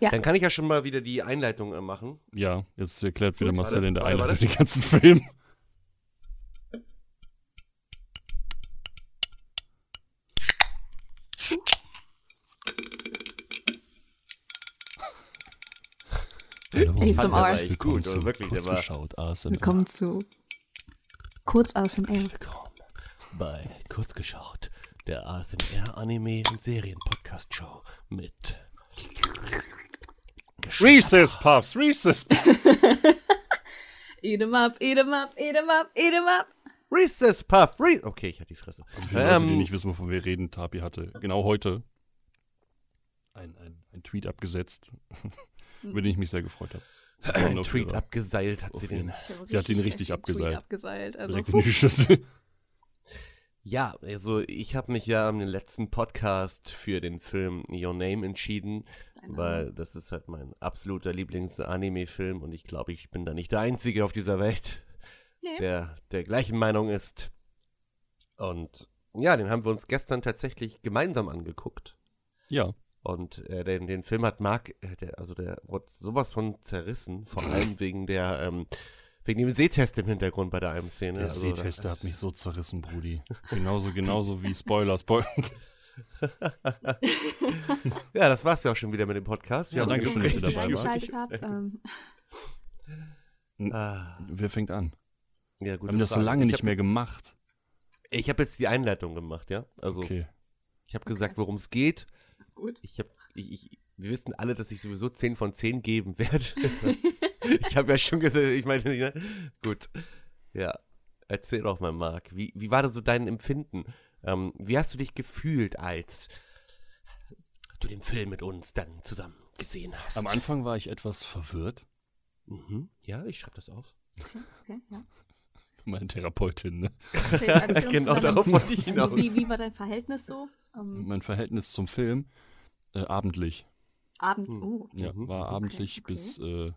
Ja. Dann kann ich ja schon mal wieder die Einleitung äh, machen. Ja, jetzt erklärt wieder Marcel warte, in der warte, Einleitung warte. den ganzen Film. Hallo, ASMR. willkommen gut, zu wirklich, Kurzgeschaut ASMR. Willkommen zu Kurz ASMR. Willkommen bei Kurzgeschaut, der ASMR Anime und Serien Podcast Show mit Reese's Puffs, Reese's Puffs. Eat 'em up, eat 'em up, eat 'em up, eat 'em up. Reese's Puff. Re okay, ich hatte die Fresse. Also für die Leute, die Ähm, nicht wissen, wovon wir reden, Tapi hatte genau heute ein, ein, ein Tweet abgesetzt, über den ich mich sehr gefreut habe. Ein Tweet abgeseilt hat sie den. Sie hat ihn richtig abgeseilt. abgeseilt. Also, Direkt in die Schüssel. Ja, also ich habe mich ja am letzten Podcast für den Film Your Name entschieden, Name. weil das ist halt mein absoluter Lieblings-Anime-Film und ich glaube, ich bin da nicht der Einzige auf dieser Welt, Nee. der der gleichen Meinung ist. Und ja, den haben wir uns gestern tatsächlich gemeinsam angeguckt. Ja, Und äh, den, den Film hat Marc, äh, der, also der wurde sowas von zerrissen, vor allem wegen der, ähm, wegen dem Sehtest im Hintergrund bei der einen Szene. der also, Sehtest, der hat mich so zerrissen, Brudi. Genauso, genauso wie Spoiler, Spoiler. Ja, das war's ja auch schon wieder mit dem Podcast. Ja, haben danke schön, dass ihr dabei wart. habt. Ähm, Ah, Wer fängt an? ja, Wir gut. haben das so lange nicht mehr gemacht. Ich habe jetzt die Einleitung gemacht, ja. Also Okay. ich habe gesagt, worum es geht. gut. Ich habe, ich, ich, wir wissen alle, dass ich sowieso 10 von 10 geben werde. ich habe ja schon gesagt, ich meine, ne? gut. Ja, erzähl doch mal, Marc. Wie, wie war das so dein Empfinden? Ähm, wie hast du dich gefühlt, als du den Film mit uns dann zusammen gesehen hast? Am Anfang war ich etwas verwirrt. Mhm. Ja, ich schreibe das auf. Okay, ja. Meine Therapeutin, ne? Okay, Genau darauf wollte ich hinaus. Wie, wie war dein Verhältnis so? Ähm, Mein Verhältnis zum Film, äh, abendlich. Abend. Hm. Oh. Ja, Mhm. war abendlich okay. bis, äh,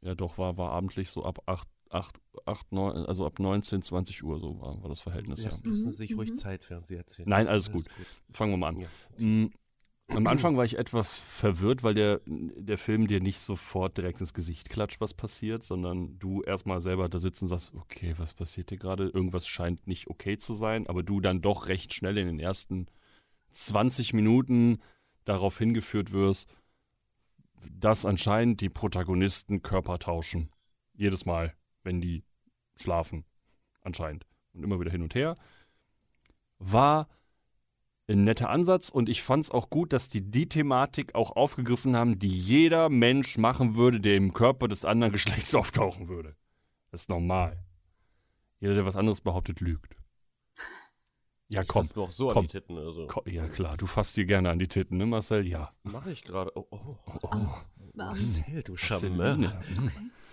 ja doch, war, war abendlich so ab 8, 8, 8, 9, also ab 19, 20 Uhr so war, war das Verhältnis, ja. Ja, lassen Mhm, Sie sich ruhig mhm. Zeit, während Sie erzählen. Nein, alles gut. Fangen wir mal an. Ja. Mm, Am Anfang war ich etwas verwirrt, weil der, der Film dir nicht sofort direkt ins Gesicht klatscht, was passiert, sondern du erstmal selber da sitzen und sagst, okay, was passiert hier gerade? Irgendwas scheint nicht okay zu sein, aber du dann doch recht schnell in den ersten 20 Minuten darauf hingeführt wirst, dass anscheinend die Protagonisten Körper tauschen. Jedes Mal, wenn die schlafen. Anscheinend. Und immer wieder hin und her. War ein netter Ansatz und ich fand es auch gut, dass die die Thematik auch aufgegriffen haben, die jeder Mensch machen würde, der im Körper des anderen Geschlechts auftauchen würde. Das ist normal. Jeder, der was anderes behauptet, lügt. Ja, Ich komm. mir auch so komm. an die Titten. Also. komm. Ja, klar, du fasst dir gerne an die Titten, ne, Marcel? Ja. Mache ich gerade. Oh, oh. Oh, Ähm, Marcel, du Charme. Marceline.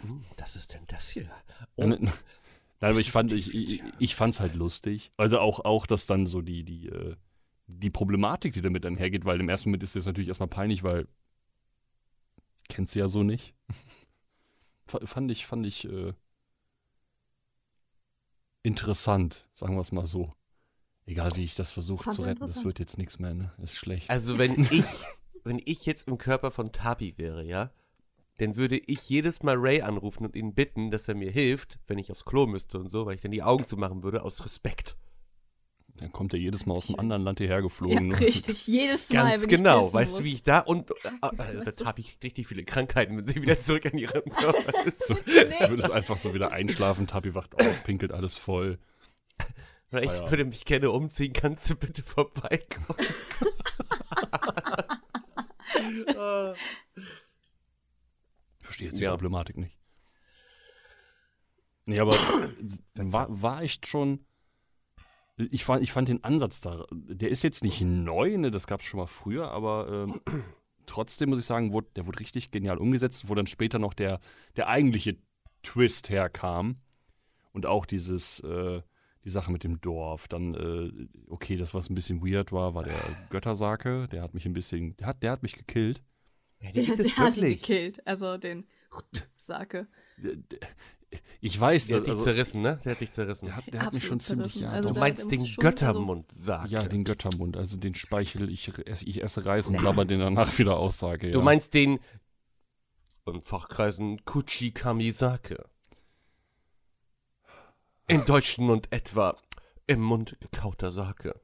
Hm. Was ist denn das hier? Nein, Oh, nein, nein, aber ich fand, ich, ich, ich fand's halt lustig. Also auch, auch, dass dann so die, die, äh, die Problematik, die damit einhergeht, weil im ersten Moment ist es natürlich erstmal peinlich, weil kennst du ja so nicht. Fand ich, fand ich äh, interessant, sagen wir es mal so. Egal wie ich das versuche zu retten, das wird jetzt nichts mehr, ne? Ist schlecht. Also wenn ich, wenn ich jetzt im Körper von Tapi wäre, ja, dann würde ich jedes Mal Ray anrufen und ihn bitten, dass er mir hilft, wenn ich aufs Klo müsste und so, weil ich dann die Augen zumachen würde, aus Respekt. Dann kommt er jedes Mal aus einem anderen Land hierher Ja, geflogen. ne? richtig. Jedes Mal, Ganz wenn genau. Weißt muss. du, wie ich da und äh, äh, das habe ich richtig viele Krankheiten, wenn sie wieder zurück an ihrem Körper ist. So, du würdest einfach so wieder einschlafen, Tabi wacht auf, pinkelt alles voll. Oder ich Ja. würde mich gerne umziehen, kannst du bitte vorbeikommen? Ah. Ich verstehe jetzt die Ja. Problematik nicht. Nee, aber war, war echt schon. Ich fand, ich fand den Ansatz da, der ist jetzt nicht neu, ne, das gab es schon mal früher, aber ähm, trotzdem muss ich sagen, wurde, der wurde richtig genial umgesetzt, wo dann später noch der, der eigentliche Twist herkam. Und auch dieses, äh, die Sache mit dem Dorf. Dann, äh, okay, das, was ein bisschen weird war, war der Göttersake. Der hat mich ein bisschen, der hat, der hat mich gekillt. Ja, Der, der hat ihn wirklich. gekillt. Also den Sake. Ich weiß, Der hat dich also, zerrissen, ne? Der hat dich zerrissen. der hat, der hat mich schon Absolut ziemlich. zerrissen. Ja, Also du meinst den Göttermund sagen. ja, den Göttermund, also den Speichel, ich, ich esse Reis und sabber den danach wieder aus, sage Du ja. meinst den in Fachkreisen Kuchi Kamisake. In deutschen und etwa im Mund gekauter Sake.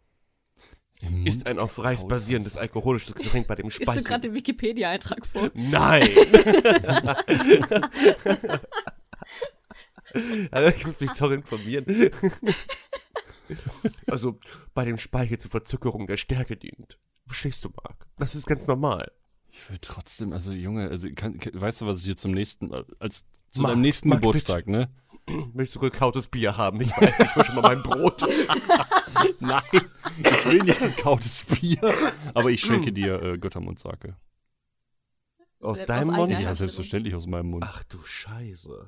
Im Mund Ist ein auf Reis basierendes alkoholisches Getränk bei dem Ist du Speichel. gerade den Wikipedia-Eintrag vor? Nein! also ich muss mich doch informieren. also bei dem Speichel zur Verzuckerung der Stärke dient. Verstehst du, Marc? Das ist ganz normal. Ich will trotzdem, also Junge, also kann, kann- weißt du, was ich dir zum nächsten, als zu Marc, deinem nächsten Marc, Geburtstag, ne? Möchtest du gekautes Bier haben? Ich weiß, ich will schon mal mein Brot. Nein, ich will nicht gekautes Bier, aber ich schenke dir äh, Göttermundsake. Aus deinem aus Mund? Ja, selbstverständlich aus meinem Mund. Ach du Scheiße.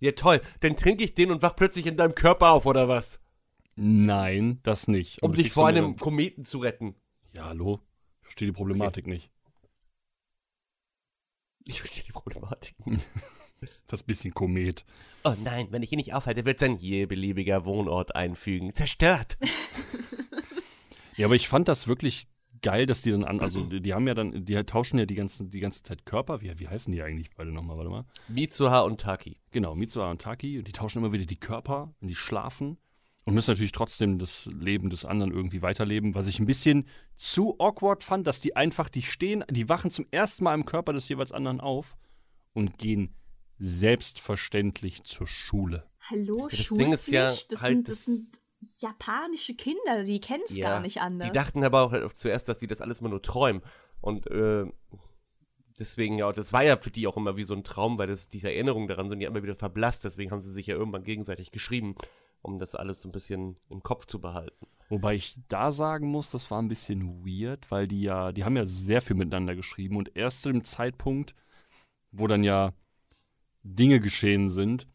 Ja toll, dann trinke ich den und wach plötzlich in deinem Körper auf, oder was? Nein, das nicht. Um dich vor einem Kometen zu retten. Ja, hallo? Ich verstehe die Problematik nicht. Ich verstehe die Problematik. Das bisschen Komet. Oh nein, wenn ich ihn nicht aufhalte, wird sein je beliebiger Wohnort einfügen. Zerstört. Ja, aber ich fand das wirklich geil, dass die dann an, also die, die haben ja dann, die tauschen ja die ganze, die ganze Zeit Körper. Wie, wie heißen die eigentlich beide nochmal? Warte mal. Mitsuha und Taki. Genau, Mitsuha und Taki. Und die tauschen immer wieder die Körper, wenn die schlafen. Und müssen natürlich trotzdem das Leben des anderen irgendwie weiterleben. Was ich ein bisschen zu awkward fand, dass die einfach, die stehen, die wachen zum ersten Mal im Körper des jeweils anderen auf und gehen selbstverständlich zur Schule. Hallo, das Ding ist ja das, halt sind, das das- sind japanische Kinder, die kennen es gar nicht anders. Die dachten aber auch halt zuerst, dass sie das alles mal nur träumen. Und äh, deswegen, ja, das war ja für die auch immer wie so ein Traum, weil das, diese Erinnerungen daran sind ja immer wieder verblasst. Deswegen haben sie sich ja irgendwann gegenseitig geschrieben, um das alles so ein bisschen im Kopf zu behalten. Wobei ich da sagen muss, das war ein bisschen weird, weil die ja, die haben ja sehr viel miteinander geschrieben und erst zu dem Zeitpunkt, wo dann ja Dinge geschehen sind,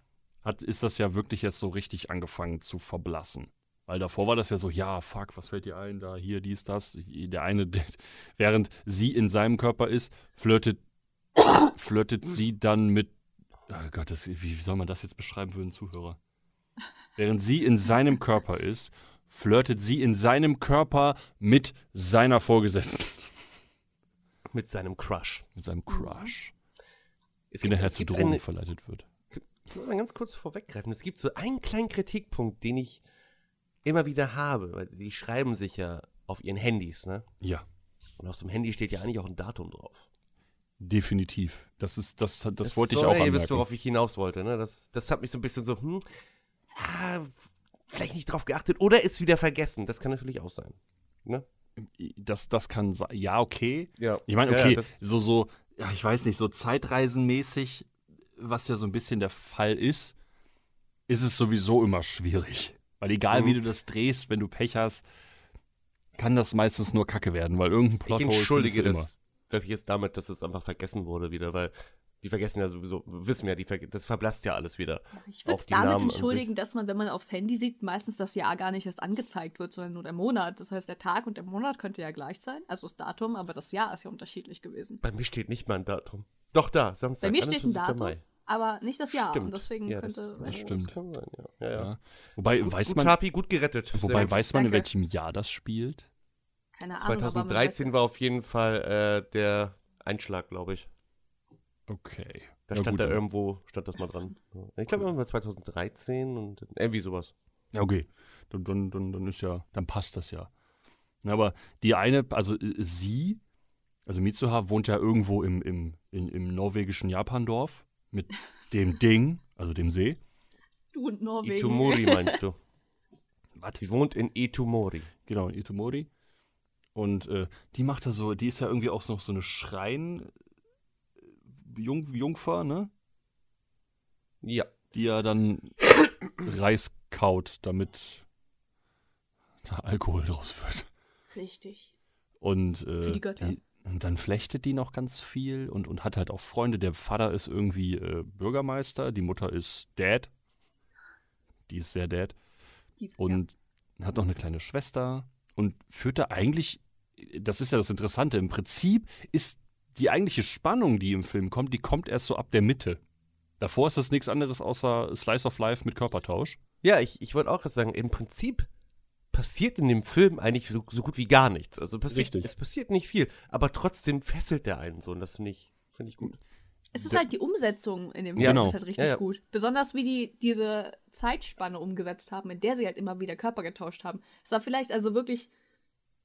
hat, ist das ja wirklich jetzt so richtig angefangen zu verblassen. Weil davor war das ja so, ja, fuck, was fällt dir ein, da, hier, dies, das. Der eine, während sie in seinem Körper ist, flirtet, flirtet sie dann mit, oh Gott, das, wie soll man das jetzt beschreiben für einen Zuhörer? Während sie in seinem Körper ist, flirtet sie in seinem Körper mit seiner Vorgesetzten. Mit seinem Crush. Mit seinem Crush. Es Der nachher es zu gibt Drogen eine, verleitet wird. Ich muss mal ganz kurz vorweggreifen. Es gibt so einen kleinen Kritikpunkt, den ich immer wieder habe, weil sie schreiben sich ja auf ihren Handys, ne? Ja, Und auf so einem Handy steht ja eigentlich auch ein Datum drauf. definitiv. Das ist, das, das, wollte ich auch Ihr wisst, anmerken. worauf ich hinaus wollte, ne? Das, das hat mich so ein bisschen so, hm, ah, vielleicht nicht drauf geachtet oder ist wieder vergessen. Das kann natürlich auch sein. Ne? Das, das kann sein. Ja, okay. Ja. Ich meine, Ja, okay, das- so, so, ja, ich weiß nicht, so zeitreisenmäßig, was ja so ein bisschen der Fall ist, ist es sowieso immer schwierig. Weil egal Mhm. wie du das drehst, wenn du Pech hast, kann das meistens nur Kacke werden, weil irgendein Ich Plothole entschuldige findest du das wirklich jetzt damit, dass es einfach vergessen wurde wieder, weil die vergessen ja sowieso, wissen ja, die das verblasst ja alles wieder. Ich würde es die damit Namen entschuldigen, dass man, wenn man aufs Handy sieht, meistens das Jahr gar nicht erst angezeigt wird, sondern nur der Monat. Das heißt, der Tag und der Monat könnte ja gleich sein, also das Datum, aber das Jahr ist ja unterschiedlich gewesen. Bei mir steht nicht mal ein Datum. Doch, da, Samstag. Bei mir steht ein 21. Datum, Mai. aber nicht das Jahr. Stimmt. Und deswegen Ja, das- könnte. das äh, stimmt. sein, ja. Ja, ja. Ja. Wobei, Gut, weiß gut, man, Tapi, gut gerettet. Sehr wobei gut. weiß man, in Danke. welchem Jahr das spielt? Keine Ahnung. aber man weiß 2013 ja- war auf jeden Fall äh, der Einschlag, glaube ich. Okay. Da Ja, stand gut, da irgendwo, stand das mal dran. Ich glaube, irgendwann 2013 und irgendwie sowas. Ja, okay. Dann, dann, dann, dann ist ja, dann passt das ja. Aber die eine, also äh, sie, also Mitsuha wohnt ja irgendwo im, im, in, im norwegischen Japandorf mit dem Ding, also dem See. Du und Norwegen. Itumori meinst du? Was? Sie wohnt in Itumori. Genau, in Itomori. Und äh, die macht da so, die ist ja irgendwie auch noch so eine Schrein Jung, Jungfer, ne? Ja. Die ja dann Reis kaut, damit da Alkohol draus wird. Richtig. Und, äh, Für die Götter. Die, und dann flechtet die noch ganz viel und, und hat halt auch Freunde. Der Vater ist irgendwie äh, Bürgermeister, die Mutter ist Dad. Die ist sehr Dad. Die- Und hat noch eine kleine Schwester und führt da eigentlich, das ist ja das Interessante, im Prinzip ist die eigentliche Spannung, die im Film kommt, die kommt erst so ab der Mitte. Davor ist das nichts anderes außer Slice of Life mit Körpertausch. Ja, ich, ich wollte auch gerade sagen, im Prinzip passiert in dem Film eigentlich so, so gut wie gar nichts. Also passiert, Richtig. es passiert nicht viel, aber trotzdem fesselt der einen so und das finde ich, finde ich gut. Es ist halt die Umsetzung in dem Ja, Film genau. ist halt richtig Ja, ja. gut. Besonders wie die diese Zeitspanne umgesetzt haben, in der sie halt immer wieder Körper getauscht haben. Es war vielleicht also wirklich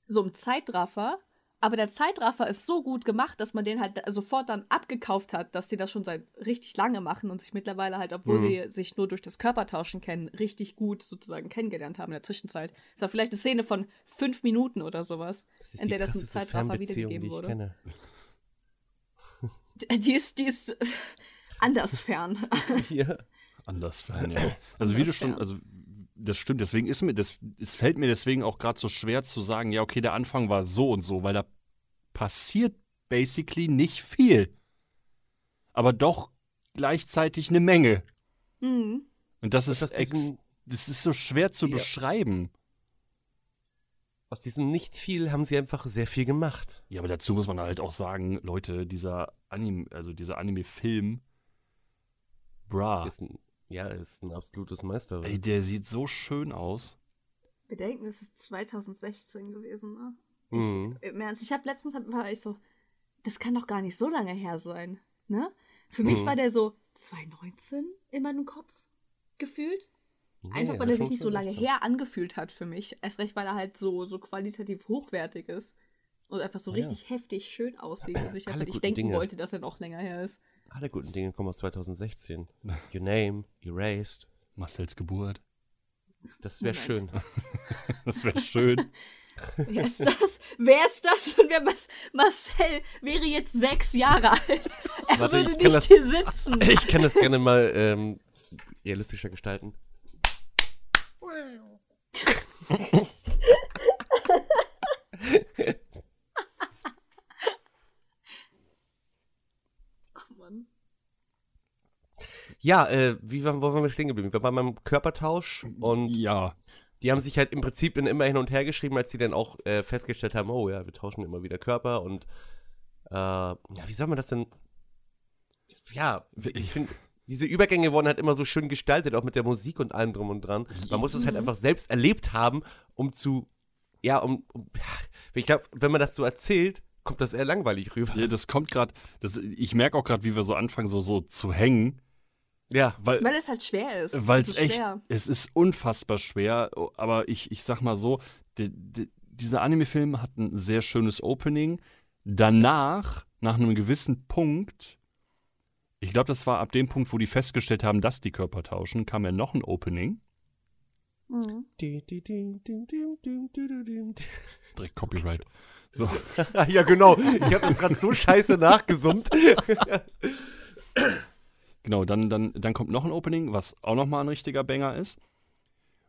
so ein Zeitraffer, aber der Zeitraffer ist so gut gemacht, dass man den halt sofort dann abgekauft hat, dass sie das schon seit richtig lange machen und sich mittlerweile halt, obwohl Mhm. sie sich nur durch das Körpertauschen kennen, richtig gut sozusagen kennengelernt haben in der Zwischenzeit. Es war vielleicht eine Szene von fünf Minuten oder sowas, Das in der das im krasseste Zeitraffer wiedergegeben die ich wurde. kenne. Die ist, die ist anders fern. Ja. Anders fern, ja. Also wie du Anders schon, fern. also das stimmt, deswegen ist mir, das, es fällt mir deswegen auch gerade so schwer zu sagen, ja, okay, der Anfang war so und so, weil da passiert basically nicht viel. Aber doch gleichzeitig eine Menge. Mhm. Und das Ist ist, das ex, diesen- das ist so schwer zu Ja. beschreiben. Aus diesem nicht viel haben sie einfach sehr viel gemacht. Ja, aber dazu muss man halt auch sagen, Leute, dieser Anime, also dieser Anime-Film, bra, Ist ein, ja, ist ein absolutes Meisterwerk. ey, der sieht so schön aus. Bedenken, es ist 2016 gewesen, ne? Mhm. Im Ernst, ich habe letztens war ich so, das kann doch gar nicht so lange her sein, ne? Für mich Mhm. war der so 2019 in meinem Kopf gefühlt. Einfach weil er sich nicht so lange 2016. her angefühlt hat für mich. Erst recht, weil er halt so, so qualitativ hochwertig ist. Und einfach so Ah, ja. richtig heftig schön aussieht, dass ich Alle nicht guten denken Dinge. wollte, dass er noch länger her ist. Alle guten Dinge kommen aus 2016. Your Name, Erased. Marcells Geburt. Das wäre schön. Das wäre schön. Wer ist das? Wer ist das? Und wer Mas Marcel wäre jetzt sechs Jahre alt. Er Warte, würde nicht das- hier sitzen. Ich kann das gerne mal ähm, realistischer gestalten. Ja, äh, wie waren, wo waren wir stehen geblieben? Wir waren beim Körpertausch und Ja. die haben sich halt im Prinzip dann immer hin und her geschrieben, als sie dann auch äh, festgestellt haben, oh ja, wir tauschen immer wieder Körper und äh, ja, wie soll man das denn? Ja, ich finde, diese Übergänge wurden halt immer so schön gestaltet, auch mit der Musik und allem drum und dran. Man muss es halt einfach selbst erlebt haben, um zu, ja, um, um ich glaube, wenn man das so erzählt, kommt das eher langweilig rüber. Ja, das kommt gerade, ich merke auch gerade, wie wir so anfangen, so, so zu hängen, Ja, weil Weil es halt schwer ist. weil Es echt, schwer. es ist unfassbar schwer, aber ich, ich sag mal so, die, die, dieser Anime-Film hat ein sehr schönes Opening. Danach, nach einem gewissen Punkt, ich glaube, das war ab dem Punkt, wo die festgestellt haben, dass die Körper tauschen, kam ja noch ein Opening. Mhm. Direkt Copyright. So. ja, genau. Ich habe das gerade so scheiße nachgesummt. Genau, dann, dann, dann kommt noch ein Opening, was auch nochmal ein richtiger Banger ist.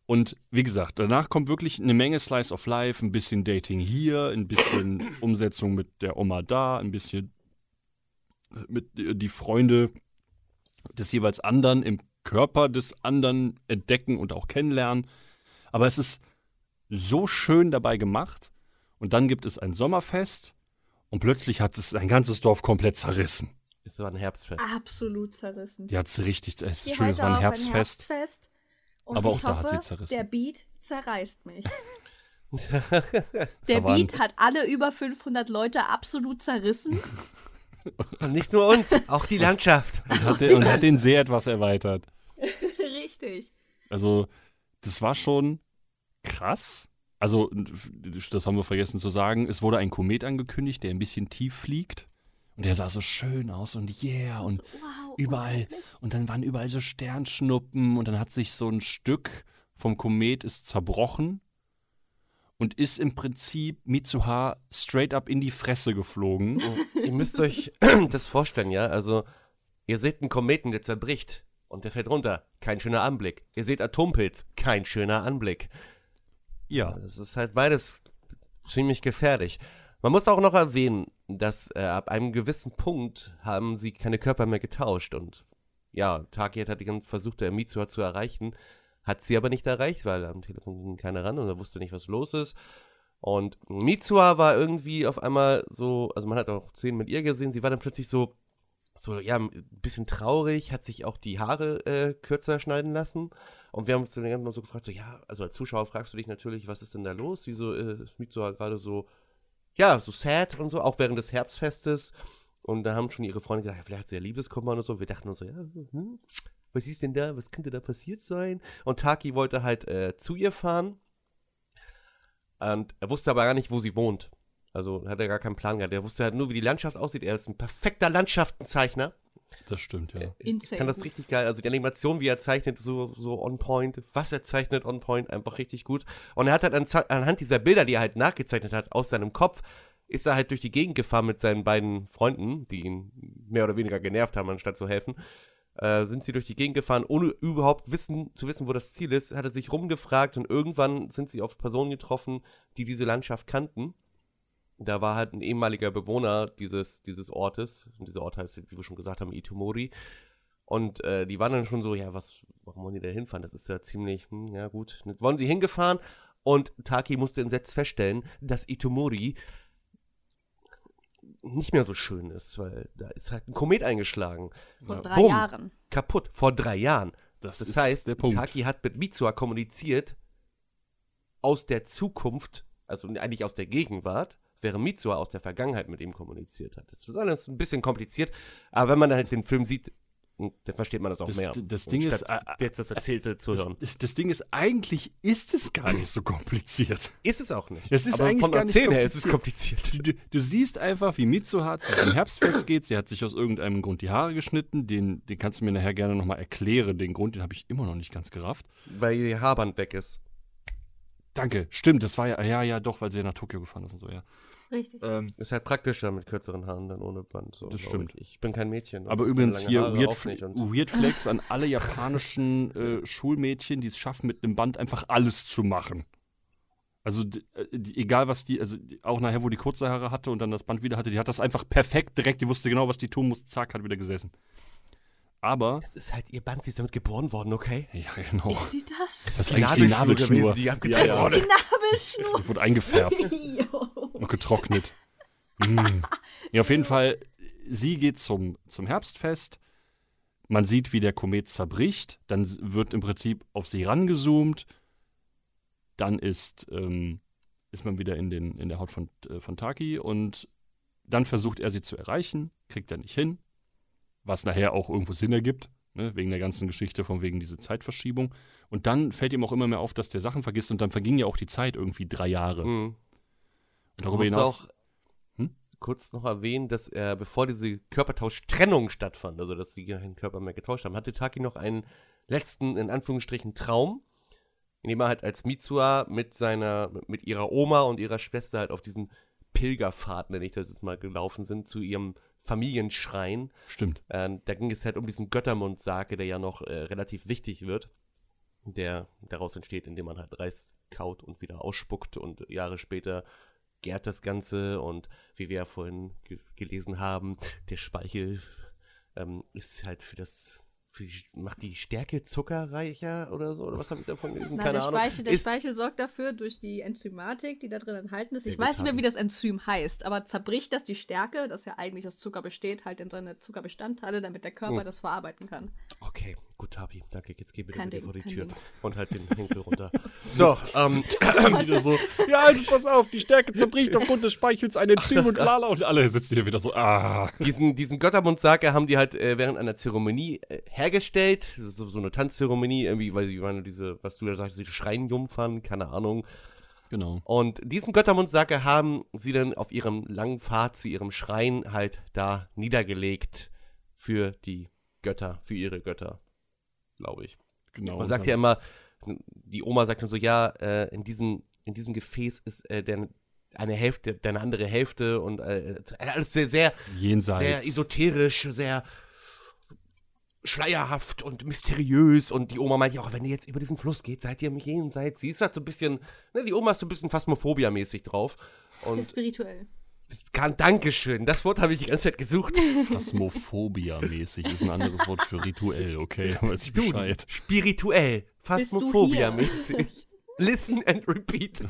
Und wie gesagt, danach kommt wirklich eine Menge Slice of Life, ein bisschen Dating hier, ein bisschen Umsetzung mit der Oma da, ein bisschen mit die Freunde des jeweils anderen im Körper des anderen entdecken und auch kennenlernen. Aber es ist so schön dabei gemacht. Und dann gibt es ein Sommerfest und plötzlich hat es ein ganzes Dorf komplett zerrissen. Es war ein Herbstfest. Absolut zerrissen. Die hat es richtig, es Wir schön, es war ein Herbstfest. Herbstfest. Und Aber auch da hat hoffe, sie zerrissen. Der Beat zerreißt mich. Der Beat hat alle über 500 Leute absolut zerrissen. Und nicht nur uns, auch die Landschaft. Und hat, den, und hat den sehr etwas erweitert. Richtig. Also, das war schon krass. Also, das haben wir vergessen zu sagen. Es wurde ein Komet angekündigt, der ein bisschen tief fliegt. Und der sah so schön aus und yeah und Wow. überall. Und dann waren überall so Sternschnuppen und dann hat sich so ein Stück vom Komet ist zerbrochen und ist im Prinzip Mitsuha straight up in die Fresse geflogen. Ihr müsst euch das vorstellen, ja? Also, ihr seht einen Kometen, der zerbricht und der fällt runter. Kein schöner Anblick. Ihr seht Atompilz. Kein schöner Anblick. Ja. Das ist halt beides ziemlich gefährlich. Man muss auch noch erwähnen, dass äh, ab einem gewissen Punkt haben sie keine Körper mehr getauscht und ja, Taki hat versucht, der Mitsuha zu erreichen, hat sie aber nicht erreicht, weil am Telefon ging keiner ran und er wusste nicht, was los ist. Und Mitsuha war irgendwie auf einmal so, also man hat auch Szenen mit ihr gesehen, sie war dann plötzlich so so, ja, ein bisschen traurig, hat sich auch die Haare äh, kürzer schneiden lassen. Und wir haben uns dann immer so gefragt, so, ja, also als Zuschauer fragst du dich natürlich, was ist denn da los? Wieso äh, ist Mitsuha gerade so, ja, so sad und so, auch während des Herbstfestes. Und da haben schon ihre Freunde gesagt, ja, vielleicht hat sie ja Liebeskummer und so. Wir dachten uns so, ja, hm, was ist denn da, was könnte da passiert sein? Und Taki wollte halt äh, zu ihr fahren. Und er wusste aber gar nicht, wo sie wohnt. Also hat er gar keinen Plan gehabt. Er wusste halt nur, wie die Landschaft aussieht. Er ist ein perfekter Landschaftenzeichner. Das stimmt, ja. Ich Insane. kann das richtig geil. Also die Animation, wie er zeichnet, so, so on point. Was er zeichnet, on point, einfach richtig gut. Und er hat halt an, anhand dieser Bilder, die er halt nachgezeichnet hat, aus seinem Kopf, ist er halt durch die Gegend gefahren mit seinen beiden Freunden, die ihn mehr oder weniger genervt haben, anstatt zu helfen. Äh, sind sie durch die Gegend gefahren, ohne überhaupt wissen, zu wissen, wo das Ziel ist, hat er sich rumgefragt und irgendwann sind sie auf Personen getroffen, die diese Landschaft kannten. Da war halt ein ehemaliger Bewohner dieses, dieses Ortes. Und dieser Ort heißt, wie wir schon gesagt haben, Itomori. Und äh, die waren dann schon so, ja, was, warum wollen die da hinfahren? Das ist ja ziemlich, hm, ja gut. Wollen sie hingefahren? Und Taki musste entsetzt feststellen, dass Itomori nicht mehr so schön ist, weil da ist halt ein Komet eingeschlagen. Vor Ja. drei Bumm. Jahren. Kaputt. Vor drei Jahren. Das, Das ist heißt, der Punkt. Taki hat mit Mitsuha kommuniziert aus der Zukunft, also eigentlich aus der Gegenwart, während Mitsuha aus der Vergangenheit mit ihm kommuniziert hat. Das ist alles ein bisschen kompliziert, aber wenn man halt den Film sieht, dann versteht man das auch Das- mehr. das Ding ist, äh, jetzt das Erzählte zu hören. Das, das Ding ist, eigentlich ist es gar nicht so kompliziert. Ist es auch nicht. Es ist aber eigentlich von gar nicht her ist es kompliziert. Du, du, du siehst einfach, wie Mitsuha zu diesem Herbstfest geht. Sie hat sich aus irgendeinem Grund die Haare geschnitten. Den, den kannst du mir nachher gerne nochmal erklären. Den Grund, den habe ich immer noch nicht ganz gerafft. Weil ihr Haarband weg ist. Danke, stimmt, das war ja, ja, ja, doch, weil sie ja nach Tokio gefahren ist und so, ja. Richtig. Ähm, Ist halt praktischer mit kürzeren Haaren dann ohne Band. So, Das stimmt. Ich. ich bin kein Mädchen. aber übrigens hier Haare Weird, Weird Flex an alle japanischen äh, Schulmädchen, die es schaffen, mit einem Band einfach alles zu machen. Also äh, die, egal was die, also die, auch nachher, wo die kurze Haare hatte und dann das Band wieder hatte, die hat das einfach perfekt direkt, die wusste genau, was die tun muss, zack, hat wieder gesessen. Aber, Das ist halt ihr Band, sie ist damit geboren worden, okay? ja genau, Ist sie das? das ist eigentlich die Nabelschnur. gewesen, die ja, ja. wurde. Die Nabelschnur. Die wurde eingefärbt. Getrocknet. Mm. Ja, auf jeden Fall, sie geht zum, zum Herbstfest. Man sieht, wie der Komet zerbricht. Dann wird im Prinzip auf sie rangezoomt. Dann ist, ähm, ist man wieder in, den, in der Haut von, äh, von Taki und dann versucht er sie zu erreichen, kriegt er nicht hin, was nachher auch irgendwo Sinn ergibt, ne, wegen der ganzen Geschichte, von wegen dieser Zeitverschiebung. Und dann fällt ihm auch immer mehr auf, dass der Sachen vergisst und dann verging ja auch die Zeit irgendwie drei Jahre. Mhm. Darüber hinaus. auch Hm? kurz noch erwähnen, dass er, bevor diese Körpertauschtrennung stattfand, also dass sie keinen Körper mehr getauscht haben, hatte Taki noch einen letzten, in Anführungsstrichen, Traum, in dem er halt als Mitsuha mit seiner, mit ihrer Oma und ihrer Schwester halt auf diesen Pilgerpfad, nenne ich das jetzt mal, gelaufen sind, zu ihrem Familienschrein. Stimmt. Ähm, da ging es halt um diesen Göttermundsake, der ja noch äh, relativ wichtig wird, der daraus entsteht, indem man halt Reis kaut und wieder ausspuckt und Jahre später gärt das Ganze und wie wir ja vorhin ge gelesen haben, der Speichel ähm, ist halt für das, für die, macht die Stärke zuckerreicher oder so, oder was habe ich davon gelesen? Keine der Ahnung. Speichel, der ist, Speichel sorgt dafür, durch die Enzymatik, die da drin enthalten ist. Ich weiß nicht mehr, wie das Enzym heißt, aber zerbricht das die Stärke, das ja eigentlich aus Zucker besteht, halt in seine Zuckerbestandteile, damit der Körper Oh. das verarbeiten kann. Okay, gut, Tabi, danke, jetzt geh bitte Ding, vor die Tür Ding. und halt den Hinkel runter. So, ähm, wieder so, ja, also pass auf, die Stärke zerbricht aufgrund des Speichels ein Enzym und lala. Und alle sitzen hier wieder so, ah. diesen, diesen Göttermundsake haben die halt äh, während einer Zeremonie äh, hergestellt, so, so eine Tanzzeremonie, irgendwie, weil sie waren diese, was du da sagst, diese Schreinjungfern, keine Ahnung. Genau. Und diesen Göttermundsake haben sie dann auf ihrem langen Pfad zu ihrem Schrein halt da niedergelegt für die Götter, für ihre Götter, glaube ich. genau. Man sagt ja immer, die Oma sagt dann so, ja, äh, in, diesem, in diesem Gefäß ist äh, der, eine Hälfte, deine andere Hälfte und äh, alles sehr, sehr jenseits. sehr esoterisch, sehr schleierhaft und mysteriös. Und die Oma meint ja auch, wenn ihr jetzt über diesen Fluss geht, seid ihr im Jenseits. Sie ist halt so ein bisschen, ne, die Oma ist so ein bisschen Phasmophobia-mäßig drauf. Sehr Und spirituell. Kann, Dankeschön, das Wort habe ich die ganze Zeit gesucht. Phasmophobia-mäßig ist ein anderes Wort für rituell, okay? Weiß ich Du, Bescheid. spirituell, Phasmophobia-mäßig. Listen and repeat.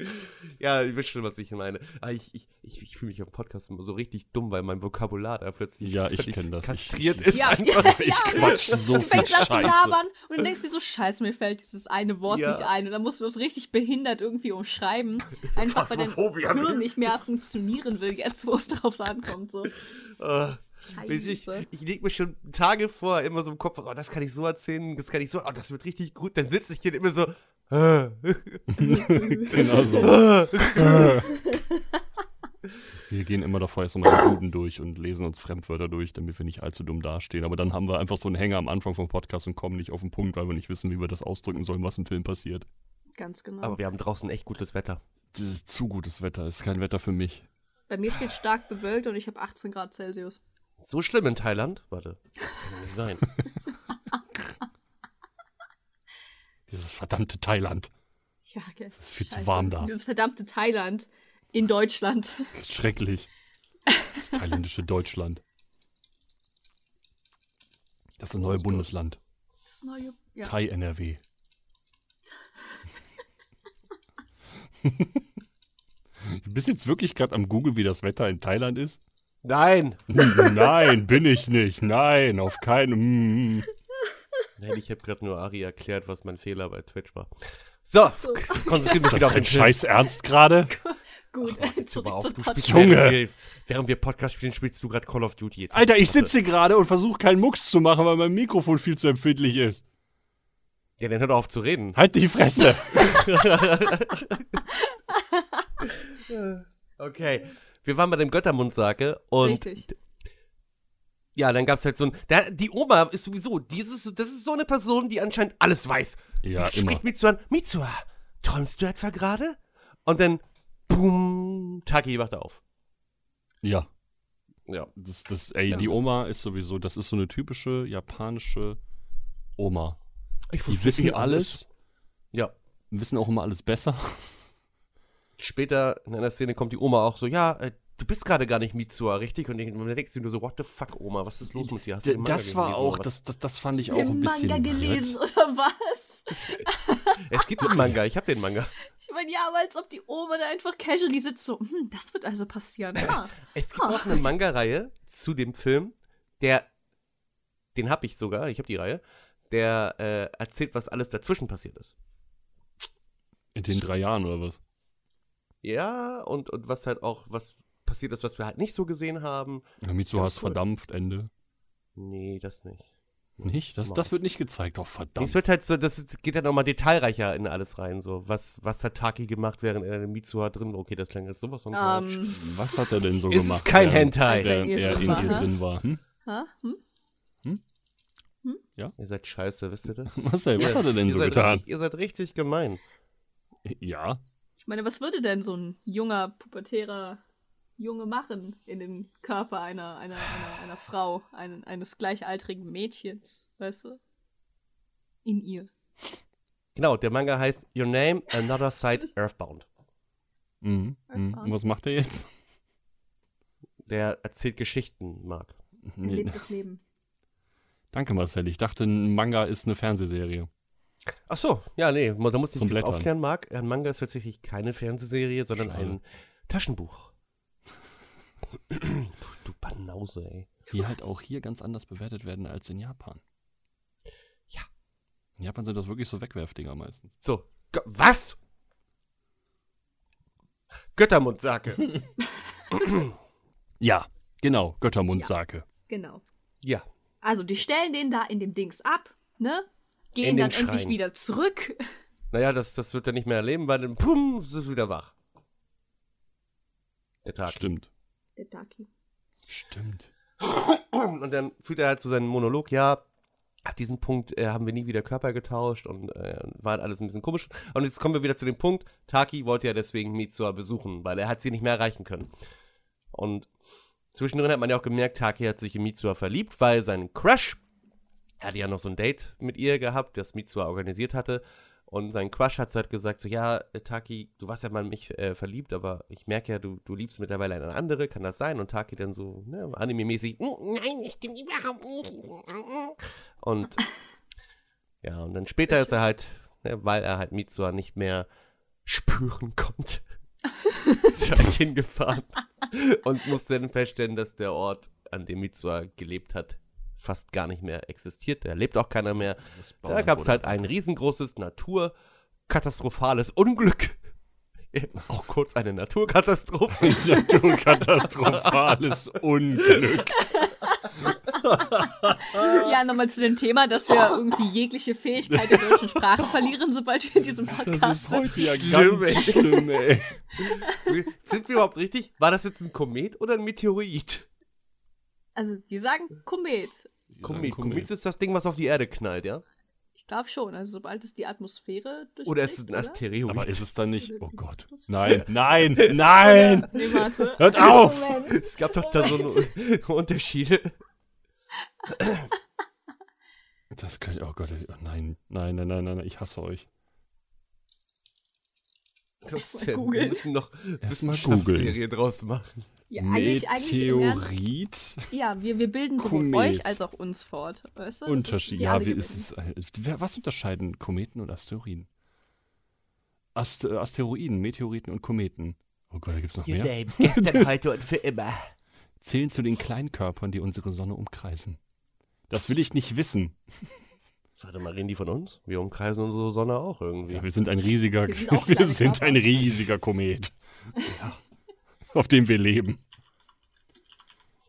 Ja, ich weiß schon, was ich meine. Aber ich, ich, ich, ich fühle mich am Podcast immer so richtig dumm, weil mein Vokabular da plötzlich Ja, ich kenn das. Ich- kastriert ich- ist. Ja, einfach. Ich quatsch so Du viel fängst an zu Scheiße. labern und dann denkst du dir so, scheiße, mir fällt dieses eine Wort Ja. nicht ein. Und dann musst du das richtig behindert irgendwie umschreiben. Einfach weil dein Hirn nicht mehr funktionieren will, jetzt wo es drauf ankommt. So. Äh, bis ich Scheiße. ich lege mir schon Tage vor, immer so im Kopf, oh, das kann ich so erzählen, das kann ich so, oh, das wird richtig gut. Dann sitze ich hier immer so, genau so. Wir gehen immer davor erst mal den Guten durch und lesen uns Fremdwörter durch, damit wir nicht allzu dumm dastehen. Aber dann haben wir einfach so einen Hänger am Anfang vom Podcast und kommen nicht auf den Punkt, weil wir nicht wissen, wie wir das ausdrücken sollen, was im Film passiert. Ganz genau. aber wir haben draußen echt gutes Wetter. Das ist zu gutes Wetter, ist kein Wetter für mich. Bei mir steht stark bewölkt und ich habe 18 Grad Celsius. So schlimm in Thailand? Warte, kann doch nicht sein. Dieses verdammte Thailand. Ja, gell. Es ist viel zu Scheiße. warm da. Dieses verdammte Thailand in Deutschland. Das ist schrecklich. Das thailändische Deutschland. Das ist ein neues Bundesland. Das neue. Ja. Thai NRW. Du bist jetzt wirklich gerade am Google, wie das Wetter in Thailand ist? Nein! Nein, bin ich nicht. Nein, auf keinen. Nein, ich habe gerade nur Ari erklärt, was mein Fehler bei Twitch war. So, So. konzentrieren Ist wir das wieder auf den. Scheiß Ernst gerade? Gut, Jetzt zurück aber auf, zum du Podcast. spielst Junge. Während wir, während wir Podcast spielen, spielst du gerade Call of Duty jetzt. Alter, ich Warte. sitze gerade und versuche keinen Mucks zu machen, weil mein Mikrofon viel zu empfindlich ist. Ja, dann hör doch auf zu reden. Halt die Fresse. Okay. Wir waren bei dem Göttermundsake und Richtig. Ja, dann gab's halt so ein. Da, die Oma ist sowieso, dieses, das ist so eine Person, die anscheinend alles weiß. Ja, Sie immer. spricht Mitsuha an. Mitsuha, träumst du etwa gerade? Und dann, boom, Taki wacht auf. Ja, Ja. das, das, ey, Ja. die Oma ist sowieso, das ist so eine typische japanische Oma. Ich Die wissen eh alles, Ja. wissen auch immer alles besser. Später in einer Szene kommt die Oma auch so, ja, äh, du bist gerade gar nicht Mitsuha, richtig? Und dann denkst du nur so, what the fuck, Oma, was ist los mit dir? Hast du Das war gelesen auch, das, das, das fand ich auch ein bisschen. Manga gelesen oder was? Es gibt den Manga, ich habe den Manga. Ich meine, ja, aber als ob die Oma da einfach casually sitzt, so, hm, das wird also passieren. Ah. Es gibt auch eine Manga-Reihe zu dem Film, der, den habe ich sogar, ich habe die Reihe, der äh, erzählt, was alles dazwischen passiert ist. In den drei Jahren oder was? Ja, und, und was halt auch, was passiert ist, was wir halt nicht so gesehen haben. Ja, Mitsu Ja, hast cool. verdampft, Ende. Nee, das nicht. Nicht? Das, das wird nicht gezeigt. Nee, verdammt. Es wird halt so, das ist, geht dann nochmal detailreicher in alles rein, so. Was, was hat Taki gemacht, während er in Mitsuha drin war? Okay, das klang jetzt sowas von falsch. Ähm, Was hat er denn so Ist gemacht? kein während- Hentai? Während er in ihr drin in war, war. Hm? ha? Hm? Ihr seid scheiße, wisst ihr das? Was, ey, was hat er denn ihr so seid getan? Richtig, ihr seid richtig gemein. Ja. Ich meine, was würde denn so ein junger, pubertärer Junge machen in dem Körper einer, einer, einer, einer Frau, einen, eines gleichaltrigen Mädchens, weißt du? In ihr. Genau, der Manga heißt Your Name, Another Side, Earthbound. Mhm. Mhm. Und was macht er jetzt? Der erzählt Geschichten, Marc. Er Nee. lebt das Leben. Danke, Marcel. Ich dachte, ein Manga ist eine Fernsehserie. Ach so, ja, nee, da muss ich Zum mich jetzt Blättern. aufklären, Marc. Ein Manga ist tatsächlich keine Fernsehserie, sondern Schade. ein Taschenbuch. Du, Banause, ey. Die halt auch hier ganz anders bewertet werden als in Japan. Ja. In Japan sind das wirklich so Wegwerfdinger meistens. So, was? Göttermundsake. Ja, genau. Göttermundsake. Genau. ja, Also, die stellen den da in dem Dings ab, ne? Gehen dann endlich Schrein. wieder zurück. naja, das, das wird er nicht mehr erleben, weil dann, pum, ist es wieder wach. Der Tag. Stimmt. Der Daki. Stimmt. Und dann führt er halt so seinen Monolog, ja, ab diesem Punkt äh, haben wir nie wieder Körper getauscht und äh, war halt alles ein bisschen komisch. Und jetzt kommen wir wieder zu dem Punkt, Taki wollte ja deswegen Mitsuha besuchen, weil er hat sie nicht mehr erreichen können. Und zwischendrin hat man ja auch gemerkt, Taki hat sich in Mitsuha verliebt, weil sein Crush, er hatte ja noch so ein Date mit ihr gehabt, das Mitsuha organisiert hatte. Und sein Crush hat halt gesagt, so, ja, äh, Taki, du warst ja mal in mich äh, verliebt, aber ich merke ja, du, du liebst mittlerweile eine andere, kann das sein? Und Taki dann so, ne, anime-mäßig, "Mm, nein, das stimmt überhaupt nicht. Und ja, und dann später ist er halt, ne, weil er halt Mitsuha nicht mehr spüren konnte. Sie hat hingefahren und musste dann feststellen, dass der Ort, an dem Mitsuha gelebt hat, fast gar nicht mehr existiert. Da lebt auch keiner mehr. Da gab es halt ein riesengroßes naturkatastrophales Unglück. Auch kurz eine Naturkatastrophe. Naturkatastrophales Unglück. Ja, nochmal zu dem Thema, dass wir irgendwie jegliche Fähigkeit der deutschen Sprache verlieren, sobald wir in diesem Podcast Das ist sind. heute ja ganz schlimm, ey. Sind wir überhaupt richtig? War das jetzt ein Komet oder ein Meteorit? Also, die sagen Komet. Komet. Komet ist das Ding, was auf die Erde knallt, ja? Ich glaube schon. Also, sobald es die Atmosphäre durchbricht. Oder ist es ein Asteroid? Aber ist es dann nicht. Oh Gott. Nein, nein, nein! Nee, warte. Hört auf! Moment. es gab doch da so eine Unterschiede. Das könnte. Oh Gott, oh nein, nein, nein, nein, nein, ich hasse euch. Mal denn? Wir googeln. müssen noch Wissenschaftsserie draus machen. Ja, eigentlich, eigentlich im Ernst, Meteorit? Ja, wir, wir bilden sowohl Komet. euch als auch uns fort. Weißt du? Unterschied. Ja, wie ist es. Was unterscheiden Kometen und Asteroiden? Ast Asteroiden, Meteoriten und Kometen. Oh Gott, da gibt es noch mehr. Name, gestern, heute und für immer. Zählen zu den Kleinkörpern, die unsere Sonne umkreisen. Das will ich nicht wissen. Warte mal, reden die von uns? Wir umkreisen unsere Sonne auch irgendwie. Ja, wir sind ein riesiger, Wir sind wir sind ein riesiger Komet, auf dem wir leben.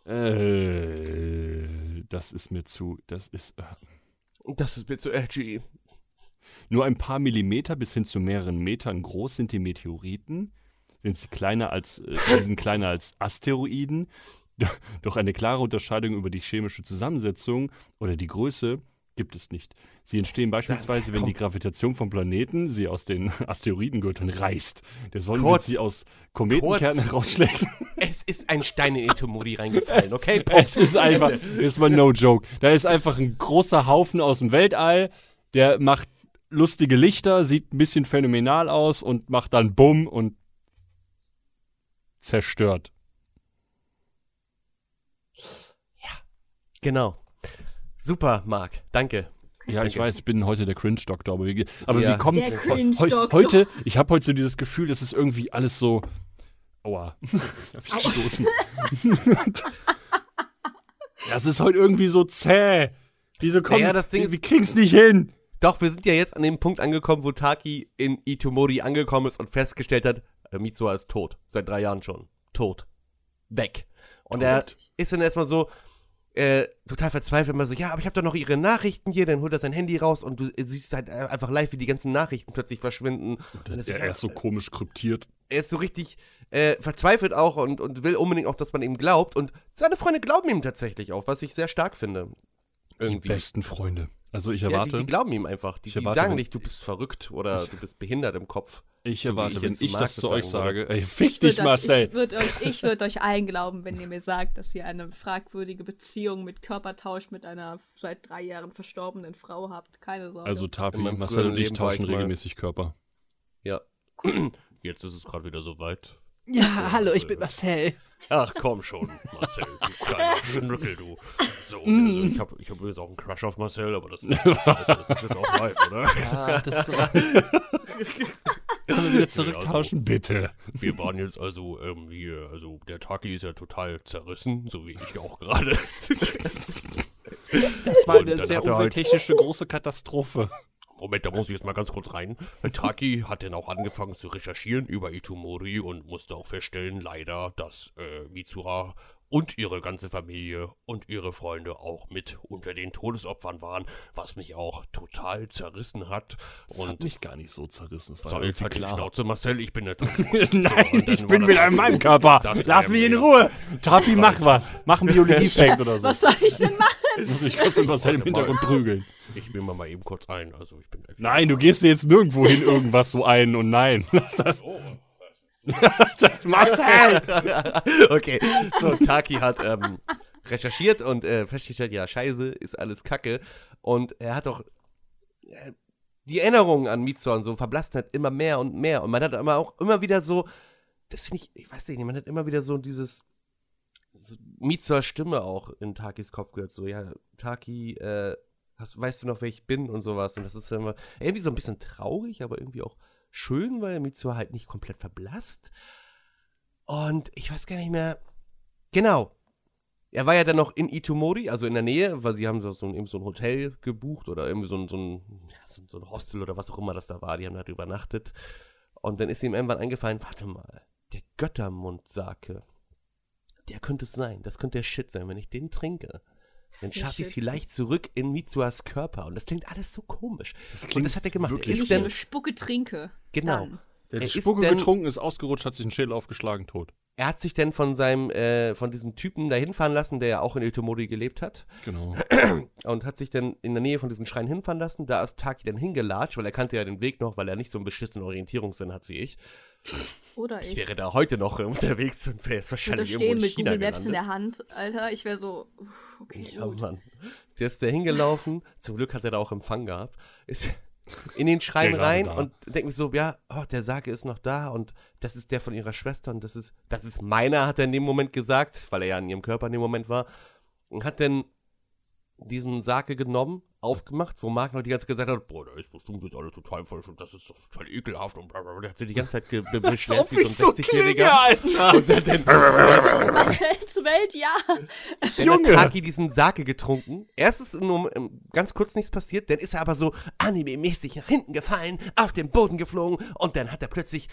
Äh, das ist mir zu, das ist äh, Das ist mir zu edgy. nur ein paar Millimeter bis hin zu mehreren Metern groß sind die Meteoriten. Sind sie kleiner als, äh, sind kleiner als Asteroiden. Doch eine klare Unterscheidung über die chemische Zusammensetzung oder die Größe gibt es nicht. Sie entstehen beispielsweise, wenn die Gravitation vom Planeten sie aus den Asteroidengürteln reißt. Der Sonnenwind Kurz. sie aus Kometenkernen Kurz. herausschlägt. Es ist ein Stein in Etomori reingefallen, okay? Es ist einfach, ist mal no joke. Da ist einfach ein großer Haufen aus dem Weltall, der macht lustige Lichter, sieht ein bisschen phänomenal aus und macht dann Bumm und zerstört. Genau. Super, Marc. Danke. Ja, ich Danke. weiß, ich bin heute der Cringe-Doktor, aber, wir, aber Ja. wir kommen Der heu- Cringe-Doktor. heute, ich habe heute so dieses Gefühl, es ist irgendwie alles so, aua, ich hab mich gestoßen. ja, es ist heute irgendwie so zäh. Wieso kommen, Naja, das Ding wir, ist- wir kriegen's nicht hin. Doch, wir sind ja jetzt an dem Punkt angekommen, wo Taki in Itomori angekommen ist und festgestellt hat, Mitsuha ist tot. Seit drei Jahren schon. Tot. Weg. Und er Tot. ist dann erstmal so, äh, total verzweifelt, immer so, ja, aber ich habe doch noch ihre Nachrichten hier, dann holt er sein Handy raus und du siehst halt äh, einfach live, wie die ganzen Nachrichten plötzlich verschwinden. Und das Er ist so komisch kryptiert. er ist so richtig äh, verzweifelt auch und, und will unbedingt auch, dass man ihm glaubt. Und seine Freunde glauben ihm tatsächlich auch, was ich sehr stark finde. Die Irgendwie. besten Freunde. Also ich Ja, die, erwarte, die glauben ihm einfach. Die, Ich die erwarte, sagen nicht, du bist verrückt oder du bist behindert im Kopf. ich so erwarte, ich wenn zu ich das zu euch sage, ey, fick Ich dich, euch, Marcel. Ich würde euch, ich würd euch allen glauben, wenn ihr mir sagt, dass ihr eine fragwürdige Beziehung mit Körpertausch mit einer seit drei Jahren verstorbenen Frau habt. Keine Sorge. Also Tapi, Marcel und ich tauschen ich regelmäßig Körper. Ja. Jetzt ist es gerade wieder soweit. Ja, hallo, ich bin Marcel. Ach komm schon, Marcel, du kleiner Schnückel, du. So, also ich habe ich hab übrigens auch einen Crush auf Marcel, aber das, das, das ist jetzt auch live, oder? Ah, das ist. Können wir wieder zurücktauschen? Bitte. Wir waren jetzt also ähm, hier, also der Taki ist ja total zerrissen, so wie ich auch gerade. Das war eine sehr halt- umwelttechnische große Katastrophe. Moment, da muss ich jetzt mal ganz kurz rein. Taki hat dann auch angefangen zu recherchieren über Itomori und musste auch feststellen, leider, dass äh, Mitsura und ihre ganze Familie und ihre Freunde auch mit unter den Todesopfern waren, was mich auch total zerrissen hat. Das und hat mich gar nicht so zerrissen. Das war irgendwie halt klar. Schnauze, Marcel, ich bin jetzt. Nein, ich bin wieder in meinem Körper. Das Lass mich in Ruhe. Tapi, mach was. Mach einen Biologie-Fact oder so. Was soll ich denn machen? Also ich könnte Marcel im Hintergrund prügeln. Ich will mal, mal eben kurz ein. Also ich bin Nein, du gehst dir jetzt nirgendwo hin irgendwas so ein und nein. Lass das. das Marcel! okay, so, Taki hat ähm, recherchiert und äh, festgestellt, ja, scheiße, ist alles kacke. Und er hat auch äh, die Erinnerungen an Mitsuha und so verblassten halt immer mehr und mehr. Und man hat aber auch immer wieder so, das finde ich, ich weiß nicht, man hat immer wieder so dieses so Mitsuhas Stimme auch in Takis Kopf gehört. So, ja, Taki, äh, hast, weißt du noch, wer ich bin und sowas. Und das ist immer irgendwie so ein bisschen traurig, aber irgendwie auch schön, weil Mitsuha halt nicht komplett verblasst. Und ich weiß gar nicht mehr. Genau. Er war ja dann noch in Itomori, also in der Nähe, weil sie haben so, so, ein, so ein Hotel gebucht oder irgendwie so ein, so, ein, so, ein Hostel oder was auch immer das da war. Die haben da übernachtet. Und dann ist ihm irgendwann eingefallen, warte mal, der Göttermundsake, der könnte es sein. Das könnte der Shit sein. Wenn ich den trinke, dann schaffe ich es vielleicht zurück in Mitsuas Körper. Und das klingt alles so komisch. Das Und klingt das hat er gemacht. Er wirklich Wenn ist ich dann, eine Spucke trinke, genau. dann. Der Er hat ist Spucke denn- getrunken, ist ausgerutscht, hat sich den Schädel aufgeschlagen, tot. Er hat sich dann von seinem, äh, von diesem Typen da hinfahren lassen, der ja auch in Itomori gelebt hat. Genau. Und hat sich dann in der Nähe von diesem Schrein hinfahren lassen. Da ist Taki dann hingelatscht, weil er kannte ja den Weg noch, weil er nicht so einen beschissenen Orientierungssinn hat wie ich. Oder Ich ich. wäre da heute noch unterwegs und wäre jetzt wahrscheinlich stehen irgendwo in mit China Google Maps in gelandet. der Hand, Alter. Ich wäre so, okay, Ja, gut. Mann. Der ist da hingelaufen. Zum Glück hat er da auch Empfang gehabt. Ist in den Schrein Der rein da. und denkt mir so, ja, oh, der Sake ist noch da und das ist der von ihrer Schwester und das ist, das ist meiner, hat er in dem Moment gesagt, weil er ja in ihrem Körper in dem Moment war. Und hat dann diesen Sake genommen, aufgemacht, wo Marc noch die ganze Zeit gesagt hat, boah, da ist bestimmt jetzt alles total falsch und das ist doch total ekelhaft und bla bla bla. Der hat sich die ganze Zeit ge be beschwert wie so ein 60-Jähriger. Alter. Und dann, dann, Welt, ja. Dann Junge. hat Taki diesen Sake getrunken. Erst ist nur ähm, ganz kurz nichts passiert, dann ist er aber so anime-mäßig nach hinten gefallen, auf den Boden geflogen und dann hat er plötzlich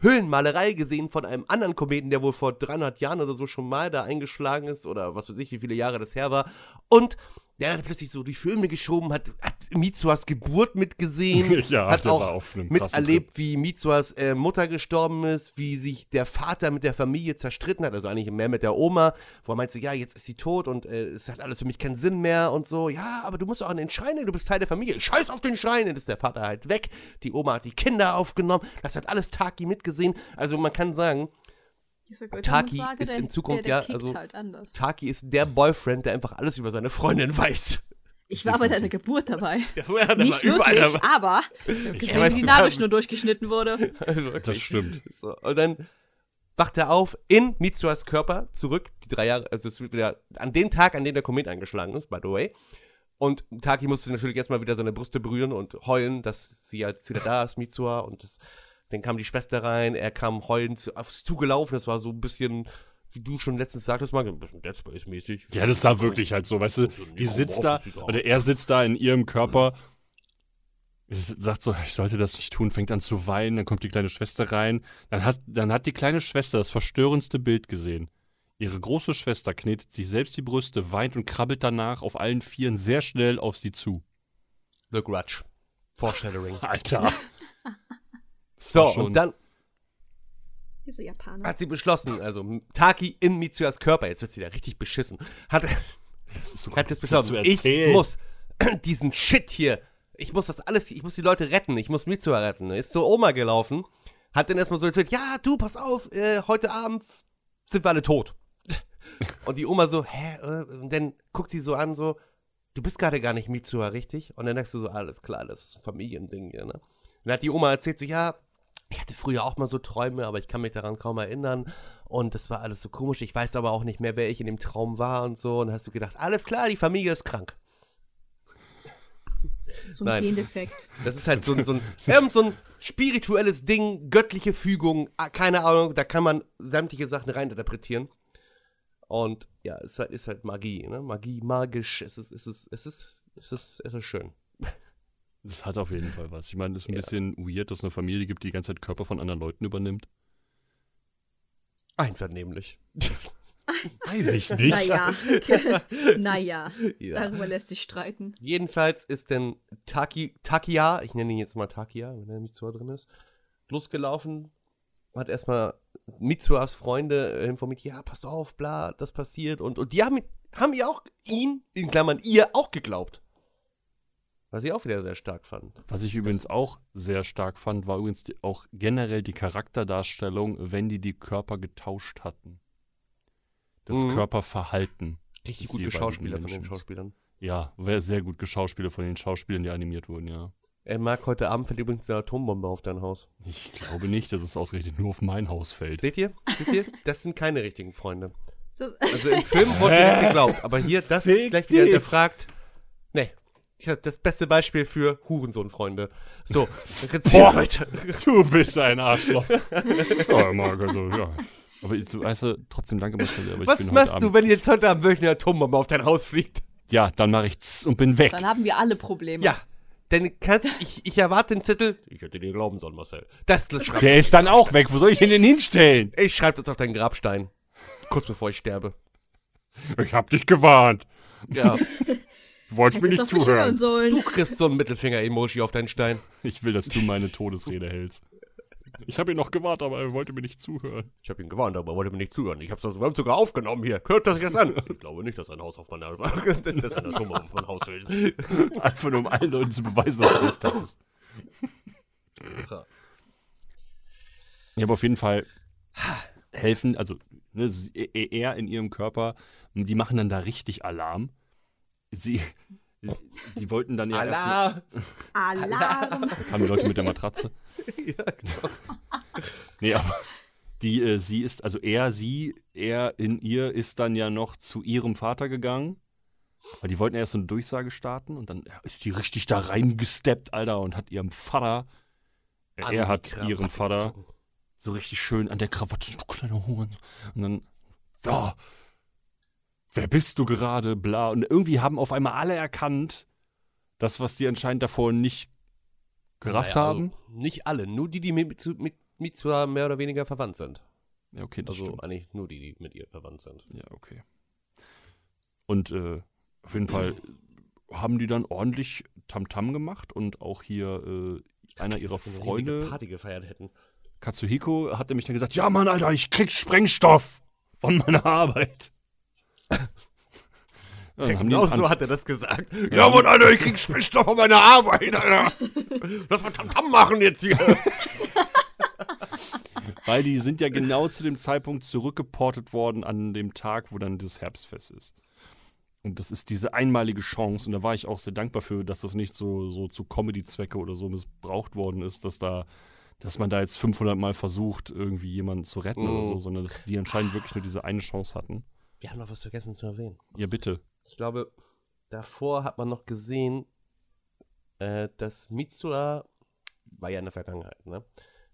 Höhlenmalerei gesehen von einem anderen Kometen, der wohl vor 300 Jahren oder so schon mal da eingeschlagen ist oder was weiß ich, wie viele Jahre das her war. Und der hat plötzlich so die Filme geschoben, hat, hat Mitsuas Geburt mitgesehen, Ja, hat auch miterlebt, wie Mitsuas äh, Mutter gestorben ist, wie sich der Vater mit der Familie zerstritten hat, also eigentlich mehr mit der Oma, wo er meinte, ja, jetzt ist sie tot und äh, es hat alles für mich keinen Sinn mehr und so. Ja, aber du musst auch an den Schrein, du bist Teil der Familie. Scheiß auf den Schrein, dann ist der Vater halt weg. Die Oma hat die Kinder aufgenommen, das hat alles Taki mitgesehen. Also man kann sagen, Taki ist der- in Zukunft, der, der ja, also- halt. Taki ist der Boyfriend, der einfach alles über seine Freundin weiß. Ich war bei deiner Geburt dabei. Ja Nicht wirklich, dabei. aber ich hab gesehen, weiß, wie die Nabelschnur durchgeschnitten wurde. Also. Das stimmt. So, und dann wacht er auf in Mitsuas Körper zurück, die drei Jahre, also es wird wieder an den Tag, an dem der Komet eingeschlagen ist, by the way. Und Taki musste natürlich erstmal wieder seine Brüste berühren und heulen, dass sie jetzt wieder da ist, Mitsua. Und das, dann kam die Schwester rein, er kam heulend zu, auf sie zugelaufen. Das war so ein bisschen, wie du schon letztens sagtest, mal, ein bisschen Dead Space-mäßig. Ja, das sah wirklich halt so, weißt du, die sitzt da, oder er sitzt da in ihrem Körper, sagt so, ich sollte das nicht tun, fängt an zu weinen, dann kommt die kleine Schwester rein, dann hat, dann hat die kleine Schwester das verstörendste Bild gesehen. Ihre große Schwester knetet sich selbst die Brüste, weint und krabbelt danach auf allen Vieren sehr schnell auf sie zu. The Grudge. Foreshadowing. Alter. So, und dann Diese Japaner. hat sie beschlossen, also Taki in Mitsuas Körper, jetzt wird's wieder richtig beschissen, hat, das ist so hat jetzt beschlossen, zu ich muss diesen Shit hier, ich muss das alles, ich muss die Leute retten, ich muss Mitsua retten. Ist zur Oma gelaufen, hat dann erstmal so erzählt, ja, du, pass auf, äh, heute Abend sind wir alle tot. Und die Oma so, hä? äh, Und dann guckt sie so an, so, du bist gerade gar nicht Mitsua, richtig? Und dann denkst du so, alles klar, das ist ein Familiending hier, ne? Und dann hat die Oma erzählt so, ja, ich hatte früher auch mal so Träume, aber ich kann mich daran kaum erinnern. Und das war alles so komisch. Ich weiß aber auch nicht mehr, wer ich in dem Traum war und so. Und dann hast du gedacht, alles klar, die Familie ist krank. So Nein. ein Gendefekt. Das ist halt so ein, so ein, irgend so ein spirituelles Ding, göttliche Fügung, ah, keine Ahnung, da kann man sämtliche Sachen reininterpretieren. Und ja, es ist halt, ist halt Magie, ne? Magie, magisch, es ist, es ist, es ist, es ist, es ist schön. Das hat auf jeden Fall was. Ich meine, es ist ein Ja. bisschen weird, dass es eine Familie gibt, die die ganze Zeit Körper von anderen Leuten übernimmt. Einvernehmlich. Weiß ich nicht. Naja. naja. Ja. Darüber lässt sich streiten. Jedenfalls ist denn Taki, Takia, ich nenne ihn jetzt mal Takia, wenn er Mitsua drin ist, losgelaufen, hat erstmal Mitsuas Freunde äh, informiert, ja, pass auf, bla, das passiert. Und, und die haben, haben ihr auch, ihn, in Klammern, ihr auch geglaubt. Was ich auch wieder sehr stark fand. Was ich übrigens auch sehr stark fand, war übrigens die, auch generell die Charakterdarstellung, wenn die die Körper getauscht hatten. Das Mhm. Körperverhalten. Richtig gute Schauspieler von den. Schauspielern. Ja, wäre sehr gut geschauspielert von den Schauspielern, die animiert wurden, ja. Er mag heute Abend fällt übrigens eine Atombombe auf dein Haus. Ich glaube nicht, dass es ausgerechnet nur auf mein Haus fällt. Seht ihr? Seht ihr? Das sind keine richtigen Freunde. Das, Also im Film wurde direkt geglaubt, aber hier das Fick gleich wieder hinterfragt. Nee, das beste Beispiel für Hurensohn-Freunde. So, Boah. weiter. Du bist ein Arschloch. ja, Marc, also, ja. Aber jetzt, weißt du, trotzdem danke, Marcel. Aber ich Was bin heute machst Abend, du, wenn jetzt heute Abend wirklich eine Atombombe auf dein Haus fliegt? Ja, dann mache ich tss und bin weg. Dann haben wir alle Probleme. Ja, denn kannst, ich, ich erwarte den Zettel. Ich hätte dir glauben sollen, Marcel. Das Der ist dann auch weg. Wo soll ich den denn hinstellen? ich schreibe das auf deinen Grabstein. Kurz bevor ich sterbe. Ich hab dich gewarnt. Ja, wolltest mir nicht nicht zuhören. sollen. du kriegst so ein Mittelfinger-Emoji auf deinen Stein. Ich will, dass du meine Todesrede hältst. Ich habe ihn noch gewartet, aber er wollte mir nicht zuhören. Ich habe ihn gewarnt, aber er wollte mir nicht zuhören. Ich habe es wir haben sogar aufgenommen hier. Hört das jetzt an. Ich glaube nicht, dass ein Haus auf meiner, dass ein mein Haus will. Einfach nur um allen Leuten zu beweisen, dass du recht hattest. Ja, aber auf jeden Fall helfen, also ne, sie- er in ihrem Körper, die machen dann da richtig Alarm. Sie, die wollten dann ja erst, Allah. Alarm. kamen die Leute mit der Matratze. Ja, Nee, aber die, äh, sie ist, also er, sie, er in ihr ist dann ja noch zu ihrem Vater gegangen. Weil die wollten erst so eine Durchsage starten und dann ist die richtig da reingesteppt, Alter, und hat ihrem Vater, äh, er hat Krawatte ihren Vater gezogen. so richtig schön an der Krawatte, du kleiner Huren. Und dann, ja, wer bist du gerade, bla. Und irgendwie haben auf einmal alle erkannt, das, was die anscheinend davor nicht gerafft Naja, haben. Also nicht alle, nur die, die mit, mit Mitsua mehr oder weniger verwandt sind. Ja, okay, das Also stimmt. eigentlich nur die, die mit ihr verwandt sind. Ja, okay. Und äh, auf jeden Fall haben die dann ordentlich Tamtam gemacht und auch hier äh, einer ihrer Freunde, Party gefeiert hätten. Katsuhiko, hat nämlich dann gesagt, ja Mann, Alter, ich krieg Sprengstoff von meiner Arbeit. Ja, die genau so hat er das gesagt. Ja, Ja. Mann, Alter, ich krieg Sprengstoff von meiner Arbeit, Alter. Lass mal Tamtam machen jetzt hier. Weil die sind ja genau zu dem Zeitpunkt zurückgeportet worden an dem Tag, wo dann das Herbstfest ist. Und das ist diese einmalige Chance. Und da war ich auch sehr dankbar für, dass das nicht so, so zu Comedy-Zwecke oder so missbraucht worden ist, dass da, dass man da jetzt 500 Mal versucht, irgendwie jemanden zu retten oder so, sondern dass die anscheinend wirklich nur diese eine Chance hatten. Wir haben noch was vergessen zu erwähnen. Ja, bitte. Ich glaube, davor hat man noch gesehen, äh, dass Mitsua war ja in der Vergangenheit, ne?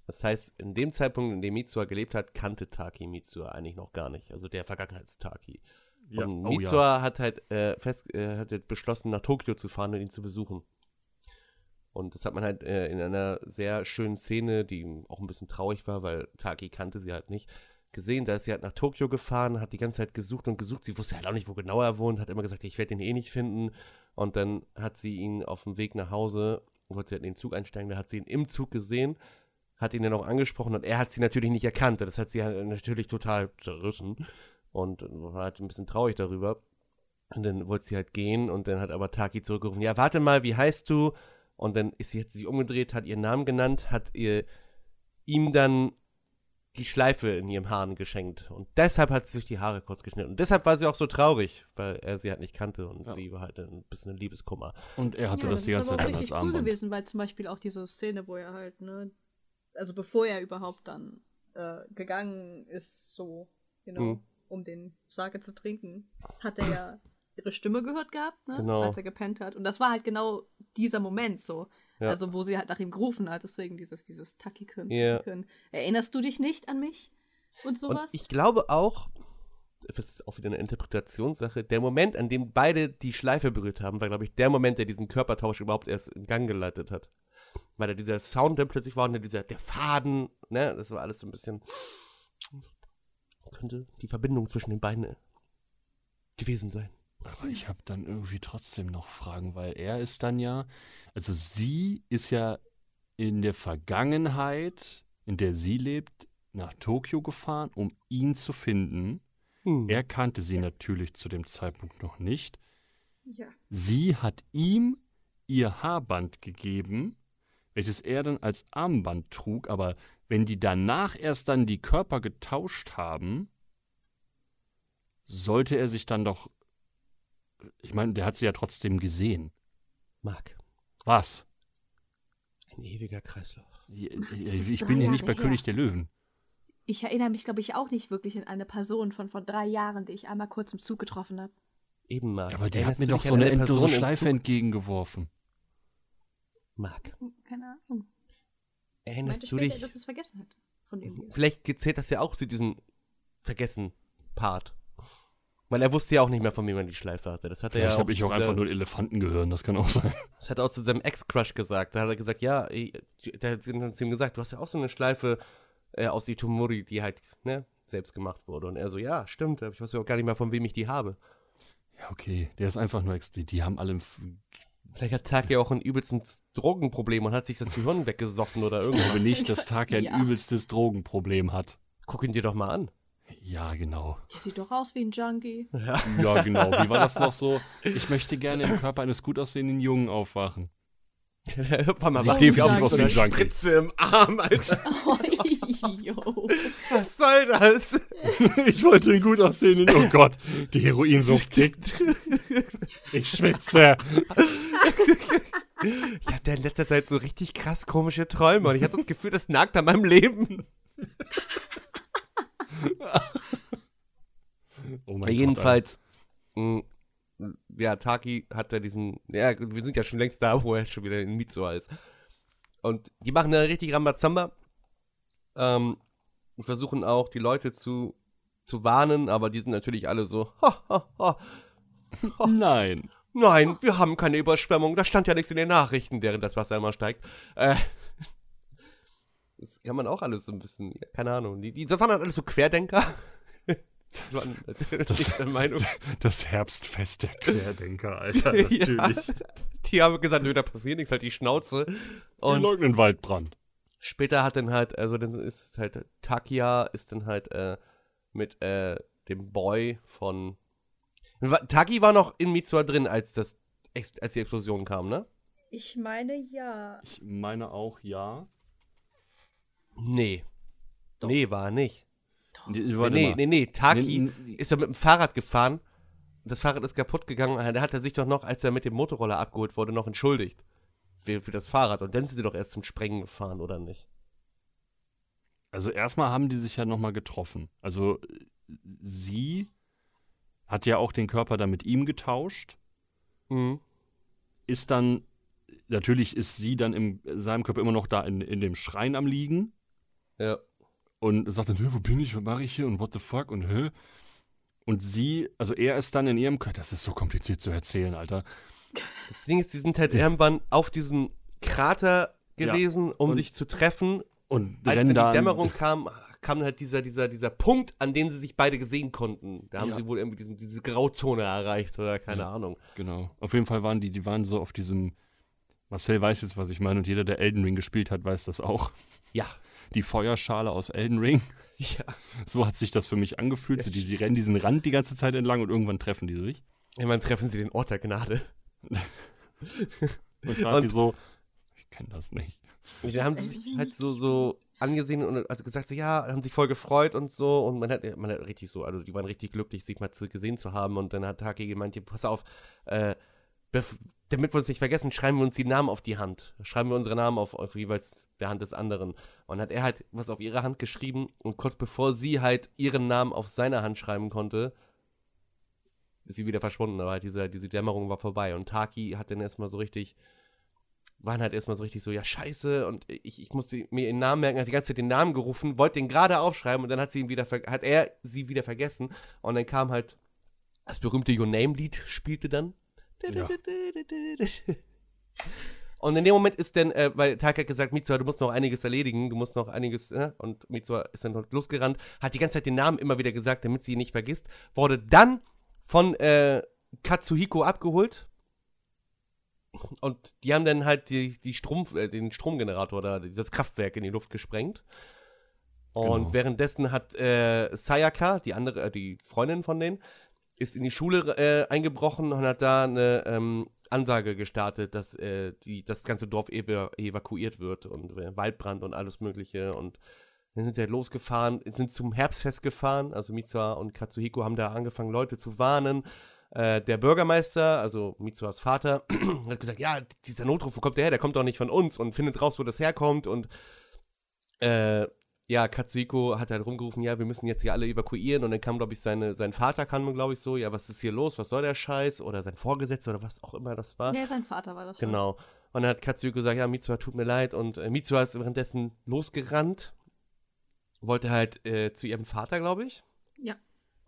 Das heißt, in dem Zeitpunkt, in dem Mitsua gelebt hat, kannte Taki Mitsua eigentlich noch gar nicht. Also der Vergangenheitstaki. Ja. Und Oh, ja. Hat halt äh, fest, äh, hat halt beschlossen, nach Tokio zu fahren und ihn zu besuchen. Und das hat man halt äh, in einer sehr schönen Szene, die auch ein bisschen traurig war, weil Taki kannte sie halt nicht, gesehen. Da ist sie halt nach Tokio gefahren, hat die ganze Zeit gesucht und gesucht. Sie wusste halt auch nicht, wo genau er wohnt, hat immer gesagt, ich werde ihn eh nicht finden. Und dann hat sie ihn auf dem Weg nach Hause, wollte sie halt in den Zug einsteigen, da hat sie ihn im Zug gesehen, hat ihn dann auch angesprochen und er hat sie natürlich nicht erkannt. Das hat sie halt natürlich total zerrissen und war halt ein bisschen traurig darüber. Und dann wollte sie halt gehen und dann hat aber Taki zurückgerufen, ja, warte mal, wie heißt du? Und dann ist sie, hat sie sich umgedreht, hat ihren Namen genannt, hat ihr, ihm dann die Schleife in ihrem Haaren geschenkt. Und deshalb hat sie sich die Haare kurz geschnitten. Und deshalb war sie auch so traurig, weil er sie halt nicht kannte und Ja. sie war halt ein bisschen ein Liebeskummer. Und er hatte ja, das die ganze Zeit als richtig cool Armband. gewesen, weil zum Beispiel auch diese Szene, wo er halt, ne, also bevor er überhaupt dann äh, gegangen ist, so, you know, Mhm. um den Sake zu trinken, hat er ja ihre Stimme gehört gehabt, ne, Genau. als er gepennt hat. Und das war halt genau dieser Moment so. Ja. Also, wo sie halt nach ihm gerufen hat, deswegen dieses, dieses. Ja. Taki-Können. Erinnerst du dich nicht an mich? Und Und sowas? ich glaube auch, das ist auch wieder eine Interpretationssache, der Moment, an dem beide die Schleife berührt haben, war, glaube ich, der Moment, der diesen Körpertausch überhaupt erst in Gang geleitet hat. Weil da dieser Sound dann plötzlich war und dann dieser, der Faden, ne, das war alles so ein bisschen, könnte die Verbindung zwischen den beiden gewesen sein. Aber ich habe dann irgendwie trotzdem noch Fragen, weil er ist dann ja, also sie ist ja in der Vergangenheit, in der sie lebt, nach Tokio gefahren, um ihn zu finden. Hm. Er kannte sie natürlich zu dem Zeitpunkt noch nicht. ja. Sie hat ihm ihr Haarband gegeben, welches er dann als Armband trug, aber wenn die danach erst dann die Körper getauscht haben, sollte er sich dann doch. Ich meine, der hat sie ja trotzdem gesehen. Marc, Was? ein ewiger Kreislauf. Ich, ich drei bin hier nicht bei Jahre König her. der Löwen. Ich erinnere mich, glaube ich, auch nicht wirklich an eine Person von vor drei Jahren, die ich einmal kurz im Zug getroffen habe. Eben, Marc. Aber die hat mir doch so eine Person endlose im Schleife Zug? entgegengeworfen. Marc, Keine Ahnung. erinnerst du später, dich? dass es vergessen hat. Von. Vielleicht gezählt das ja auch zu diesem Vergessen-Part. Weil er wusste ja auch nicht mehr, von wem er die Schleife hatte. Das hat er Vielleicht ja habe ich auch dieser- einfach nur Elefantengehirn, das kann auch sein. Das hat er auch zu seinem Ex-Crush gesagt. Da hat er gesagt, ja, der hat zu ihm gesagt, du hast ja auch so eine Schleife äh, aus Itomori, die halt, ne, selbst gemacht wurde. Und er so, ja, stimmt, aber ich weiß ja auch gar nicht mehr, von wem ich die habe. Ja, okay. Der ist einfach nur ex die, die haben alle. Vielleicht hat Taki auch ein übelsten Drogenproblem und hat sich das Gehirn weggesoffen oder Ich irgendwas. glaube nicht, dass Taki ein Ja. übelstes Drogenproblem hat. Guck ihn dir doch mal an. Ja, genau. Der sieht doch aus wie ein Junkie. Ja. Ja, genau. Wie war das noch so? Ich möchte gerne im Körper eines gut aussehenden Jungen aufwachen. Irgendwann mal Sieht definitiv aus so wie eine ein Junkie. Spritze im Arm, Alter. Oh, yo. Was soll das? Ich wollte einen gut aussehenden. Oh Gott, die Heroinsucht kickt. Ich schwitze. Ich habe da in letzter Zeit so richtig krass komische Träume und ich habe das Gefühl, das nagt an meinem Leben. Oh Jedenfalls, mh, ja, Taki hat da diesen, ja, wir sind ja schon längst da, wo er schon wieder in Mitsuha ist. Und die machen da richtig Rambazamba. Ähm, und versuchen auch die Leute zu, zu warnen, aber die sind natürlich alle so, ha, ha, ha. Alter. Nein. Nein, wir haben keine Überschwemmung. Da stand ja nichts in den Nachrichten, während das Wasser immer steigt. Äh, das kann man auch alles so ein bisschen, ja, keine Ahnung. Die, die, das waren halt alles so Querdenker. Die das- der Meinung. Das Herbstfest der Querdenker, Alter. Ja. Natürlich. Die haben gesagt, nö, da passiert nichts, halt die Schnauze. Und leugnen Waldbrand. später hat dann halt, also dann ist es halt, Takia ist dann halt äh, mit äh, dem Boy von. Taki war noch in Mitsuha drin, als das als die Explosion kam, ne? Ich meine ja. Ich meine auch, ja. Nee. Doch. Nee, war er nicht. Nee, nee, nee, nee, Taki Nee, nee. ist ja mit dem Fahrrad gefahren. Das Fahrrad ist kaputt gegangen. Da hat er sich doch noch, als er mit dem Motorroller abgeholt wurde, noch entschuldigt. Für, für das Fahrrad. Und dann sind sie doch erst zum Sprengen gefahren, oder nicht? Also erstmal haben die sich ja nochmal getroffen. Also äh, sie hat ja auch den Körper dann mit ihm getauscht. Mhm. Ist dann, natürlich ist sie dann in seinem Körper immer noch da in, in dem Schrein am Liegen. Ja. und sagt dann, "Hä, wo bin ich, was mache ich hier und what the fuck und hä? Und sie, also er ist dann in ihrem Körper, das ist so kompliziert zu erzählen, Alter. Das Ding ist, die sind halt irgendwann auf diesem Krater Ja. gewesen, um Und sich zu treffen. Und Als da die Dämmerung kam, kam halt dieser, dieser, dieser Punkt, an dem sie sich beide gesehen konnten. Da haben Ja. sie wohl irgendwie diesen, diese Grauzone erreicht oder keine Ja. Ahnung. Genau. Auf jeden Fall waren die, die waren so auf diesem, Marcel weiß jetzt, was ich meine und jeder, der Elden Ring gespielt hat, weiß das auch. Ja. Die Feuerschale aus Elden Ring, Ja. so hat sich das für mich angefühlt. So, die, sie rennen diesen Rand die ganze Zeit entlang und irgendwann treffen die sich. Irgendwann treffen sie den Ort der Gnade. Und gerade die so, ich kenne das nicht. Und dann haben sie sich halt so, so angesehen und also gesagt, so ja, haben sich voll gefreut und so. Und man hat, man hat richtig so, also die waren richtig glücklich, sich mal zu, gesehen zu haben. Und dann hat Taki gemeint, pass auf, äh, damit wir uns nicht vergessen, schreiben wir uns die Namen auf die Hand. Schreiben wir unsere Namen auf, auf jeweils der Hand des anderen. Und hat er halt was auf ihre Hand geschrieben und kurz bevor sie halt ihren Namen auf seine Hand schreiben konnte, ist sie wieder verschwunden. Aber halt diese, diese Dämmerung war vorbei. Und Taki hat dann erstmal so richtig waren halt erstmal so richtig so, ja, scheiße, und ich, ich musste mir ihren Namen merken, hat die ganze Zeit den Namen gerufen, wollte den gerade aufschreiben und dann hat sie ihn wieder, hat er sie wieder vergessen und dann kam halt das berühmte Your Name-Lied, spielte dann. Ja. Und in dem Moment ist dann, äh, weil Taka hat gesagt, Mitsuha, du musst noch einiges erledigen, du musst noch einiges, äh, und Mitsuha ist dann losgerannt, hat die ganze Zeit den Namen immer wieder gesagt, damit sie ihn nicht vergisst, wurde dann von äh, Katsuhiko abgeholt. Und die haben dann halt die, die Strom, äh, den Stromgenerator oder das Kraftwerk in die Luft gesprengt. Und Genau. währenddessen hat äh, Sayaka, die andere, äh, die Freundin von denen, ist in die Schule äh, eingebrochen und hat da eine ähm, Ansage gestartet, dass äh, die, das ganze Dorf ev evakuiert wird und äh, Waldbrand und alles Mögliche. Und dann sind sie halt losgefahren, sind zum Herbstfest gefahren. Also Mitsuha und Katsuhiko haben da angefangen, Leute zu warnen. Äh, der Bürgermeister, also Mitsuhas Vater, hat gesagt, ja, dieser Notruf, wo kommt der her? Der kommt doch nicht von uns und findet raus, wo das herkommt. Und äh, ja, Katsuhiko hat halt rumgerufen, ja, wir müssen jetzt hier alle evakuieren und dann kam, glaube ich, seine, sein Vater kam, glaube ich, so, ja, was ist hier los, was soll der Scheiß oder sein Vorgesetzter oder was auch immer das war. Nee, sein Vater war das. schon. Genau. Und dann hat Katsuhiko gesagt, ja, Mitsuha, tut mir leid. Und äh, Mitsuha ist währenddessen losgerannt. Wollte halt äh, zu ihrem Vater, glaube ich. Ja.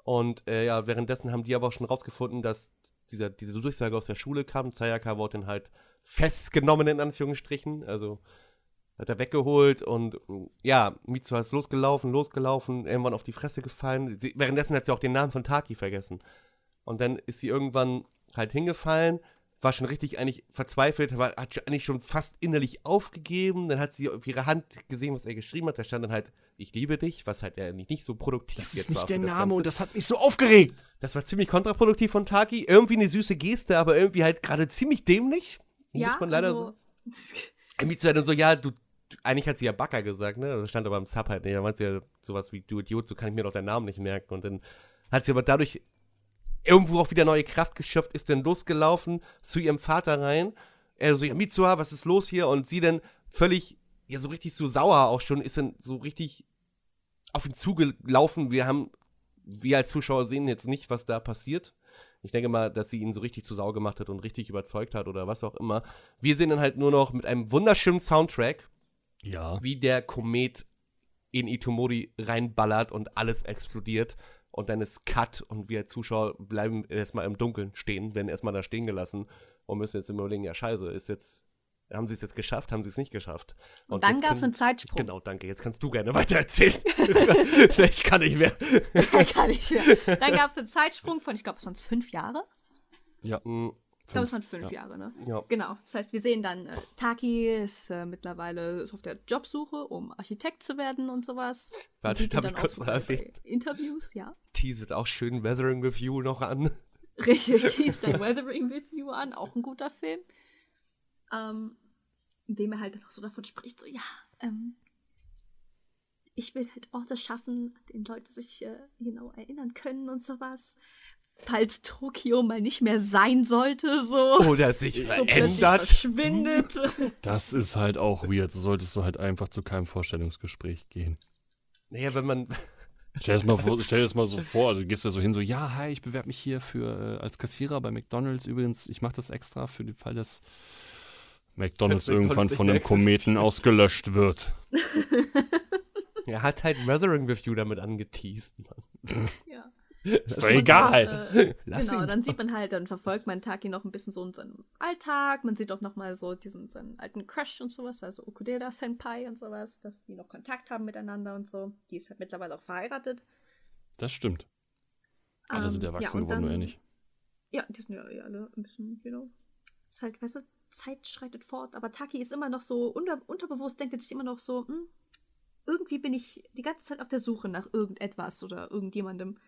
Und äh, ja, währenddessen haben die aber auch schon rausgefunden, dass dieser, diese Durchsage aus der Schule kam. Sayaka wurde dann halt festgenommen, in Anführungsstrichen. Also hat er weggeholt und mm, ja, Mitsuha ist losgelaufen, losgelaufen, irgendwann auf die Fresse gefallen. Sie, währenddessen hat sie auch den Namen von Taki vergessen. Und dann ist sie irgendwann halt hingefallen, war schon richtig eigentlich verzweifelt, war, hat eigentlich schon fast innerlich aufgegeben. Dann hat sie auf ihre Hand gesehen, was er geschrieben hat. Da stand dann halt, ich liebe dich, was halt ja nicht, nicht so produktiv Das jetzt ist war nicht der für das Name Ganze. und das hat mich so aufgeregt. Das war ziemlich kontraproduktiv von Taki. Irgendwie eine süße Geste, aber irgendwie halt gerade ziemlich dämlich. Ja, muss man leider also, so. Mitsu hat dann so, ja, du- eigentlich hat sie ja Backer gesagt, ne? Das stand aber im Sub halt, ne? Da meint sie ja sowas wie, du Idiot, so kann ich mir doch deinen Namen nicht merken. Und dann hat sie aber dadurch irgendwo auch wieder neue Kraft geschöpft, ist dann losgelaufen zu ihrem Vater rein. Er so, ja, Mitsuha, was ist los hier? Und sie dann völlig, ja, so richtig so sauer auch schon, ist dann so richtig auf ihn zugelaufen. Wir haben, wir als Zuschauer sehen jetzt nicht, was da passiert. Ich denke mal, dass sie ihn so richtig zu Sau gemacht hat und richtig überzeugt hat oder was auch immer. Wir sehen dann halt nur noch mit einem wunderschönen Soundtrack, Ja. wie der Komet in Itomori reinballert und alles explodiert. Und dann ist Cut und wir Zuschauer bleiben erstmal im Dunkeln stehen, werden erstmal da stehen gelassen und müssen jetzt immer überlegen, ja scheiße, ist jetzt, haben sie es jetzt geschafft, haben sie es nicht geschafft. und dann jetzt gab es einen Zeitsprung. Genau, danke. Jetzt kannst du gerne weitererzählen. ich kann nicht mehr. Kann ich mehr. Dann gab es einen Zeitsprung von, ich glaube, es waren fünf Jahre. Ja. Ich glaube, es waren Fünf, ja. Jahre, ne? Ja. Genau. Das heißt, wir sehen dann, äh, Taki ist äh, mittlerweile ist auf der Jobsuche, um Architekt zu werden und sowas. Warte, darf ich kurz erwähnen? Interviews, ja. Teaset auch schön Weathering with You noch an. Richtig, ist dann Weathering with You an, auch ein guter Film. Ähm, in dem er halt dann auch so davon spricht, so, ja, ähm, ich will halt Orte schaffen, an denen Leute sich äh, genau erinnern können und sowas. Falls Tokio mal nicht mehr sein sollte, so. Oder sich so verändert. verschwindet. Das ist halt auch weird. So solltest du halt einfach zu keinem Vorstellungsgespräch gehen. Naja, wenn man. Stell dir das mal, stell das mal so vor, du gehst da so hin, so, ja, hi, ich bewerbe mich hier für äh, als Kassierer bei McDonalds. Übrigens, ich mache das extra für den Fall, dass McDonalds irgendwann von einem Kometen ausgelöscht wird. Er hat halt Weathering with You damit angeteased. Mann. ja. Ist doch Und, egal. Äh, Lass genau, dann sieht man halt, dann verfolgt man Taki noch ein bisschen so in seinem Alltag. Man sieht auch noch mal so diesen seinen alten Crush und sowas, also Okudera Senpai und sowas, dass die noch Kontakt haben miteinander und so. Die ist halt mittlerweile auch verheiratet. Das stimmt. Alle sind Ähm, erwachsen ja, und geworden, nur er nicht. Ja, die sind ja eh alle ein bisschen, you know. Ist halt, weißt du, Zeit schreitet fort, aber Taki ist immer noch so, unter, unterbewusst denkt er sich immer noch so, hm, irgendwie bin ich die ganze Zeit auf der Suche nach irgendetwas oder irgendjemandem.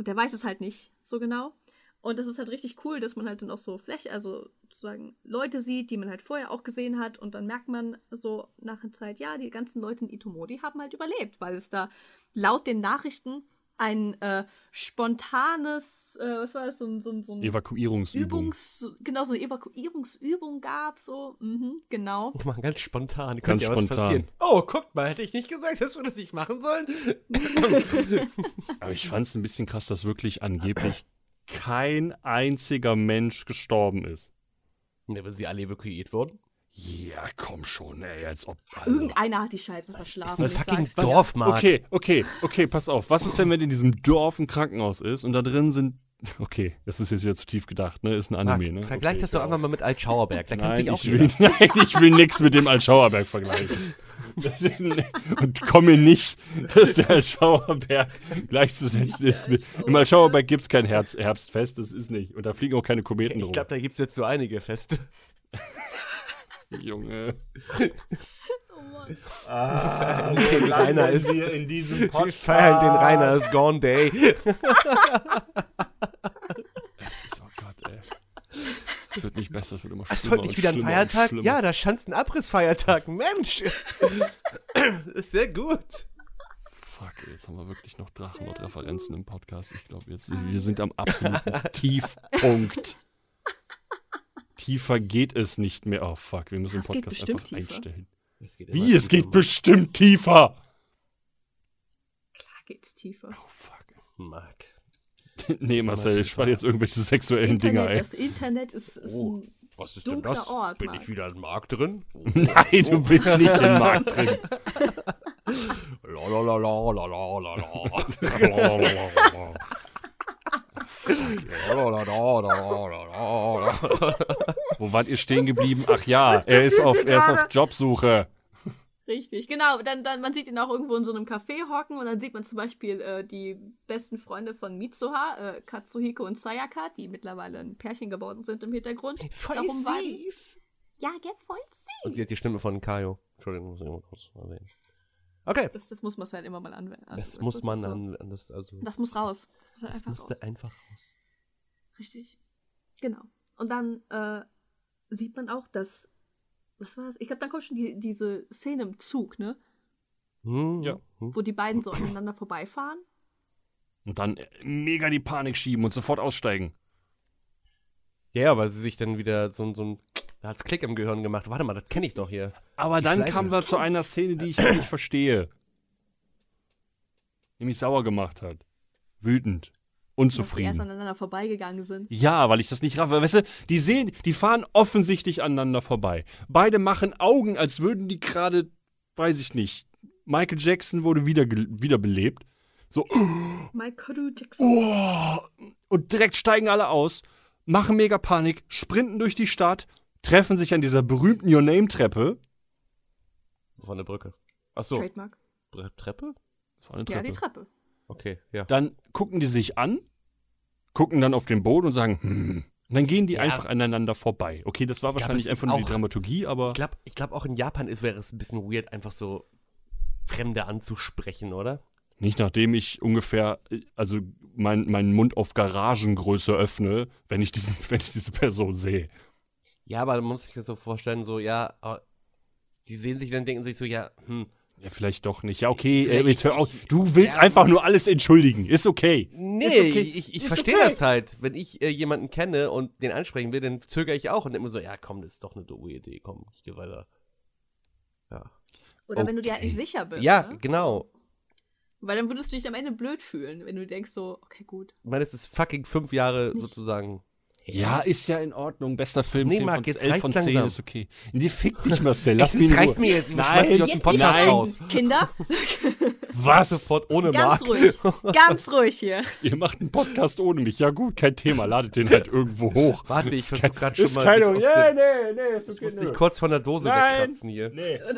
Und der weiß es halt nicht so genau. Und das ist halt richtig cool, dass man halt dann auch so Fläche, also sozusagen Leute sieht, die man halt vorher auch gesehen hat. Und dann merkt man so nach einer Zeit, ja, die ganzen Leute in Itomori haben halt überlebt, weil es da laut den Nachrichten ein äh, spontanes, äh, was war das, so ein, so ein, so ein Evakuierungsübung. Übungs, genau, so eine Evakuierungsübung gab, so, mhm, genau. Ich mache ganz spontan. Ganz ja was spontan. passieren. Oh, guckt mal, hätte ich nicht gesagt, dass wir das nicht machen sollen? Aber ich fand es ein bisschen krass, dass wirklich angeblich kein einziger Mensch gestorben ist. Ja, weil sie alle evakuiert wurden. Ja, komm schon, ey, als ob. Also. Irgendeiner hat die Scheiße verschlafen. Ein ich fucking sag's. Dorf, Mark. Okay, okay, okay, pass auf. Was ist denn, wenn in diesem Dorf ein Krankenhaus ist und da drin sind. Okay, das ist jetzt wieder zu tief gedacht, ne? Ist ein Mark, Anime, ne? Vergleich okay, das doch einfach mal mit Altschauerberg. Da kann Nein, sich auch ich will, nein, ich will nichts mit dem Altschauerberg vergleichen. Und komme nicht, dass der Altschauerberg gleichzusetzen ist. Mit, Im Altschauerberg gibt es kein Herz, Herbstfest, das ist nicht. Und da fliegen auch keine Kometen Ich rum. glaube, da gibt es jetzt so einige Feste. Junge. Oh Mann. Ah, Den Rainer ist, wir in diesem wir feiern den Rainer is Gone Day. Es ist, oh Gott, ey. Es wird nicht besser, es wird immer Hast du schlimmer heute nicht wieder einen schlimmer und Feiertag? schlimmer. Ja, da stand ein Abrissfeiertag. Mensch. ist sehr gut. Fuck, ey, jetzt haben wir wirklich noch Drachen und Referenzen im Podcast. Ich glaube, jetzt wir sind am absoluten Tiefpunkt. Tiefer geht es nicht mehr. Oh fuck, wir müssen Ja, es den Podcast einfach tiefer. einstellen. Es geht Wie? Es geht bestimmt tiefer. geht's tiefer. Oh, fuck. Marc. nee, Marcel, ich spann jetzt irgendwelche sexuellen Dinge Internet, ein. das Internet ist, ist Oh. ein Was ist Dunkler denn das? Ort, Bin Marc. ich wieder im Markt drin? Nein, du bist nicht im Markt drin. Lalalala. Wo wart ihr stehen geblieben? Ach ja, er ist auf, er ist auf Jobsuche. Richtig, genau. Dann, dann, man sieht ihn auch irgendwo in so einem Café hocken und dann sieht man zum Beispiel äh, die besten Freunde von Mitsuha, äh, Katsuhiko und Sayaka, die mittlerweile ein Pärchen geworden sind im Hintergrund. Voll Darum süß. Ja, gell, voll süß. Und sie hat die Stimme von Kaio. Entschuldigung, muss ich mal kurz erwähnen. Okay. Das, das muss man halt immer mal anwenden. Also Das muss man ist so. an, das, also. Das muss raus. Das muss halt Das einfach musste raus. einfach raus. Richtig. Genau. Und dann äh, sieht man auch, dass. Was war das? Ich glaube, dann kommt schon die, diese Szene im Zug, ne? Hm, Ja. Hm. Wo die beiden so aneinander vorbeifahren. Und dann mega die Panik schieben und sofort aussteigen. Ja, ja, weil sie sich dann wieder so, so ein. Da hat's Klick im Gehirn gemacht. Warte mal, das kenne ich doch hier. Aber dann Schleife. kam wir zu einer Szene, die ich nicht verstehe. Die mich sauer gemacht hat. Wütend. Dass die erst Unzufrieden. aneinander vorbeigegangen sind. Ja, weil ich das nicht raffe. Weißt du, die sehen, die fahren offensichtlich aneinander vorbei. Beide machen Augen, als würden die gerade, weiß ich nicht, Michael Jackson wurde wieder, wiederbelebt. So, Michael Jackson. oh, und direkt steigen alle aus, machen mega Panik, sprinten durch die Stadt, treffen sich an dieser berühmten Your Name Treppe. Von der Brücke. Achso. Trademark. Treppe? Das war eine Ja, Treppe. die Treppe. Okay, ja. Dann gucken die sich an, gucken dann auf den Boden und sagen, hm. Und dann gehen die Ja. einfach aneinander vorbei. Okay, das war wahrscheinlich ist einfach nur die Dramaturgie, aber Ich glaube ich glaub auch in Japan ist, wäre es ein bisschen weird, einfach so Fremde anzusprechen, oder? nicht nachdem ich ungefähr, äh, also mein, meinen Mund auf Garagengröße öffne, wenn ich, diesen, wenn ich diese Person sehe. Ja, aber man muss sich das so vorstellen, so, ja, aber die sehen sich dann, denken sich so, ja, hm. Ja, vielleicht doch nicht. Ja, okay, äh, jetzt hör auf. Du willst Ja. einfach nur alles entschuldigen. Ist okay. Nee, Ist okay. ich, ich verstehe okay. das halt. Wenn ich äh, jemanden kenne und den ansprechen will, dann zögere ich auch und immer so, ja, komm, das ist doch eine doofe Idee, komm, ich gehe weiter. Ja, Oder wenn du dir halt Okay. nicht sicher bist. ja ne? genau. Weil dann würdest du dich am Ende blöd fühlen, wenn du denkst so, okay, gut. Ich meine, es ist fucking fünf Jahre Nicht. sozusagen. Ja, ist ja in Ordnung. Bester Film, Nee, 10 Marc, von, jetzt 11 von reicht's 10 langsam. ist okay. Nee, fick dich, Marcel. Lass mich reicht mir jetzt, ich Nein, dem Jetzt, Podcast nein, raus. Kinder, Was? Sofort ohne ganz Marc. ruhig. Ganz ruhig hier. Ihr macht einen Podcast ohne mich. Ja gut, kein Thema. Ladet den halt irgendwo hoch. Warte, ich Ist versuch kein- grad schon ist mal keine, ja, dem- nee, nee, ist Ich okay. muss nö. dich kurz von der Dose Nein. wegkratzen hier. Nee.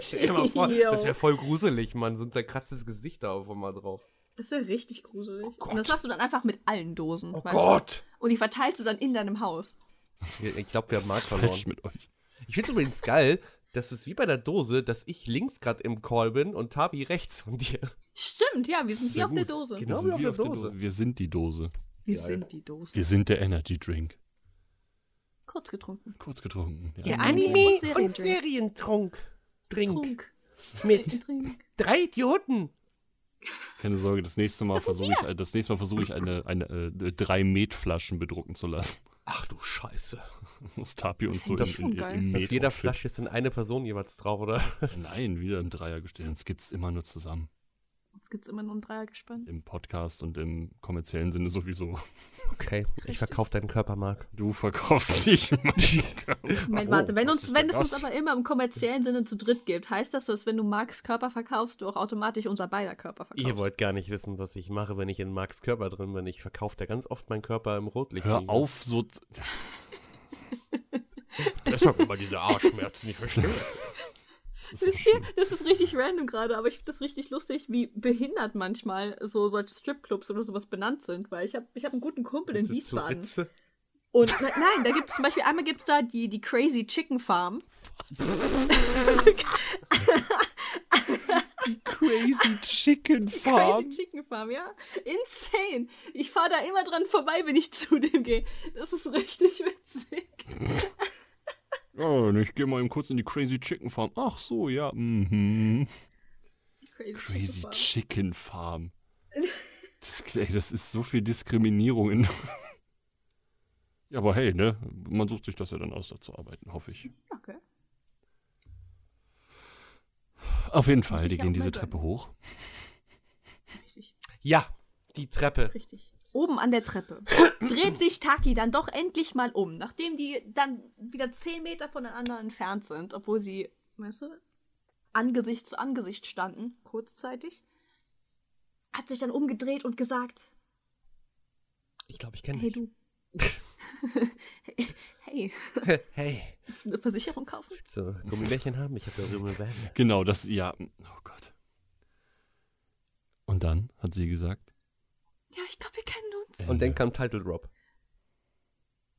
Stell dir mal vor, das wäre voll gruselig, Mann. So ein zerkratztes Gesicht da auf einmal drauf. Das ist ja richtig gruselig. Gott. Und das machst du dann einfach mit allen Dosen. Oh Gott! Du? Und die verteilst du dann in deinem Haus. Ich glaube, wir haben ist verloren. mit euch? Ich finde übrigens geil, dass es wie bei der Dose, dass ich links gerade im Call bin und Tabi rechts von dir. Stimmt, ja, wir sind Sehr hier auf der. Dose. Genau. Wir sind wie wie auf der Dose. Wir sind die Dose. Wir Geil. sind die Dose. Wir sind der Energy Drink. Kurz getrunken. Kurz getrunken. Ja. Der Anime- und Serientrunk. Drink. Trunk. Mit Trink. drei Idioten. Keine Sorge, das nächste Mal versuche ich, das nächste Mal versuche ich eine, eine äh, drei Metflaschen bedrucken zu lassen. Ach du Scheiße. Muss Tapi uns so Das in, in, geil. im Auf Met jeder Flasche ist dann eine Person jeweils drauf, oder? Nein, wieder im Dreier gestellt. Das gibt's immer nur zusammen. Gibt es immer nur ein Dreiergespann. Im Podcast und im kommerziellen Sinne sowieso. Okay, ich verkaufe deinen Körper, Marc. Du verkaufst dich. Moment, Oh, warte, wenn, uns, wenn es uns aber immer im kommerziellen Sinne zu dritt gibt, heißt das, dass wenn du Marks Körper verkaufst, du auch automatisch unser beider Körper verkaufst? Ihr wollt gar nicht wissen, was ich mache, wenn ich in Marks Körper drin bin. Ich verkaufe da ganz oft meinen Körper im Rotlicht. Hör auf, so. Deshalb immer diese Arschschmerzen nicht verstehen. Das ist ihr, schlimm. das ist richtig random gerade, aber ich finde das richtig lustig, wie behindert manchmal so solche Stripclubs oder sowas benannt sind, weil ich habe ich hab einen guten Kumpel in Wiesbaden. Ritze? Und ne- nein, da gibt es zum Beispiel, einmal gibt es da die, die Crazy Chicken Farm. Crazy Chicken Crazy Farm. Chicken Farm, ja. Insane. Ich fahre da immer dran vorbei, wenn ich zu dem gehe. Das ist richtig witzig. Oh, ich gehe mal eben kurz in die Crazy Chicken Farm. Ach so, ja. Mhm. Crazy, Crazy Farm. Chicken Farm. Das, ey, das ist so viel Diskriminierung in. ja, aber hey, ne? Man sucht sich das ja dann aus, da zu arbeiten, hoffe ich. Okay. Auf jeden Fall, die gehen diese Treppe hoch. Richtig. Ja, die Treppe. Richtig. Oben an der Treppe dreht sich Taki dann doch endlich mal um, nachdem die dann wieder 10 Meter voneinander entfernt sind, obwohl sie, weißt du, Angesicht zu Angesicht standen, kurzzeitig. Hat sich dann umgedreht und gesagt: Ich glaube, ich kenne Hey dich. du. hey, Hey, willst du eine Versicherung kaufen? willst du Gummibärchen haben? Ich habe da drüben eine Wärme. Genau, das, ja. Oh Gott. Und dann hat sie gesagt, Ja, ich glaube, wir kennen uns. Und dann kam Title Drop.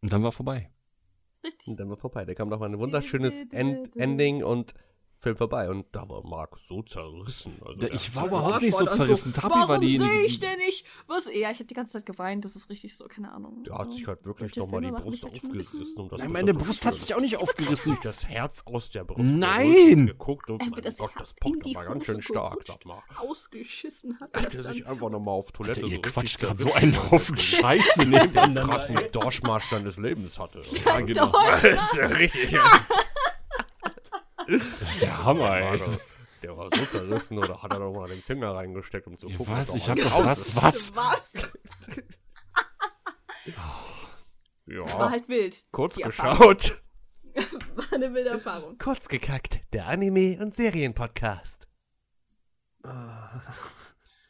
und dann war vorbei. Richtig. Und dann war vorbei. Da kam noch ein wunderschönes End Ending und Film vorbei. Und da war Marc so zerrissen. Also Ja, ich war überhaupt nicht so zerrissen. Tapi Warum war die. sehe ich denn nicht? Was? Ja, ich habe die ganze Zeit geweint. Das ist richtig so, keine Ahnung. Der hat so. sich halt wirklich nochmal die Brust aufgerissen. Und das Nein, meine so Brust hat sich auch nicht aufgerissen. Durch das Herz aus der Brust. Nein! Geguckt und Er mein das Gott, das pockt aber ganz schön stark, sag mal. Ausgeschissen hat er Hat er sich einfach nochmal auf Toilette Alter, ihr so quatscht gerade so einen Haufen Scheiße den nebeneinander. krassen Dorschmarsch seines Lebens hatte. Ja, genau. Das ist ja richtig. Das ist der Hammer, ey. Der war so zerrissen oder hat er doch mal den Finger reingesteckt, um zu Ja, gucken. was? Ich hab doch was? Was? Was? Ja, War halt wild. kurz die geschaut. War eine wilde Erfahrung. Kurz gekackt, der Anime- und Serienpodcast.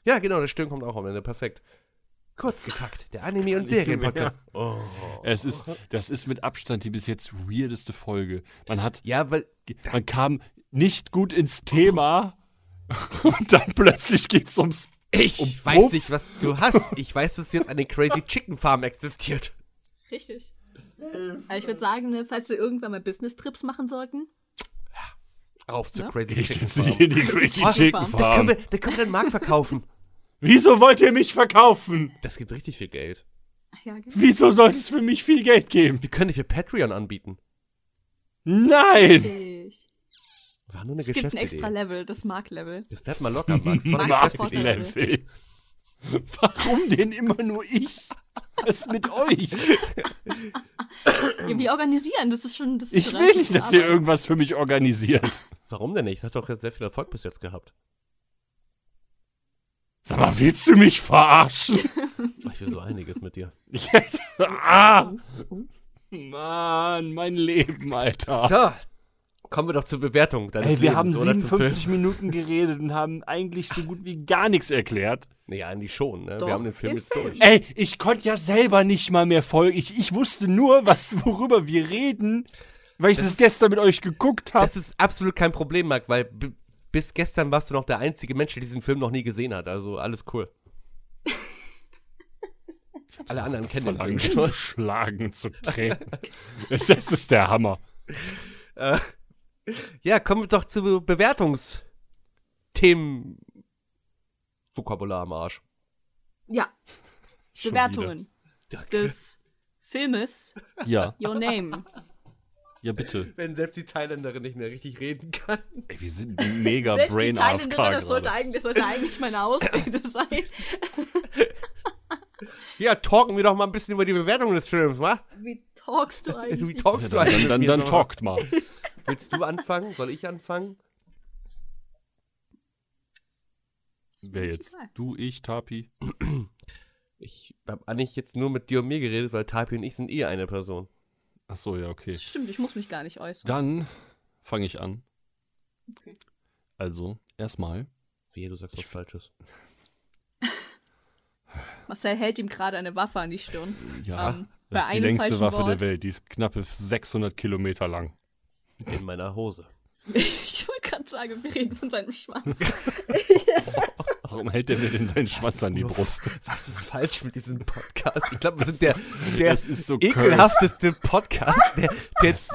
Ja, genau, das Stimmt kommt auch am Ende. Perfekt. Kurz gekackt, der Anime- und. Serienpodcast. Oh. Es ist, das ist mit Abstand die bis jetzt weirdeste Folge. Man hat, Ja, weil man kam nicht gut ins Thema und dann plötzlich geht's ums. ich Um weiß Puff. nicht, was du hast. Ich weiß, dass jetzt eine Crazy Chicken Farm existiert. Richtig. Also ich würde sagen, ne, falls wir irgendwann mal Business-Trips machen sollten, Auf zur Ja? Crazy Chicken jetzt Farm. nicht in die Crazy Farm. Chicken Da Da können, Farm. wir, da können wir den Markt verkaufen. Wieso wollt ihr mich verkaufen? Das gibt richtig viel Geld. ja. Wieso sollte es für mich viel Geld geben? Wir können dich für Patreon anbieten. Nein! Ich. War nur eine Es gibt ein extra. Level, das Mark-Level. Das bleibt mal locker, Max. Mark-Level. Warum denn immer nur ich? Was ist mit euch? Ja, wir organisieren, das ist schon. Das ist Ich will nicht, dass ihr irgendwas für mich organisiert. Warum denn nicht? Das hat doch jetzt sehr viel Erfolg bis jetzt gehabt. Sag mal, willst du mich verarschen? Ich will so einiges mit dir. Ich, ah! Mann, mein Leben, Alter. So, kommen wir doch zur Bewertung deines Ey, wir Lebens, haben oder zum 57 Film. Minuten geredet und haben eigentlich so gut wie gar nichts erklärt. Nee, eigentlich schon, ne? Doch, wir haben den Film den jetzt Film. durch. Ey, ich konnte ja selber nicht mal mehr folgen. Ich, ich wusste nur, was, worüber wir reden, weil ich das, Das- gestern mit euch geguckt habe. Das ist absolut kein Problem, Marc, weil bis gestern warst du noch der einzige Mensch, der diesen Film noch nie gesehen hat. Also alles cool. Alle anderen kennen den Film schon. zu schlagen, zu tränen. das ist der Hammer. Äh, ja, kommen wir doch zu Bewertungsthemen. Vokabular am Arsch. Ja, Bewertungen des Filmes. Ja, Your Name. Ja, bitte. Wenn selbst die Thailänderin nicht mehr richtig reden kann. Ey, wir sind mega Selbst die Brain Thailänderin, AFK das sollte eigentlich, sollte eigentlich meine Ausrede sein. Ja, talken wir doch mal ein bisschen über die Bewertung des Films, wa? Wie talkst du Wie eigentlich? talkst Ja, du dann, eigentlich dann, dann, dann talkt mal. Willst du anfangen? Soll ich anfangen? Wer jetzt? Du, ich, Tapi? Ich habe eigentlich jetzt nur mit dir und mir geredet, weil Tapi und ich sind eh eine Person. Ach so, ja, okay. Stimmt, ich muss mich gar nicht äußern. Dann fange ich an. Okay. Also, erstmal. Wehe, du sagst was Falsches. Marcel hält ihm gerade eine Waffe an die Stirn. Ja, Ähm, das ist die längste Waffe Wort. der Welt. Die ist knappe 600 Kilometer lang. In meiner Hose. Ich wollte gerade sagen, wir reden von seinem Schwanz. Warum hält der mir denn seinen Schwanz an die Brust? Was ist falsch mit diesem Podcast? Ich glaube, wir sind der, der das ist so ekelhafteste Podcast, der, der, Das,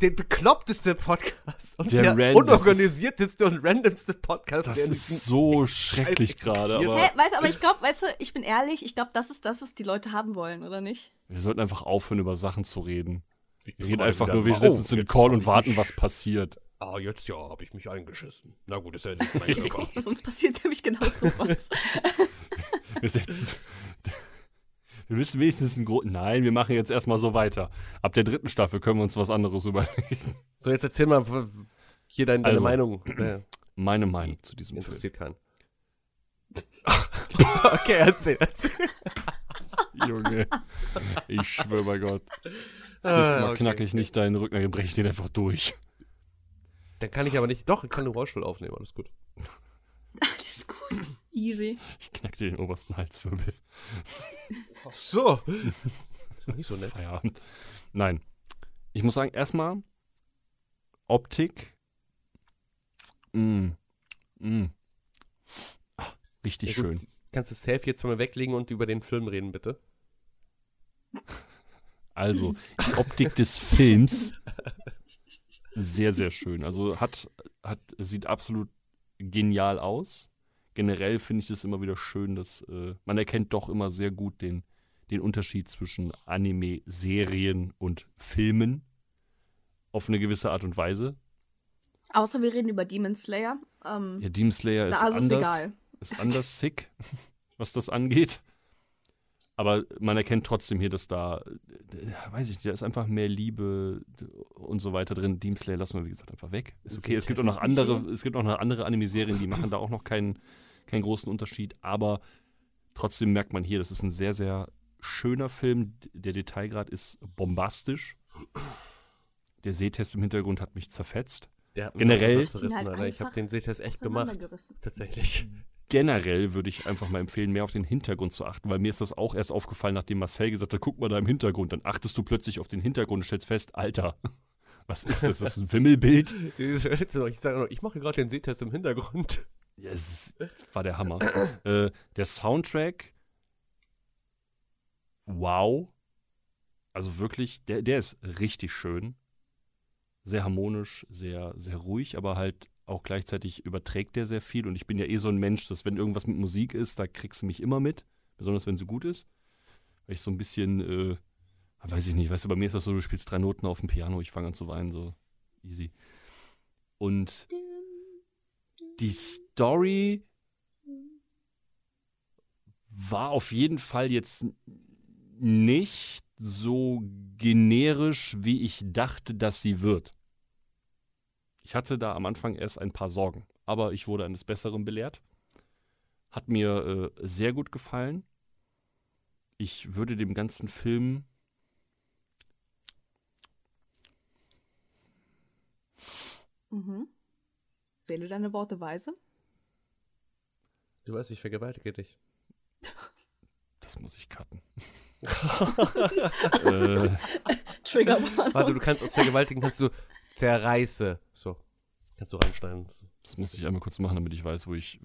der bekloppteste Podcast und Der der, unorganisierteste und randomste Podcast. das ist so schrecklich gerade, aber Hä, weißt du, aber ich glaube, weißt du, ich bin ehrlich, ich glaube, das ist das, was die Leute haben wollen, oder nicht? wir sollten einfach aufhören, über Sachen zu reden. Wir reden einfach nur, wir setzen Oh, uns in den Call und warten, was passiert. Ah, jetzt ja, habe ich mich eingeschissen. Na gut, ist ja nicht mein Körper. Was uns passiert nämlich genau sowas. Wir setzen. Wir müssen wenigstens einen Grund. Nein, wir machen jetzt erstmal so weiter. Ab der dritten Staffel können wir uns was anderes überlegen. So, jetzt erzähl mal hier dein, deine Also. Meinung. Meine Meinung zu diesem Film. Interessiert keinen. okay, erzähl, erzähl. Junge, ich schwöre bei Gott. Das Ah, Mal okay. knacke ich nicht deinen Rücken, dann breche ich den einfach durch. Dann kann ich aber nicht. Doch, ich kann den Rollstuhl aufnehmen, alles gut. Alles gut. Easy. Ich knacke dir den obersten Halswirbel. So. Das war nicht so Das ist nett. Feierabend. Nein. Ich muss sagen, erstmal Optik. Mm. Mm. Ah, richtig Ja, gut, schön. Kannst du das Selfie jetzt von mir weglegen und über den Film reden, bitte? Also, die Optik des Films sehr, sehr schön. Also hat, hat, sieht absolut genial aus. Generell finde ich es immer wieder schön, dass äh, man erkennt doch immer sehr gut den, den Unterschied zwischen Anime-Serien und Filmen. Auf eine gewisse Art und Weise. Außer wir reden über Demon Slayer. Ähm, Ja, Demon Slayer ist da ist anders, ist anders sick, was das angeht. Aber man erkennt trotzdem hier, dass da, äh, weiß ich nicht, da ist einfach mehr Liebe und so weiter drin. Demon Slayer lassen wir, wie gesagt, einfach weg. Ist okay. Es gibt auch noch andere, es gibt auch noch andere Anime-Serien, die machen da auch noch keinen, keinen großen Unterschied. Aber trotzdem merkt man hier, das ist ein sehr, sehr schöner Film. Der Detailgrad ist bombastisch. Der Sehtest im Hintergrund hat mich zerfetzt. Der hat mich Generell- auch zerrissen, Ihn halt Alter. Ich habe den Sehtest echt gemacht. Tatsächlich. Generell würde ich einfach mal empfehlen, mehr auf den Hintergrund zu achten, weil mir ist das auch erst aufgefallen, nachdem Marcel gesagt hat, guck mal da im Hintergrund. Dann achtest du plötzlich auf den Hintergrund und stellst fest, Alter, was ist das? Das ist ein Wimmelbild? Ich sage noch, ich mache gerade den Sehtest im Hintergrund. Ja, es war der Hammer. äh, der Soundtrack, wow. Also wirklich, der, der ist richtig schön. Sehr harmonisch, sehr, sehr ruhig, aber halt auch gleichzeitig überträgt der sehr viel. Und ich bin ja eh so ein Mensch, dass wenn irgendwas mit Musik ist, da kriegst du mich immer mit. Besonders wenn sie gut ist. Weil ich so ein bisschen, äh, weiß ich nicht, weißt du, bei mir ist das so, du spielst drei Noten auf dem Piano, ich fange an zu weinen, so easy. Und die Story war auf jeden Fall jetzt nicht so generisch, wie ich dachte, dass sie wird. Ich hatte da am Anfang erst ein paar Sorgen, aber ich wurde eines Besseren belehrt. Hat mir äh, sehr gut gefallen. Ich würde dem ganzen Film Mhm. Wähle deine Worte weise. Du weißt, ich vergewaltige dich. Das muss ich cutten. äh, Triggerwarnung. Warte, du kannst aus vergewaltigen, kannst du zerreiße. So. Kannst du reinschneiden. das muss ich einmal kurz machen, damit ich weiß, wo ich,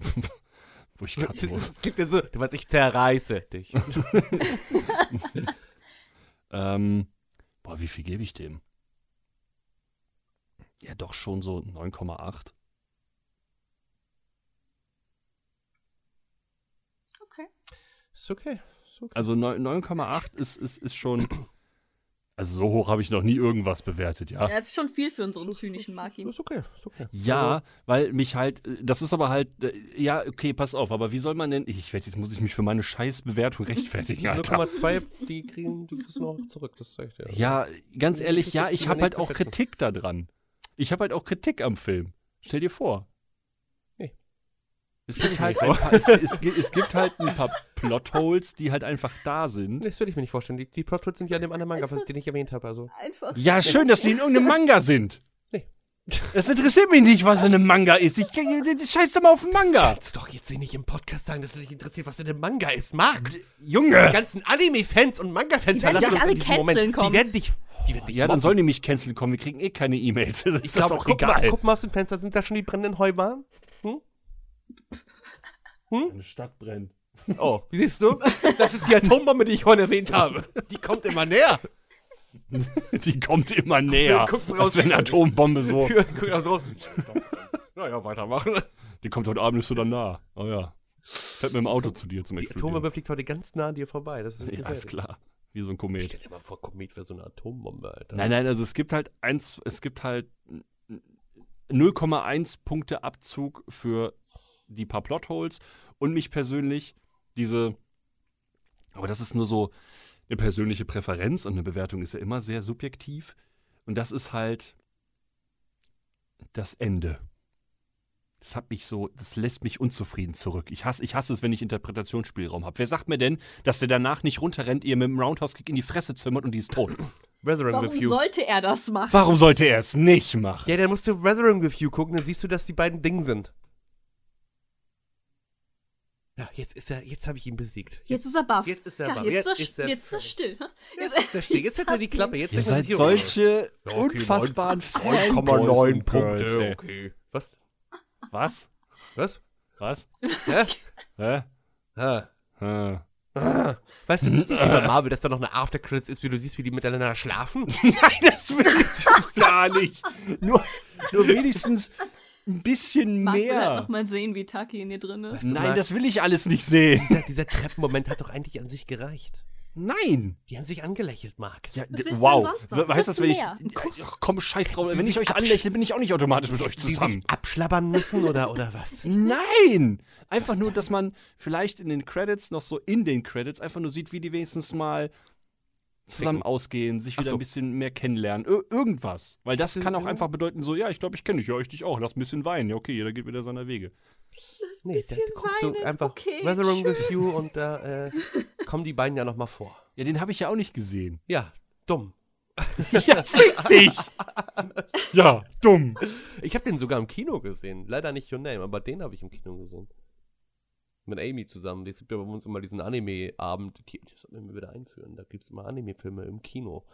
wo ich cutten muss. Das klingt ja so, du weißt, ich zerreiße dich. Ähm, boah, wie viel gebe ich dem? Ja, doch schon so 9,8. Okay. Ist okay. Ist okay. Also neun- 9,8 ist, ist, ist schon. Also so hoch habe ich noch nie irgendwas bewertet, ja. Ja, das ist schon viel für unseren zynischen Maki. Ist okay. Ist okay. Ja, weil mich halt, äh, das ist aber halt, äh, ja, okay, pass auf, aber wie soll man denn, ich werde, jetzt muss ich mich für meine Scheißbewertung rechtfertigen, Die Alter. 0,2, die kriegen, die kriegst du noch zurück, das sag ich dir. Ja, ganz ehrlich, ja, ich habe halt auch. Kritik da dran. Ich habe halt auch Kritik am Film. Stell dir vor. Es gibt halt ein paar, es, es, es gibt halt ein paar Plotholes, die halt einfach da sind. Das würde ich mir nicht vorstellen. Die, die Plotholes sind ja in dem anderen Manga, was ich dir nicht erwähnt habe. Also. Einfach. Ja, schön, dass die in irgendeinem Manga sind. Nee. Es interessiert mich nicht, was in einem Manga ist. Ich, ich scheiß doch mal auf den Manga. Kannst du doch jetzt nicht im Podcast sagen, dass es dich interessiert, was in dem Manga ist, Marc. Die Junge. ganzen Anime-Fans und Manga-Fans Die werden verlassen dich uns alle in diesem Moment. kommen. Die werden dich, die werden dich Ja, dann sollen die mich canceln kommen. Wir kriegen eh keine E-Mails. Das ist Ich das glaube, auch guck egal. Mal, guck mal aus dem Fenster, sind da schon die brennenden Heuballen? Eine Stadt brennt. Oh, wie siehst du? Das ist die Atombombe, die ich vorhin erwähnt habe. Die kommt immer näher. Die kommt immer näher. guckst du Als raus. wenn eine Atombombe so. Guck mal so. Naja, weitermachen. Die kommt heute Abend nicht so dann nah. Oh ja. Fährt mit dem Auto zu dir zum Die Explodieren. Atombombe fliegt heute ganz nah an dir vorbei. Das ist Ja, ist klar. Wie so ein Komet. Stell dir mal vor, Komet wäre so eine Atombombe, Alter. Nein, nein, also es gibt halt eins, es gibt halt 0,1 Punkte Abzug für die paar Plotholes und mich persönlich diese, aber das ist nur so eine persönliche Präferenz und eine Bewertung ist ja immer sehr subjektiv und das ist halt das Ende. Das hat mich so, das lässt mich unzufrieden zurück. Ich hasse, ich hasse es, wenn ich Interpretationsspielraum habe. Wer sagt mir denn, dass der danach nicht runterrennt, ihr mit dem Roundhouse-Kick in die Fresse zimmert und die ist tot? Warum with You. sollte er das machen? Warum sollte er es nicht machen? Ja, dann musst du Resurrect with You gucken, dann siehst du, dass die beiden Ding sind. Ja, jetzt ist er, jetzt habe ich ihn besiegt. Jetzt ist er baff. Jetzt ist er ja, baff. Jetzt, Jetzt ist er, er- jetzt ist er still. Jetzt ist er still. Jetzt hat er die. Klappe. Jetzt Ihr seid solche Ja, okay, unfassbaren 9,9 Fanboys und Punkte. Okay. Was? Was? Was? Was? Hä? Hä? Ah. Hä? Ah. Weißt du, das ist bei Marvel, dass da noch eine After-Credits ist, wie du siehst, wie die miteinander schlafen? Nein, das will ich doch gar nicht. Nur, nur wenigstens ein bisschen Marc will halt mehr. noch mal sehen, wie Taki in dir drin ist. du, Nein, Marc? das will ich alles nicht sehen. Dieser, dieser Treppenmoment hat doch eigentlich an sich gereicht. Nein. Die haben sich angelächelt, Marc. Ja, Was wow. Weißt du, Was wenn ich. mehr? Ach, komm, scheiß drauf. Wenn ich euch anlächle, bin ich auch nicht automatisch mit euch zusammen. abschlabbern müssen oder, oder was? Nein! Einfach nur, dass man vielleicht in den Credits, noch so in den Credits, einfach nur sieht, wie die wenigstens mal zusammen ausgehen, sich wieder so. ein bisschen mehr kennenlernen. Ir irgendwas. Weil das kann auch einfach bedeuten, so, ja, ich glaube, ich kenne dich, ja, ich dich auch, lass ein bisschen weinen. Ja, okay, jeder geht wieder seiner Wege. Nee, bisschen da guckst du weinen, einfach okay, schön. with You und da äh, kommen die beiden ja nochmal vor. Ja, den habe ich ja auch nicht gesehen. Ja, dumm. Ja, fick dich! ja, dumm. Ich habe den sogar im Kino gesehen. Leider nicht Your Name, aber den habe ich im Kino gesehen. Mit Amy zusammen. Die gibt ja bei uns immer diesen Anime-Abend. Das sollten wir wieder einführen. Da gibt es immer Anime-Filme im Kino.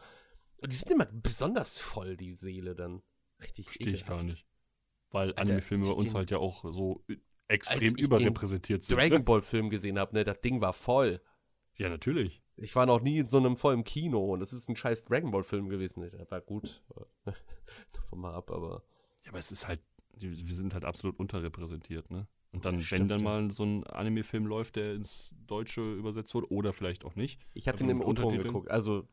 Und die sind immer besonders voll, die Seele dann. Richtig Verstehe ich gar nicht. Weil Anime-Filme bei uns halt ja auch so extrem überrepräsentiert sind. Dragon Ne? Ball Film gesehen habe, ne, das Ding war voll. Ja, natürlich. Ich war noch nie in so einem vollen Kino und es ist ein scheiß Dragon Ball Film gewesen. Der war gut. Davon mal ab, aber. Ja, aber es ist halt, wir sind halt absolut unterrepräsentiert, ne? Und dann, Das wenn stimmt, dann ja. mal so ein Anime-Film läuft, der ins Deutsche übersetzt wurde, oder vielleicht auch nicht. Ich habe den im O-Ton geguckt. Also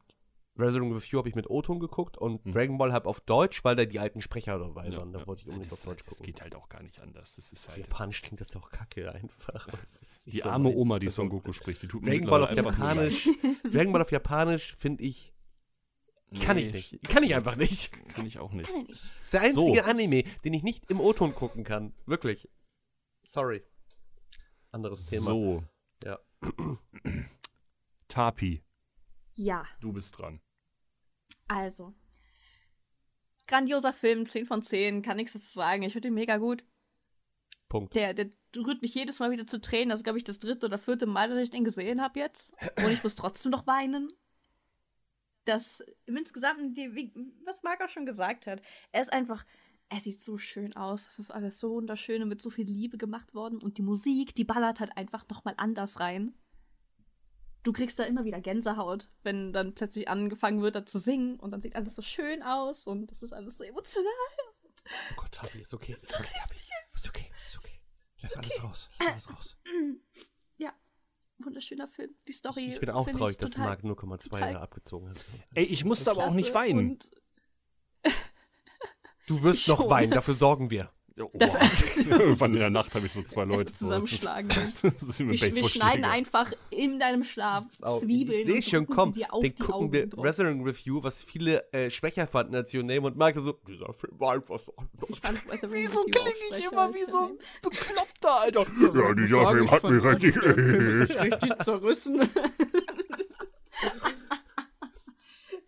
Resident Evil 4 habe ich mit O-Ton geguckt und Hm. Dragon Ball halt auf Deutsch, weil da die alten Sprecher dabei Ja, waren. Da ja. wollte ich unbedingt das, auf Deutsch das gucken. geht halt auch gar nicht anders. Das ist Auf halt. Japanisch klingt das doch kacke einfach. Das Die so arme. Oma, die Also, Son Goku spricht, die tut mir Dragon Ball auf Japanisch. Dragon Ball auf Japanisch finde ich. Kann Nee, ich nicht. Kann ich einfach nicht. Kann ich auch nicht. Kann er nicht. Das ist der einzige So. Anime, den ich nicht im O-Ton gucken kann. Wirklich. Sorry. Anderes Thema. So. Ja. Tapi, Ja, du bist dran. also. Grandioser Film, 10 von 10, kann nichts dazu sagen. Ich finde ihn mega gut. Punkt. Der, der rührt mich jedes Mal wieder zu Tränen. Das ist, glaube ich, das dritte oder vierte Mal, dass ich den gesehen habe jetzt. Und ich muss trotzdem noch weinen. Das insgesamt, die, wie, was Marc auch schon gesagt hat, er ist einfach, er sieht so schön aus. Es ist alles so wunderschön und mit so viel Liebe gemacht worden. Und die Musik, die ballert halt einfach nochmal anders rein. Du kriegst da immer wieder Gänsehaut, wenn dann plötzlich angefangen wird, da zu singen. Und dann sieht alles so schön aus und das ist alles so emotional. Oh Gott, Tabi, ist okay. Ist okay. Ist okay, ist okay. Lass alles raus. Lass alles raus. Ja, wunderschöner Film. Die Story. Ich bin auch traurig, dass Mark 0,2 total abgezogen hat. Ey, ich musste aber auch nicht weinen. und- Du wirst noch Schon. weinen, dafür sorgen wir. Oh, wow. Irgendwann in der Nacht habe ich so zwei Leute. so- zusammenschlagen. Das ist wie mit Wir, wir schneiden einfach in deinem Schlaf Zwiebeln. ich sehe und schon, komm, sie dir auf den die gucken Augen wir drauf. Resident Review, was viele äh, schwächer fanden als Your Name und Mark so, dieser Film war einfach so. Wieso klinge ich immer wie so ein Bekloppter, Alter? Ja, dieser Film hat mich richtig. richtig zerrissen.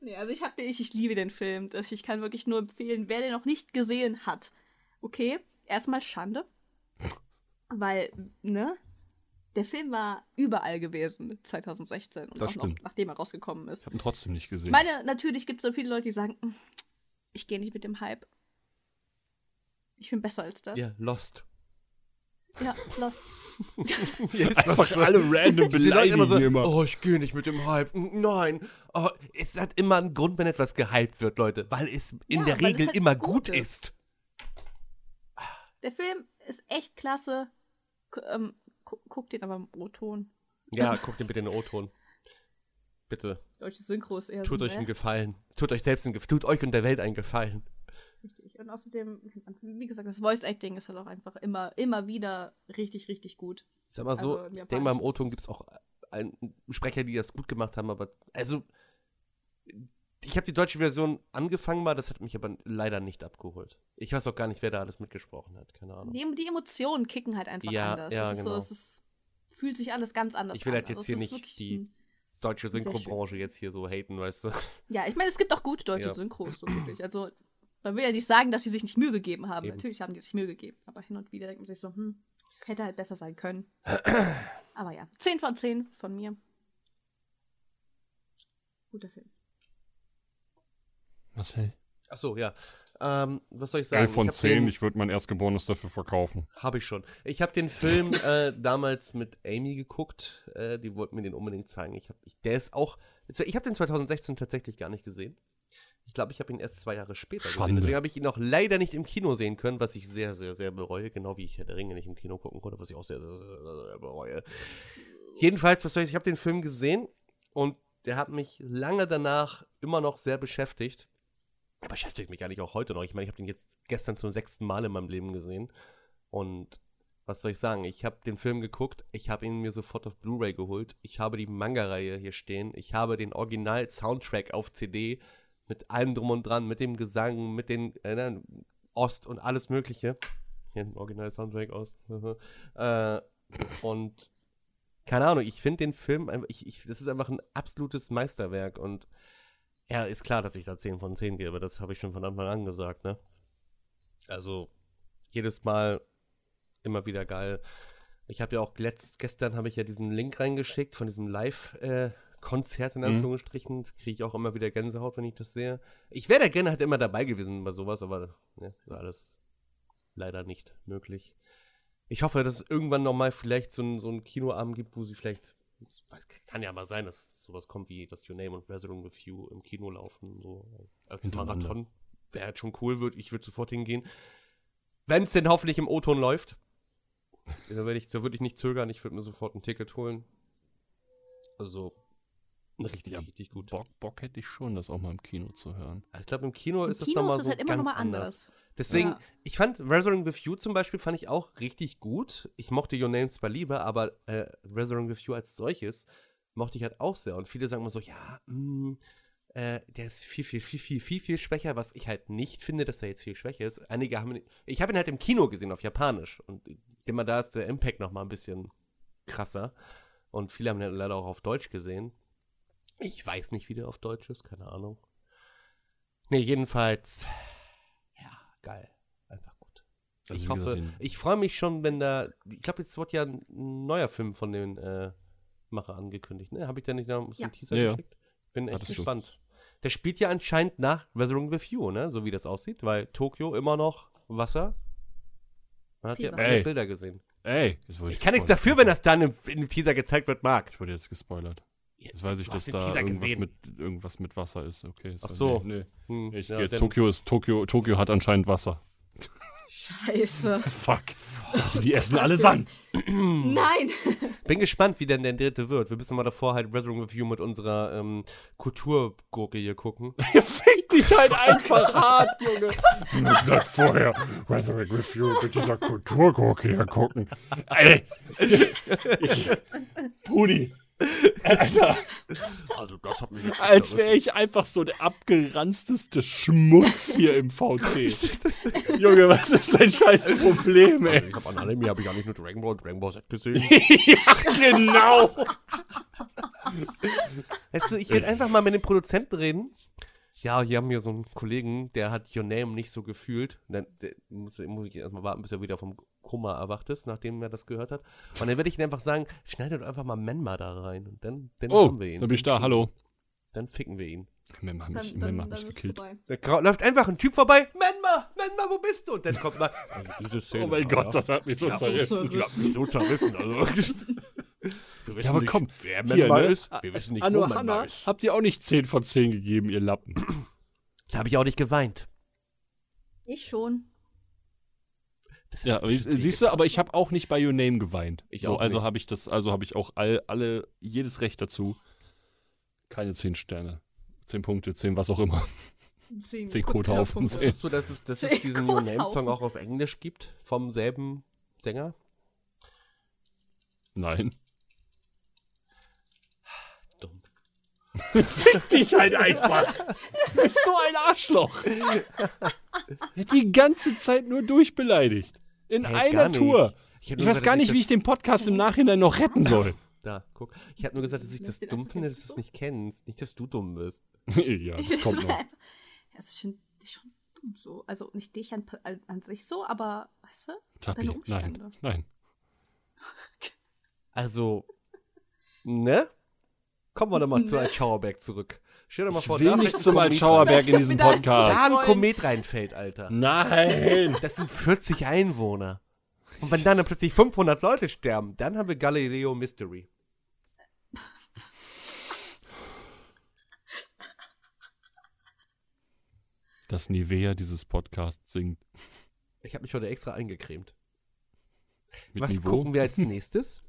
Nee, also ich hab den, ich, ich liebe den Film. Das, ich kann wirklich nur empfehlen, wer den noch nicht gesehen hat. Okay, erstmal Schande. Weil, ne? Der Film war überall gewesen 2016 und Das auch noch stimmt. nachdem er rausgekommen ist. Ich habe ihn trotzdem nicht gesehen. Ich meine, natürlich gibt es so viele Leute, die sagen, "Mm, ich gehe nicht mit dem Hype. Ich bin besser als das. Ja, Lost. Ja, Lost. Einfach alle random beleidigen so, immer. oh, ich gehe nicht mit dem Hype. Nein. Oh, es hat immer einen Grund, wenn etwas gehypt wird, Leute, weil es in Ja, der Regel halt immer gut ist. ist. Der Film ist echt klasse. Gu- ähm, gu guckt den aber im O-Ton. Ja, guckt den bitte in den O-Ton. Bitte. Deutsche Synchro ist eher Tut so, euch einen ne? Gefallen. Tut euch selbst einen Gefallen. Tut euch und der Welt einen Gefallen. Richtig. Und außerdem, wie gesagt, das Voice-Acting ist halt auch einfach immer, immer wieder richtig, richtig gut. Ich sag mal so, Also, ich denke mal, im O-Ton ist gibt es auch einen Sprecher, die das gut gemacht haben, aber also ich habe die deutsche Version angefangen mal, das hat mich aber leider nicht abgeholt. Ich weiß auch gar nicht, wer da alles mitgesprochen hat, keine Ahnung. Die, die Emotionen kicken halt einfach Ja, anders. ja, das ist genau. so, es ist, fühlt sich alles ganz anders Ich will an. halt jetzt Also hier ist nicht die- Deutsche. Synchrobranche jetzt hier so haten, weißt du. Ja, ich meine, es gibt auch gute deutsche Ja. Synchros, so wirklich. Also, man will ja nicht sagen, dass sie sich nicht Mühe gegeben haben. Eben. Natürlich haben die sich Mühe gegeben. Aber hin und wieder denkt man sich so, hm, hätte halt besser sein können. aber ja, 10 von 10 von mir. Guter Film. Marcel? Ach so, ja. Ähm, was soll ich sagen? 11 von Ich hab 10, den- ich würde mein Erstgeborenes dafür verkaufen. Habe ich schon. Ich habe den Film äh, damals mit Amy geguckt. Äh, die wollten mir den unbedingt zeigen. Ich hab, ich, der ist auch. Ich habe den 2016 tatsächlich gar nicht gesehen. Ich glaube, ich habe ihn erst zwei Jahre später gesehen. Schande. Deswegen habe ich ihn auch leider nicht im Kino sehen können, was ich sehr, sehr, sehr bereue. Genau wie ich Herr der Ringe nicht im Kino gucken konnte, was ich auch sehr, sehr, sehr, sehr, sehr bereue. Jedenfalls, was soll ich, ich habe den Film gesehen und der hat mich lange danach immer noch sehr beschäftigt. Er beschäftigt mich eigentlich auch heute noch. Ich meine, ich habe den jetzt gestern zum sechsten Mal in meinem Leben gesehen. Und was soll ich sagen? Ich habe den Film geguckt, ich habe ihn mir sofort auf Blu-ray geholt. Ich habe die Manga-Reihe hier stehen. Ich habe den Original-Soundtrack auf CD mit allem drum und dran, mit dem Gesang, mit den äh, ne, Ost und alles Mögliche. Hier ein Original-Soundtrack aus. äh, und keine Ahnung, ich finde den Film einfach, ich, ich, das ist einfach ein absolutes Meisterwerk und ja, ist klar, dass ich da 10 von 10 gebe. Das habe ich schon von Anfang an gesagt, ne? Also, jedes Mal immer wieder geil. Ich habe ja auch letzt, gestern habe ich ja diesen Link reingeschickt von diesem Live-Konzert in Mhm. Anführungsstrichen. Kriege ich auch immer wieder Gänsehaut, wenn ich das sehe. Ich wäre da gerne halt immer dabei gewesen bei sowas, aber ne, ist alles leider nicht möglich. Ich hoffe, dass es irgendwann nochmal vielleicht so ein, so ein Kinoabend gibt, wo sie vielleicht. Kann ja mal sein, dass sowas kommt wie das Your Name und Resident with You im Kino laufen. So als. Marathon. Wäre halt schon cool, würd, ich würde sofort hingehen. Wenn es denn hoffentlich im O-Ton läuft. Da würde ich, da würd ich nicht zögern, ich würde mir sofort ein Ticket holen. Also, richtig, Ja, richtig gut. Bock, Bock hätte ich schon, das auch mal im Kino zu hören. Ich glaube, im Kino Im ist das Kino nochmal ist so das halt immer ganz nochmal anders. anders. Deswegen, Ja. ich fand Resurrect with You zum Beispiel fand ich auch richtig gut. Ich mochte Your Name zwar lieber, aber äh, Resurrect with You als solches mochte ich halt auch sehr. Und viele sagen immer so, ja, mh, äh, der ist viel, viel, viel, viel, viel, viel schwächer, was ich halt nicht finde, dass er jetzt viel schwächer ist. Einige haben, ihn- ich habe ihn halt im Kino gesehen auf Japanisch und mal, da ist der Impact noch mal ein bisschen krasser. Und viele haben ihn halt leider auch auf Deutsch gesehen. Ich weiß nicht, wie der auf Deutsch ist, keine Ahnung. Nee, jedenfalls, ja, geil. Einfach gut. Also ich gesagt, hoffe, den- ich freue mich schon, wenn da, ich glaube, jetzt wird ja ein neuer Film von den äh, Macher angekündigt, ne? Habe ich da nicht noch so Ja. einen Teaser Ja, ja. geschickt? Bin echt Hattest du. gespannt. Der spielt ja anscheinend nach Resurrect with You, ne? So wie das aussieht, weil Tokio immer noch Wasser. Man hat ja Fieber. Ey. Bilder gesehen. Ey, Ich ich kann nichts dafür, wenn das dann im, im Teaser gezeigt wird, Marc. Ich wurde jetzt gespoilert. Jetzt weiß ich, dass da irgendwas gesehen. mit, irgendwas mit Wasser ist. Okay. Ach so. Nee, Hm, nee. Ich ja, jetzt Tokio ist Tokio. Tokio hat anscheinend Wasser. Scheiße. Fuck. Die essen alle Sand. Nein! Bin gespannt, wie denn der dritte wird. Wir müssen mal davor halt with You mit unserer ähm, Kulturgurke hier gucken. Fick dich halt einfach hart, Junge. Wir müssen das vorher Resurrect with You mit dieser Kulturgurke hier gucken. Ey. Ich, Pudi. Alter, Also das hat mich als wäre ich einfach so der abgeranzteste Schmutz hier im VC. Junge, was ist dein scheiß Problem, ey? Also ich habe an Anime habe ich gar nicht nur Dragon Ball und Dragon Ball Z gesehen. ja, genau. Weißt du, ich werde einfach mal mit dem Produzenten reden. Ja, hier haben wir so einen Kollegen, der hat Your Name nicht so gefühlt. Dann der, muss, muss ich erstmal warten, bis er wieder vom Koma erwacht ist, nachdem er das gehört hat. Und dann werde ich ihm einfach sagen, schneide doch einfach mal Menma da rein. Und dann, dann Oh, haben wir ihn. da bin ich da, hallo. Dann ficken wir ihn. Mem hat mich, Dann, dann, hat dann mich gekillt. Da läuft einfach ein Typ vorbei. Menma, Menma, wo bist du? Und dann kommt mal. Also diese Szene, Oh mein Gott, das hat mich so Ja, zerrissen. Ich hab mich so zerrissen. Also. Wir wissen Ja, aber nicht, komm, wer Hier, Menma ne? ist. Wir wissen nicht, Anno wo Menma Hanna, ist. habt ihr auch nicht 10 von 10 gegeben, ihr Lappen? Da habe ich auch nicht geweint. Ich schon. Ja, siehst du, aber ich habe auch nicht bei Your Name geweint. Ich so, also habe ich das, also habe ich auch all, alle, jedes Recht dazu. Keine 10 Sterne. 10 Punkte, 10 was auch immer. Zehn, Zehn kurz Kothaufen. Punkte. Wusstest du, dass es, dass es diesen Your Name Song auch auf Englisch gibt? Vom selben Sänger? Nein. Fick dich halt einfach. Du bist so ein Arschloch. Er hat die ganze Zeit nur durchbeleidigt. In Ey, gar einer. Tour. Ich, Ich weiß gar nicht, wie ich den Podcast im Nachhinein noch retten soll. Da, guck. Ich habe nur gesagt, dass ich das dumm finde, dass du es nicht kennst. Nicht, dass du dumm bist. ja, das kommt noch. Ja, ich finde dich schon dumm so. Also nicht dich an, an, sich so, aber weißt du? Tapi, Deine nein, Umstände. nein. Also, ne? Kommen wir doch mal zu? Alt Schauerberg zurück. Stell dir mal Ich vor, will da nicht zum Komet Altschauerberg in Ich diesem Podcast. Da ein. Komet reinfällt, Alter. Nein. Das sind 40 Einwohner. Und wenn dann plötzlich 500 Leute sterben, dann haben wir Galileo Mystery. Das Nivea dieses Podcasts singt. Ich habe mich heute extra eingecremt. Mit Was Niveau. gucken wir als nächstes?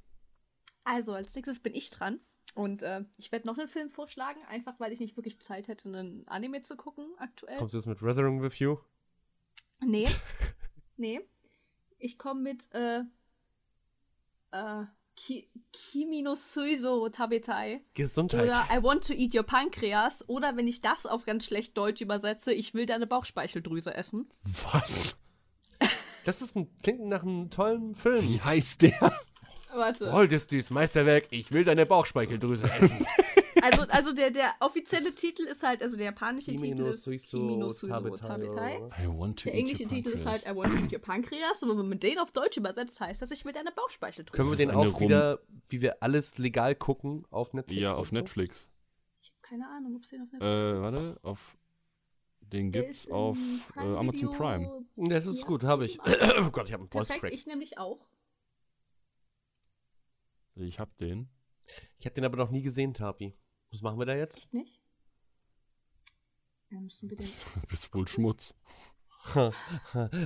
Also, als nächstes bin ich dran. Und äh, ich werde noch einen Film vorschlagen, einfach weil ich nicht wirklich Zeit hätte, einen Anime zu gucken aktuell. Kommst du jetzt mit Resurrecting with You? Nee. nee. Ich komme mit äh, äh, Ki Kimi no Suizo Tabetai. Gesundheit. Oder I want to eat your pancreas. Oder wenn ich das auf ganz schlecht Deutsch übersetze, ich will deine Bauchspeicheldrüse essen. Was? Das ist ein, klingt nach einem tollen Film. Wie heißt der? Warte. Walt Disneys Meisterwerk, ich will deine Bauchspeicheldrüse essen. Also, also der, der offizielle Titel ist halt, also der japanische Kimi Titel no ist Suizo Kimi no Suizo Tabetai, to Der englische your Titel ist halt. I want to eat your pancreas, aber wenn man den auf Deutsch übersetzt, heißt das, ich will deine Bauchspeicheldrüse. Können wir den auch wieder, wie wir alles legal gucken, auf Netflix? Ja, und auf so? Netflix. Ich habe keine Ahnung, ob es den auf Äh, Netflix warte, auf. Den gibt's auf äh, Amazon Video- Prime. Das ist Ja. gut, habe ich. oh Gott, ich habe einen Voice Perfekt, Crack. ich nämlich auch. Ich hab den. Ich habe den aber noch nie gesehen, Tapi. Was machen wir da jetzt? Echt nicht? Ja, müssen wir den. Du bist wohl Schmutz.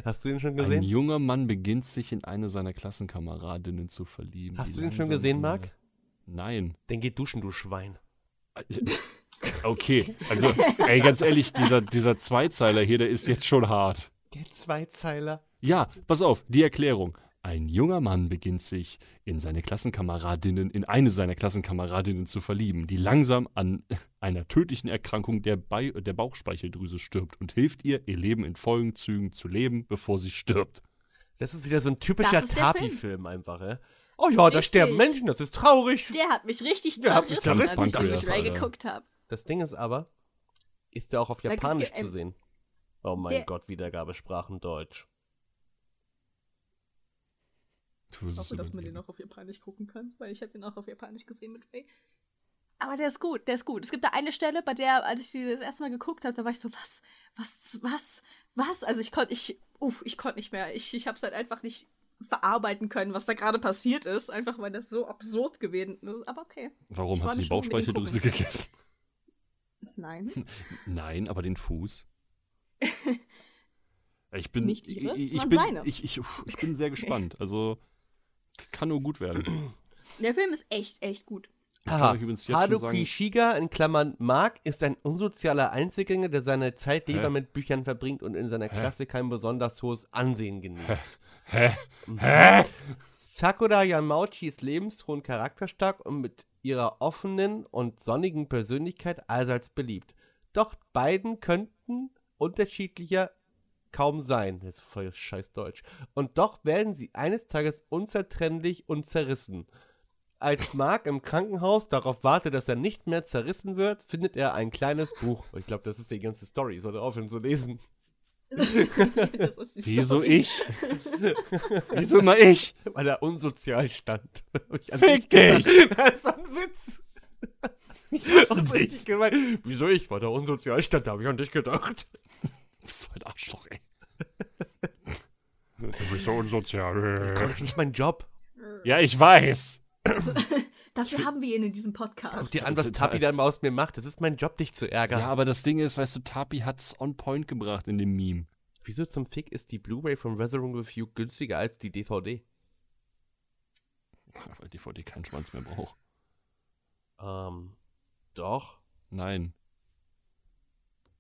Hast du den schon Ein gesehen? junger Mann beginnt sich in eine seiner Klassenkameradinnen zu verlieben. Hast du den schon gesehen, Marc? Nein. Dann geh duschen, du Schwein. Okay, also, ey, ganz ehrlich, dieser, dieser Zweizeiler hier, der ist jetzt schon hart. Der Zweizeiler. Ja, pass auf, die Erklärung. Ein junger Mann beginnt sich in seine Klassenkameradinnen, in eine seiner Klassenkameradinnen zu verlieben, die langsam an einer tödlichen Erkrankung der, Bei der Bauchspeicheldrüse stirbt und hilft ihr, ihr Leben in vollen Zügen zu leben, bevor sie stirbt. Das ist wieder so ein typischer Das Tapi-Film einfach, ja? Oh ja, da Richtig. sterben Menschen, das ist traurig. Der hat mich richtig zerrissen, als ich Ray Alter. geguckt habe. Das Ding ist aber, ist der auch auf Da Japanisch zu sehen? Oh mein der- Gott, Wiedergabesprachen Deutsch. Du Ich hoffe, dass man den auch auf Japanisch gucken kann, weil ich habe den auch auf Japanisch gesehen mit Ray. Aber der ist gut, der ist gut. Es gibt da eine Stelle, bei der, als ich die das erste Mal geguckt habe, da war ich so, was, was, was, was? Also ich konnte, ich, uff, ich konnte nicht mehr. Ich, ich habe es halt einfach nicht verarbeiten können, was da gerade passiert ist, einfach weil das so absurd gewesen ist. Aber okay. Warum hat sie die Bauchspeicheldrüse gegessen? Nein. Nein, aber den Fuß. Ich bin, Nicht ihre, ich, ich, bin, seine. ich, ich, ich bin sehr gespannt. Also kann nur gut werden. Der Film ist echt, echt gut. Ich kann euch übrigens jetzt schon Haruki sagen, Shiga, in Klammern Mark, ist ein unsozialer Einzelgänger, der seine Zeit Hä? lieber mit Büchern verbringt und in seiner Klasse kein besonders hohes Ansehen genießt. hä? Hä? Sakura Yamauchi ist lebensfroh und charakterstark und mit ihrer offenen und sonnigen Persönlichkeit allseits beliebt. Doch beiden könnten unterschiedlicher kaum sein. Das ist voll scheiß Deutsch. Und doch werden sie eines Tages unzertrennlich und zerrissen. Als Mark im Krankenhaus darauf wartet, dass er nicht mehr zerrissen wird, findet er ein kleines Buch. Ich glaube, das ist die ganze Story. Ich sollte aufhören zu lesen. Wieso ich? Wieso immer ich? Weil er unsozial stand. Fick sich dich! Das ist ein Witz. Das ist richtig gemein. Wieso ich? Weil der unsozial stand, da habe ich an dich gedacht. Du bist so ein Arschloch, ey. Du bist so unsozial. Das ist mein Job. Ja, ich weiß. Dafür haben wir ihn in diesem Guck Podcast. dir an, was. Tapi dann mal aus mir macht. Das ist mein Job, dich zu ärgern. Ja, aber das Ding ist, weißt du, Tapi hat's on point gebracht in dem Meme. Wieso zum Fick ist die Blu-ray von Resurrecting with You günstiger als die DVD? Weil DVD keinen Schwanz mehr braucht. Ähm, doch. Nein.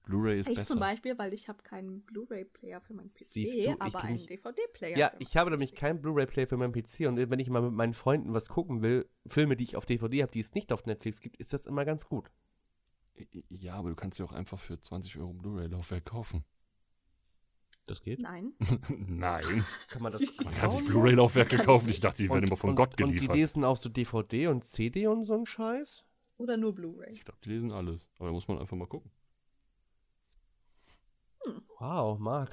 Blu-ray ist Ich besser. zum Beispiel, weil ich habe keinen Blu-ray-Player für meinen PC, Siehst du, aber einen DVD-Player. Ja, ich habe nämlich keinen Blu-ray-Player für meinen PC und wenn ich mal mit meinen Freunden was gucken will, Filme, die ich auf DVD habe, die es nicht auf Netflix gibt, ist das immer ganz gut. Ja, aber du kannst ja auch einfach für 20 Euro ein Blu-ray-Laufwerk kaufen. Das geht? Nein. Nein. Kann man das Man kann sich Blu-ray-Laufwerke Kann kaufen. ich Ich dachte, die werden immer von und, Gott Und die geliefert. lesen auch so DVD und CD und so ein Scheiß? Oder nur Blu-ray. Ich glaube, die lesen alles. Aber da muss man einfach mal gucken. Wow, Marc.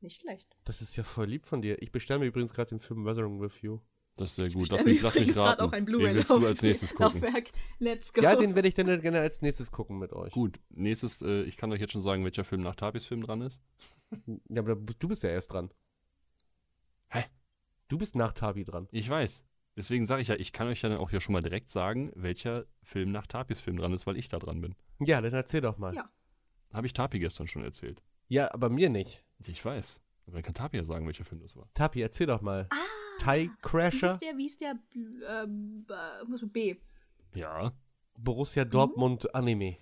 Nicht schlecht. Das ist ja voll lieb von dir. Ich bestelle mir übrigens gerade den Film Weathering with You. Das ist sehr gut. Lass mich, lass mich raten. auch ein Wen willst du als nächstes gucken? Let's go. Ja, den werde ich dann gerne als nächstes gucken mit euch. Gut, nächstes, äh, ich kann euch jetzt schon sagen, welcher Film nach Tabis Film dran ist. Ja, aber du bist ja erst dran. Hä? Du bist nach Tabi dran. Ich weiß. Deswegen sage ich ja, ich kann euch ja dann auch hier schon mal direkt sagen, welcher Film nach Tapis Film dran ist, weil ich da dran bin. Ja, dann erzähl doch mal. Ja. Habe ich Tapi gestern schon erzählt. Ja, aber mir nicht. Ich weiß. Aber dann kann Tapi ja sagen, welcher Film das war. Tapi, erzähl doch mal. Ah, Thai wie Crasher, ist der, wie ist der, ähm, äh, B. Ja. Borussia Dortmund Anime.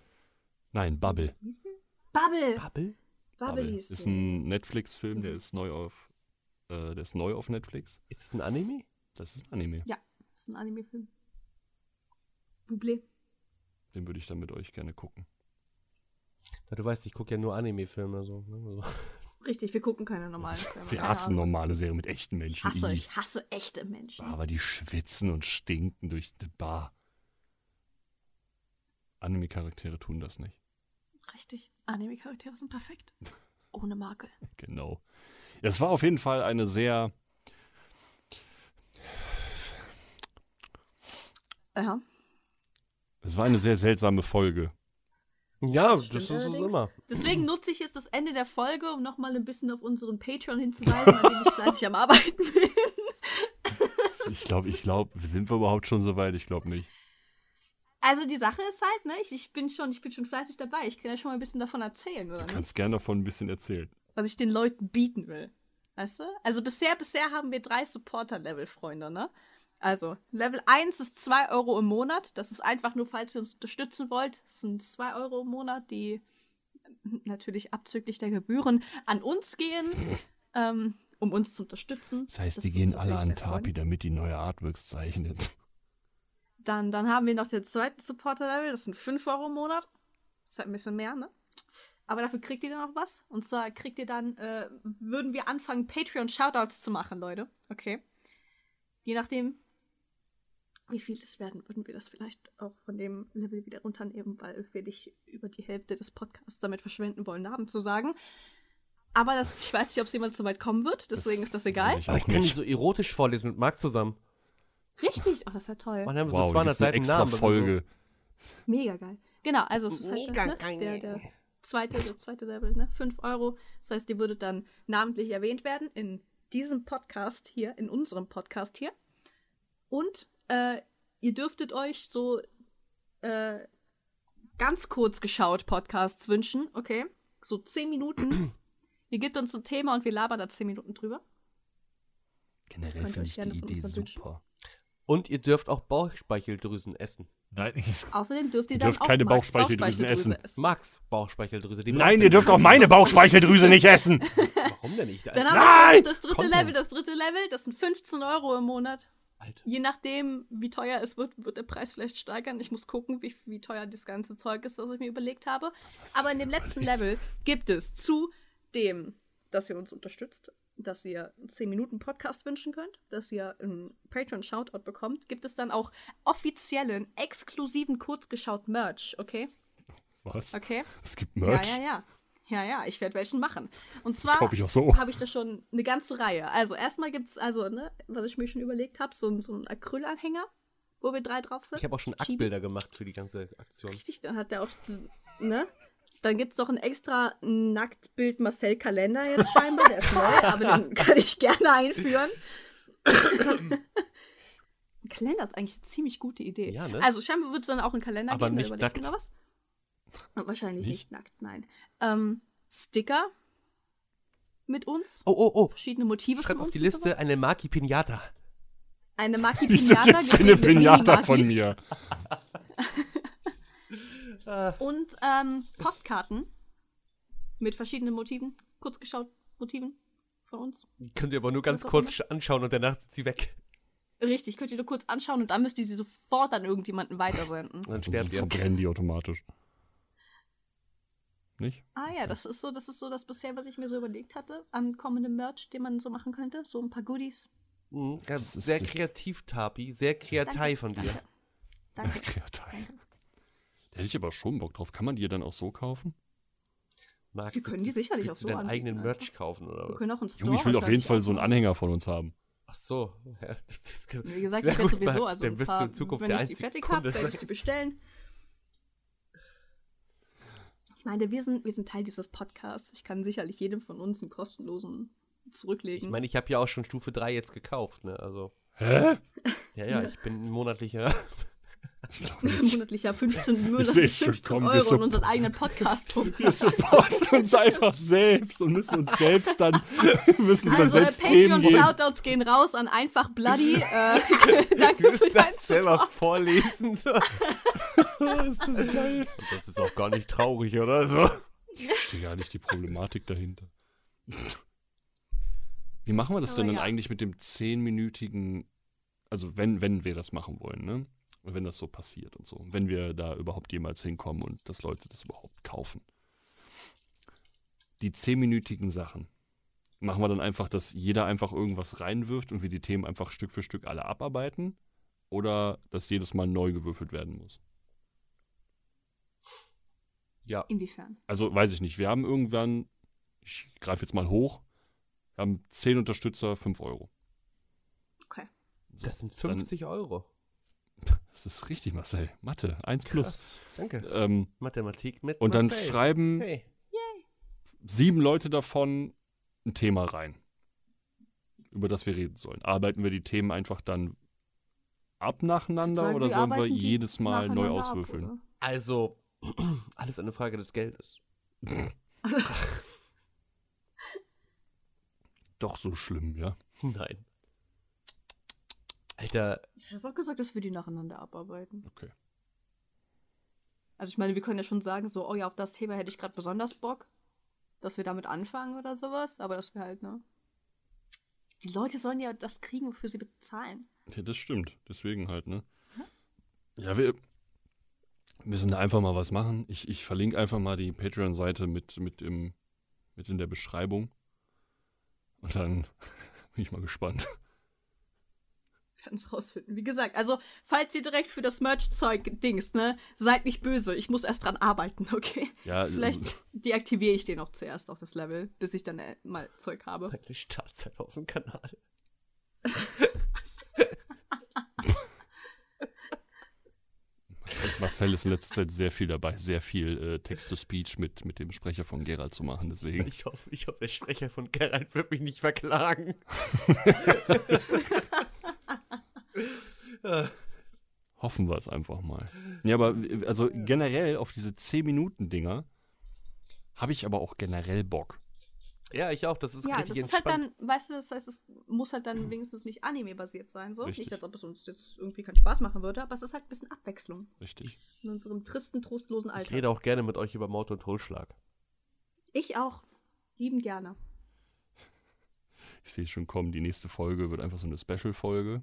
Nein, Bubble. Wie ist der? Bubble. Bubble? Bubble hieß Ist ein Netflix-Film, der ist neu auf, äh, der ist neu auf Netflix. Ist es ein Anime? Das ist ein Anime. Das ist ein Anime-Film. Bublé. Den würde ich dann mit euch gerne gucken. Ja, du weißt, ich gucke ja nur Anime-Filme. So, ne? also. Richtig, wir gucken keine normalen Filme. Wir hassen normale Serien mit echten Menschen. Ich hasse, ich hasse echte Menschen. Aber die schwitzen und stinken durch die Bar. Anime-Charaktere tun das nicht. Richtig. Anime-Charaktere sind perfekt. Ohne Makel. Genau. Es war auf jeden Fall eine sehr. Ja. Es war eine sehr seltsame Folge. Ja, das Stimmt ist es immer. Deswegen nutze ich jetzt das Ende der Folge, um nochmal ein bisschen auf unseren Patreon hinzuweisen, an dem ich fleißig am Arbeiten bin. Ich glaube, ich glaube, sind wir überhaupt schon so weit? Ich glaube nicht. Also die Sache ist halt, ne, ich, ich bin schon, ich bin schon fleißig dabei. Ich kann ja schon mal ein bisschen davon erzählen, oder Du nicht? kannst gern davon ein bisschen erzählen. Was ich den Leuten bieten will. Weißt du? Also bisher, bisher haben wir drei Supporter-Level-Freunde, ne? Also, Level 1 ist 2 Euro im Monat. Das ist einfach nur, falls ihr uns unterstützen wollt. Das sind 2 Euro im Monat, die natürlich abzüglich der Gebühren an uns gehen, ähm, um uns zu unterstützen. Das heißt, Das die gehen alle an. Tapi, damit die neue Artworks zeichnet. Dann, dann haben wir noch den zweiten Supporter-Level, das sind 5 Euro im Monat. Das ist halt ein bisschen mehr, ne? Aber dafür kriegt ihr dann auch was. Und zwar kriegt ihr dann, äh, würden wir anfangen, Patreon-Shoutouts zu machen, Leute. Okay. Je nachdem, wie viel es werden, würden wir das vielleicht auch von dem Level wieder runternehmen, weil wir nicht über die Hälfte des Podcasts damit verschwenden wollen, Namen zu sagen. Aber das, ich weiß nicht, ob es jemals so weit kommen wird, deswegen ist das egal. ich Aber ich kann die nicht. so erotisch vorlesen mit Marc zusammen. Richtig, oh, das ist ja toll. Mann, haben wir Wow, so da 200 gibt's eine Seiten extra Namen. Folge. Mega geil. Genau, also es ist halt Mega das, ne? geil. der, der zweite, der zweite Level, ne? 5 Euro. Das heißt, die würde dann namentlich erwähnt werden in diesem Podcast hier, in unserem Podcast hier. Und äh, ihr dürftet euch so äh, ganz kurz geschaut Podcasts wünschen, okay? So 10 Minuten. ihr gebt uns ein Thema und wir labern da 10 Minuten drüber. Generell finde ich die Idee wünschen. super. Und ihr dürft auch Bauchspeicheldrüsen essen. Nein, Außerdem dürft ihr Ihr dürft keine Max Bauchspeicheldrüsen essen. Max Bauchspeicheldrüse. die Nein, ihr dürft auch meine Bauchspeicheldrüse nicht essen. Warum denn nicht? Dann haben Nein! wir das dritte Content. Level. Das dritte Level, das sind 15 Euro im Monat. Alter. Je nachdem, wie teuer es wird, wird der Preis vielleicht steigern. Ich muss gucken, wie, wie teuer das ganze Zeug ist, das ich mir überlegt habe. Aber in dem letzten Level gibt es zu dem, dass ihr uns unterstützt, dass ihr einen 10-Minuten-Podcast wünschen könnt, dass ihr einen Patreon-Shoutout bekommt, gibt es dann auch offiziellen, exklusiven, kurzgeschaut Merch, okay? Was? Okay? Es gibt Merch. Ja, ja, ja. Ja, ja, ich werde welchen machen. Und zwar Kaufe ich so. habe ich da schon eine ganze Reihe. Also erstmal gibt es, also, ne, was ich mir schon überlegt habe, so, so einen Acrylanhänger, wo wir drei drauf sind. Ich habe auch schon. Ackbilder gemacht für die ganze Aktion. Richtig, dann hat der auch, ne? Dann gibt es doch ein extra Nacktbild Marcel Kalender jetzt scheinbar, der ist neu, aber den kann ich gerne einführen. Ein Kalender ist eigentlich eine ziemlich gute Idee. Ja, ne? Also scheinbar wird es dann auch einen Kalender Aber geben, da nicht überlegt ihr nackt. noch was. Und wahrscheinlich Nicht? nicht, nackt, nein. Ähm, Sticker mit uns. Oh, oh, oh. Verschiedene Motive Schreib von auf uns die Liste eine Maki Pinata. Eine Maki Wieso Pinata. gibt's eine Pinata von mir? Und ähm, Postkarten mit verschiedenen Motiven. Kurz geschaut Motiven von uns. Die könnt ihr aber nur ganz kurz sch- anschauen und danach sind sie weg. Richtig, könnt ihr nur kurz anschauen und dann müsst ihr sie sofort an irgendjemanden weitersenden. Dann ihr. verbrennen die automatisch. Nicht? Ah ja, das ist so, das ist so das bisher, was ich mir so überlegt hatte an kommendem Merch, den man so machen könnte. So ein paar Goodies. Mhm, ganz sehr kreativ, Tapi. Sehr kreativ von dir. Danke. Danke. Kreativ. Da hätte ich aber schon Bock drauf. Kann man die dann auch so kaufen? Marc, Wir können die du- sicherlich auch du so deinen anbieten, eigenen Alter. Merch kaufen oder Wir was? können auch einen Store Junge, ich will auf jeden Fall so einen. Anhänger von uns haben. Ach so. Ja. Wie gesagt, Sehr ich werde sowieso, also Dann ein bist du paar, in Zukunft wenn der ich die fertig habe, werde ich die bestellen. Ich meine, wir sind, wir sind Teil dieses Podcasts. Ich kann sicherlich jedem von uns einen kostenlosen zurücklegen. Ich meine, ich habe ja auch schon Stufe 3 jetzt gekauft, ne? Also. Hä? Ja, ja, ich bin ein monatlicher. Ich monatlicher 15, monatlich seh's schon 15 kommen, wir Euro so- in unseren eigenen Podcast pumpen. Wir supporten uns einfach selbst und müssen uns selbst dann, müssen uns dann Also äh, selbst Themen geben. Patreon-Shoutouts gehen raus an einfach Bloody. Äh, Du danke für dein das selber vorlesen. So. ist das geil. Und das ist auch gar nicht traurig, oder so? Ich verstehe gar nicht die Problematik dahinter. Wie machen wir das denn dann ja. eigentlich mit dem zehnminütigen, also wenn, wenn wir das machen wollen, ne? Wenn das so passiert und so. Wenn wir da überhaupt jemals hinkommen und dass Leute das überhaupt kaufen. Die zehnminütigen Sachen. Machen wir dann einfach, dass jeder einfach irgendwas reinwirft und wir die Themen einfach Stück für Stück alle abarbeiten? Oder dass jedes Mal neu gewürfelt werden muss? Ja. Inwiefern? also weiß ich nicht, wir haben irgendwann, ich greife jetzt mal hoch, wir haben 10 Unterstützer, 5 Euro. Okay. So, Das sind dann- 50 Euro. Das ist richtig, Marcel. Mathe, 1 plus. Danke. Ähm, Mathematik mit und dann Marcel. schreiben Hey. sieben Leute davon ein Thema rein, über das wir reden sollen. Arbeiten wir die Themen einfach dann ab nacheinander Sagen, oder wir sollen wir jedes Mal neu ab, auswürfeln? oder? Also, alles eine Frage des Geldes. Doch so schlimm, ja. Nein. Alter, Ich habe auch gesagt, dass wir die nacheinander abarbeiten. Okay. Also ich meine, wir können ja schon sagen, so, oh ja, auf das Thema hätte ich gerade besonders Bock, dass wir damit anfangen oder sowas, aber dass wir halt, ne? Die Leute sollen ja das kriegen, wofür sie bezahlen. Ja, das stimmt. Deswegen halt, ne? Ja, wir müssen da einfach mal was machen. Ich, ich verlinke einfach mal die Patreon-Seite mit, mit, im, mit in der Beschreibung. Und dann bin ich mal gespannt. Es rausfinden. Wie gesagt, also, falls ihr direkt für das Merch-Zeug dings, ne, seid nicht böse. Ich muss erst dran arbeiten, okay? Ja, Vielleicht also- deaktiviere ich den auch zuerst auf das Level, bis ich dann äh, mal Zeug habe. meine Startzeit auf dem Kanal. Marcel ist in letzter Zeit sehr viel dabei, sehr viel äh, Text-to-Speech mit, mit dem Sprecher von Gerald zu machen. Deswegen. Ich hoffe, ich hoffe, der Sprecher von Gerald wird mich nicht verklagen. Hoffen wir es einfach mal. Ja, aber also generell auf diese 10-Minuten-Dinger habe ich aber auch generell Bock. Ja, ich auch. Das ist Ja, richtig das ist halt dann, weißt du, das heißt, es muss halt dann wenigstens nicht anime-basiert sein, so. Richtig. Nicht, als ob es uns jetzt irgendwie keinen Spaß machen würde, aber es ist halt ein bisschen Abwechslung Richtig. in unserem tristen, trostlosen ich Alltag. rede auch gerne mit euch über Mord und Totschlag. Ich auch. Lieben gerne. Ich sehe es schon kommen. Die nächste Folge wird einfach so eine Special-Folge.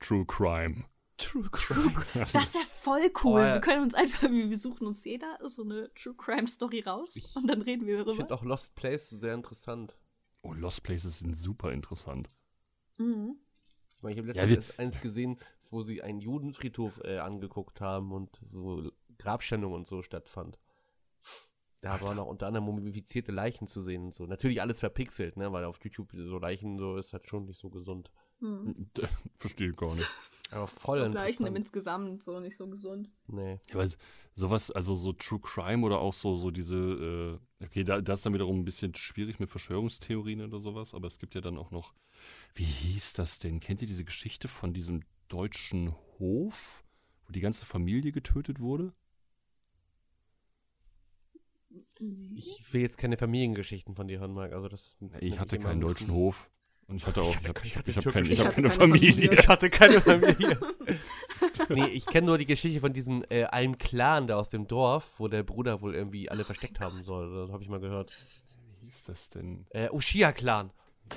True Crime. True Crime. Das ist ja voll cool. Oh, ja. Wir können uns einfach, wir wir suchen uns jeder so eine True Crime Story raus Ich- und dann reden wir Ich finde darüber. auch Lost Place sehr interessant. Oh, Lost Places sind super interessant. Mhm. Ich, meine, ich habe Ja, letztens wir- erst eins gesehen, wo sie einen Judenfriedhof äh, angeguckt haben und so Grabschändung und so stattfand. Da waren auch unter anderem mumifizierte Leichen zu sehen und so. Natürlich alles verpixelt, ne? Weil auf YouTube so Leichen so ist halt schon nicht so gesund. Mhm. Verstehe ich gar nicht. Aber voll Gleichen im interessant. insgesamt so nicht so gesund. Nee. Ja, weil sowas, also so True Crime oder auch so, so diese, äh, okay, da, das ist dann wiederum ein bisschen schwierig mit Verschwörungstheorien oder sowas, aber es gibt ja dann auch noch, wie hieß das denn? Kennt ihr diese Geschichte von diesem deutschen Hof, wo die ganze Familie getötet wurde? Ich will jetzt keine Familiengeschichten von dir hören, Marc. Also das Ich hatte keinen ein deutschen Hof. Und ich hatte auch, ich Ich hab, hab kein, hab keine keine Familie. Familie. Ich hatte keine Familie. nee, ich kenne nur die Geschichte von diesem äh, einem Clan da aus dem Dorf, wo der Bruder wohl irgendwie alle versteckt haben soll. Das habe ich mal gehört. Wie hieß das denn? Äh, Ushia-Clan.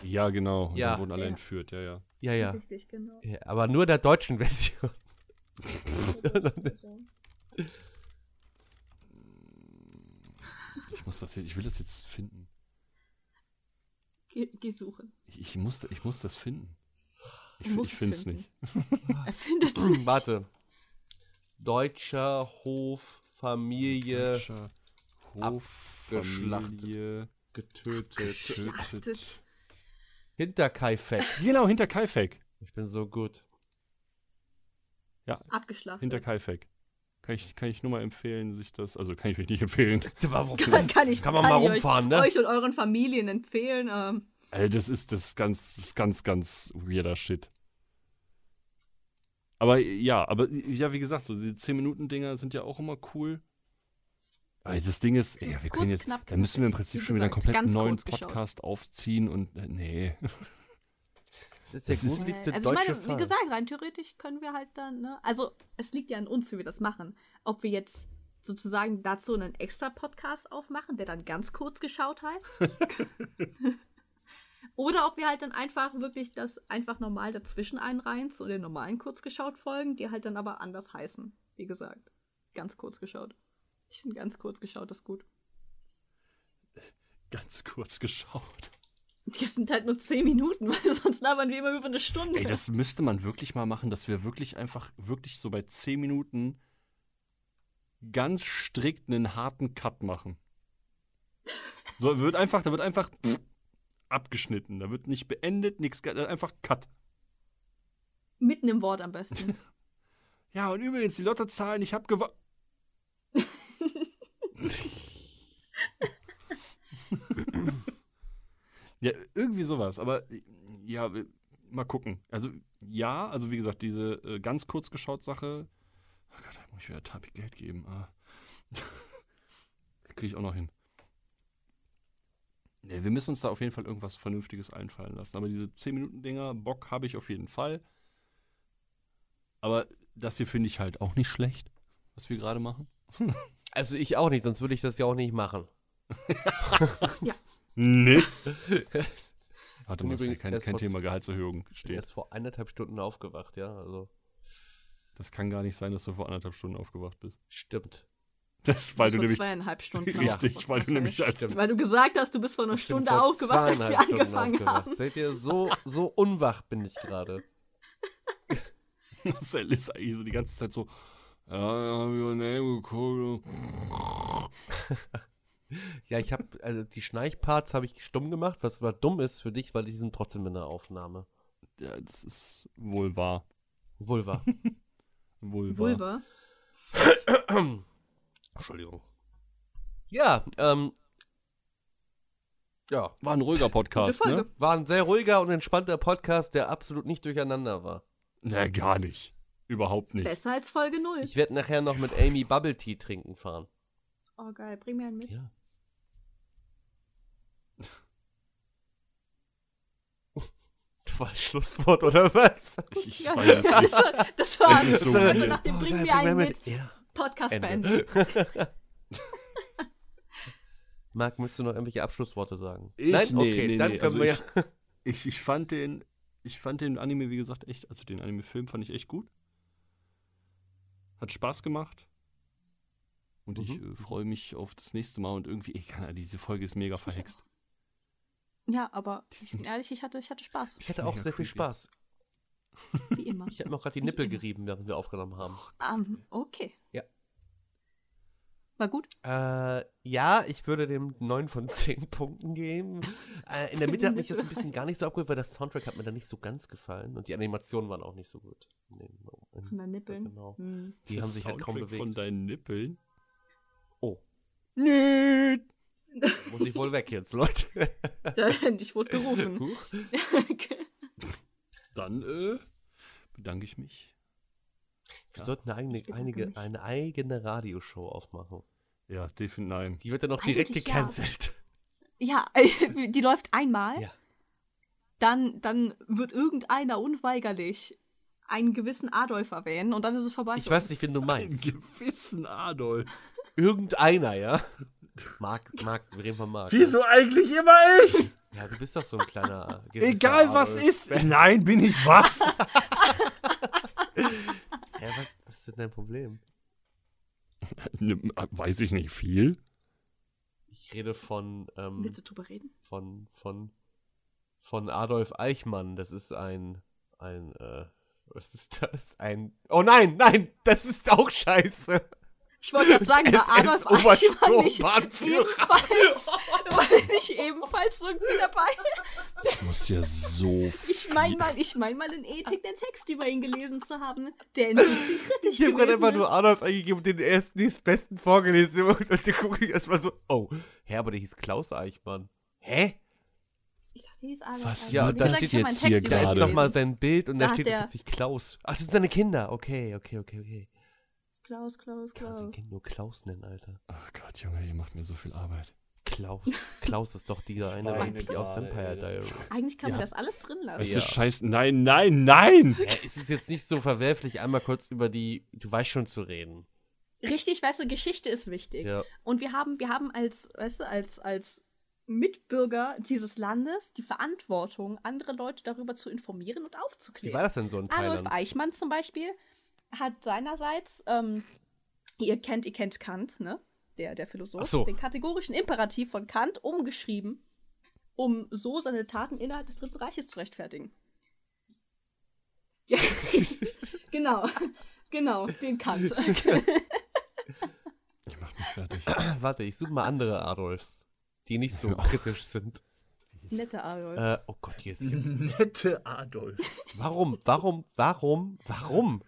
Ja, genau. Und Ja. dann wurden alle Ja. entführt, ja, ja. Ja, ja, Richtig, genau. ja. Aber nur der deutschen Version. Ich muss das, jetzt- ich will das jetzt finden. Geh, geh suchen. Ich, ich, muss, ich muss das finden. Ich, ich finde es nicht. Er findet es nicht. Warte. Deutscher Hof, Familie, Deutscher Hof, abgeschlachtet. Familie, getötet. getötet. Geschlachtet. Hinter Kaifek. Genau, hinter Kaifek. Ich bin so gut. Abgeschlachtet. Hinter Kaifek. Kann ich, kann ich nur mal empfehlen, sich das, also kann ich euch nicht empfehlen. Warum? kann, kann ich, Kann man mal ich rumfahren, euch, ne? euch und euren Familien empfehlen. Ähm, Also das ist das ist ganz, das ist ganz, ganz weirder Shit. Aber ja, aber ja, wie gesagt, so diese 10-Minuten-Dinger sind ja auch immer cool. Aber das Ding ist, ey, wir Kurz, können jetzt, knapp, da müssen wir im. Prinzip schon wieder einen komplett neuen kurz geschaut. Podcast aufziehen und äh, nee. Das ist der Das ist- gruseligste also ich meine, wie Fall. gesagt, rein theoretisch können wir halt dann, ne? Also es liegt ja an uns, wie wir das machen. Ob wir jetzt sozusagen dazu einen extra Podcast aufmachen, der dann ganz kurz geschaut heißt. Oder ob wir halt dann einfach wirklich das einfach normal dazwischen einreihen zu den normalen kurzgeschaut Folgen, die halt dann aber anders heißen. Wie gesagt, ganz kurz geschaut. Ich finde ganz kurz geschaut das gut. Ganz kurz geschaut. Die sind halt nur 10 Minuten, weil sonst labern wir immer über eine Stunde. Ey, das müsste man wirklich mal machen, dass wir wirklich einfach, wirklich so bei 10 Minuten ganz strikt einen harten Cut machen. So, wird einfach, da wird einfach pff, abgeschnitten. Da wird nicht beendet, nichts, einfach Cut. Mitten im Wort am besten. Ja, und übrigens, die Lottozahlen, ich hab gewonnen. ja, irgendwie sowas, aber ja, mal gucken. Also, ja, also wie gesagt, diese äh, ganz kurz geschaut Sache. Oh Gott, da muss ich wieder Tapi Geld geben. Ah. Kriege ich auch noch hin. Nee, wir müssen uns da auf jeden Fall irgendwas Vernünftiges einfallen lassen. Aber diese 10-Minuten-Dinger, Bock habe ich auf jeden Fall. Aber das hier finde ich halt auch nicht schlecht, was wir gerade machen. Also ich auch nicht, sonst würde ich das ja auch nicht machen. Nee. Mal, ist ja übrigens kein, kein Thema Gehaltserhöhung steht. erst vor eineinhalb Stunden aufgewacht, ja, also Das kann gar nicht sein, dass du vor anderthalb Stunden aufgewacht bist. stimmt. Das, weil du Vor nämlich. zweieinhalb Stunden. Richtig, weil du nämlich als. Stimmt. Weil du gesagt hast, du bist vor einer Stunde vor aufgewacht, als sie angefangen aufgewacht. haben. Seht ihr, so, so unwach bin ich gerade. Marcel ist eigentlich so die ganze Zeit so. Ja, hab ich geguckt. Ja, ich habe also die Schneichparts habe ich stumm gemacht, was aber dumm ist für dich, weil die sind trotzdem in der Aufnahme. Ja, das ist wohl wahr. Vulva. Wohl wahr. Vulva. Entschuldigung. Ja, ähm. Ja, War ein ruhiger Podcast, ne? War ein sehr ruhiger und entspannter Podcast, der absolut nicht durcheinander war. Na, gar nicht. Überhaupt nicht. Besser als Folge 0. Ich werde nachher noch mit Amy Bubble Tea trinken fahren. Oh, geil. Bring mir einen mit. Ja. War Schlusswort, oder was? Ich, ich Ja, weiß es das nicht. war, das war Es ist so also weird. nach dem Oh, Bring mir einen mit. Ja. Podcast Ende. beenden. Marc, möchtest du noch irgendwelche Abschlussworte sagen? Ich? Nein? Nee, Okay, nee, dann nee, können also wir ja. Ich, ich fand den, ich fand den Anime, wie gesagt, echt, also den Anime-Film fand ich echt gut. Hat Spaß gemacht. Und ich Mhm. äh, freue mich auf das nächste Mal und irgendwie, ich kann, diese Folge ist mega verhext. Ja, aber ich bin ehrlich, ich hatte, ich hatte Spaß. Ich hatte auch sehr viel. Spaß. Wie immer. Ich habe mir auch gerade die Wie Nippel immer. gerieben, während wir aufgenommen haben. Ähm, okay. Ja. War gut? Äh, ja, ich würde dem 9 von 10 Punkten geben. Äh, in der Mitte hat mich das ein bisschen gar nicht so abgeholt, weil das Soundtrack hat mir da nicht so ganz gefallen und die Animationen waren auch nicht so gut. Nee, no, Von deinen Nippeln. Genau. Hm. Die Der haben sich halt kaum Soundtrack bewegt. Von deinen Nippeln. Oh, Nö. Muss ich wohl weg jetzt, Leute. ich wurde gerufen. Huch. Dann äh, bedanke ich mich. Wir Ja. sollten eine einige, eine eigene Radioshow aufmachen. Ja, definitiv nein. Die wird dann auch direkt Eigentlich ja. gecancelt. ja, die läuft einmal. Ja. Dann, dann wird irgendeiner unweigerlich einen gewissen Adolf erwähnen und dann ist es vorbei. Ich weiß nicht, wen du Ein meinst. gewissen Adolf. Irgendeiner, ja? Marc, Marc, wir reden von Marc. eigentlich immer ich? Ja, du bist doch so ein kleiner. Egal was Adolf. ist. Nein, bin ich was? Ja, was, was ist denn dein Problem? Weiß ich nicht viel. Ich Ich rede von, ähm, Willst du drüber reden? von, von, von Adolf Eichmann. Das ist ein, ein, äh, was ist das? Ein, oh nein, nein, das ist auch scheiße. Ich wollte gerade sagen, war Adolf Eichmann nicht ebenfalls, war nicht ebenfalls irgendwie dabei? Ich muss ja so Ich meine mal, ich mein mal in Ethik den Text über ihn gelesen zu haben, der ein bisschen kritisch Ich habe gerade einfach nur ist. Adolf eingegeben und den ersten, den besten vorgelesen und dann gucke ich erstmal so, oh, hä, aber der hieß Klaus Eichmann. Hä? Ich dachte, der hieß Adolf Was. Ja, dann gesagt, meinen jetzt hier über Da ist gerade. nochmal sein Bild und da, Da steht plötzlich Klaus. Ach, das sind seine Kinder. Okay, okay, okay, okay. Klaus, Klaus, Kann man sein Klaus. Kind nur Klaus nennen, Alter. Ach Gott, Junge, ihr macht mir so viel Arbeit. Klaus. Klaus ist doch dieser eine, die aus Vampire Diaries. Eigentlich kann man Ja. das alles drin lassen. Das Ja. ist scheiße. Nein, nein, nein! Ja, es ist jetzt nicht so verwerflich, einmal kurz über die, du weißt schon zu reden. Richtig, weißt du, Geschichte ist wichtig. Ja. Und wir haben, wir haben als, weißt du, als, als Mitbürger dieses Landes die Verantwortung, andere Leute darüber zu informieren und Wie aufzuklären. war das denn so in Adolf Thailand? Eichmann zum Beispiel hat seinerseits, ähm, ihr kennt, ihr kennt Kant, ne? Der, der Philosoph, so. den kategorischen Imperativ von Kant umgeschrieben, um so seine Taten innerhalb des Dritten Reiches zu rechtfertigen. Ja, genau, genau, den Kant. Ich mach mich fertig. Warte, ich suche mal andere Adolfs, die nicht so kritisch sind. Netter Adolf. Äh, oh Gott, hier ist hier. Nette Adolf. Warum, warum, warum, warum?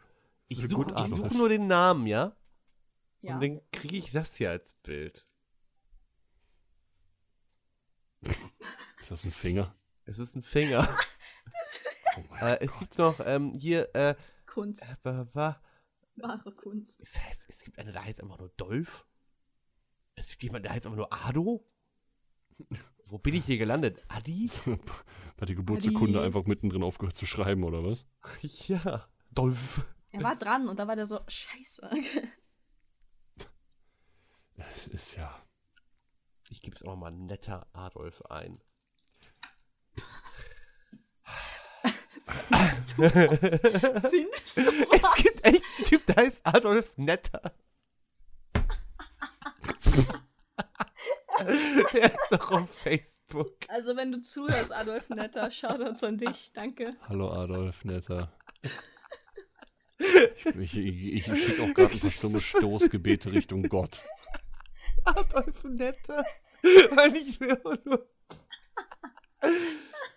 Ich suche such nur den Namen, ja? ja. Und dann kriege ich das hier als Bild. Ist das ein Finger? Es ist ein Finger. Oh mein äh, es gibt noch ähm, hier, äh, Kunst, äh, wa- wa- wahre Kunst. es, heißt, es gibt eine, der heißt einfach nur Dolph. Es gibt jemanden, der heißt einfach nur Ado. Wo bin ich hier gelandet? Adi? Bei der Geburtsurkunde Adi. einfach mittendrin aufgehört zu schreiben, oder was? Ja, Dolph. Er war dran und da war der so, scheiße. Es ist ja. Ich gebe es auch mal netter Adolf ein. Findest du Es was? gibt echt einen Typ, der heißt Adolf Netter. der ist doch auf Facebook. Also wenn du zuhörst, Adolf Netter, Shoutouts an dich, danke. Hallo Adolf, netter. Ich, ich, ich schicke auch gerade ein paar stumme Stoßgebete Richtung Gott. Adolf Netter. Weil ich will auch nur.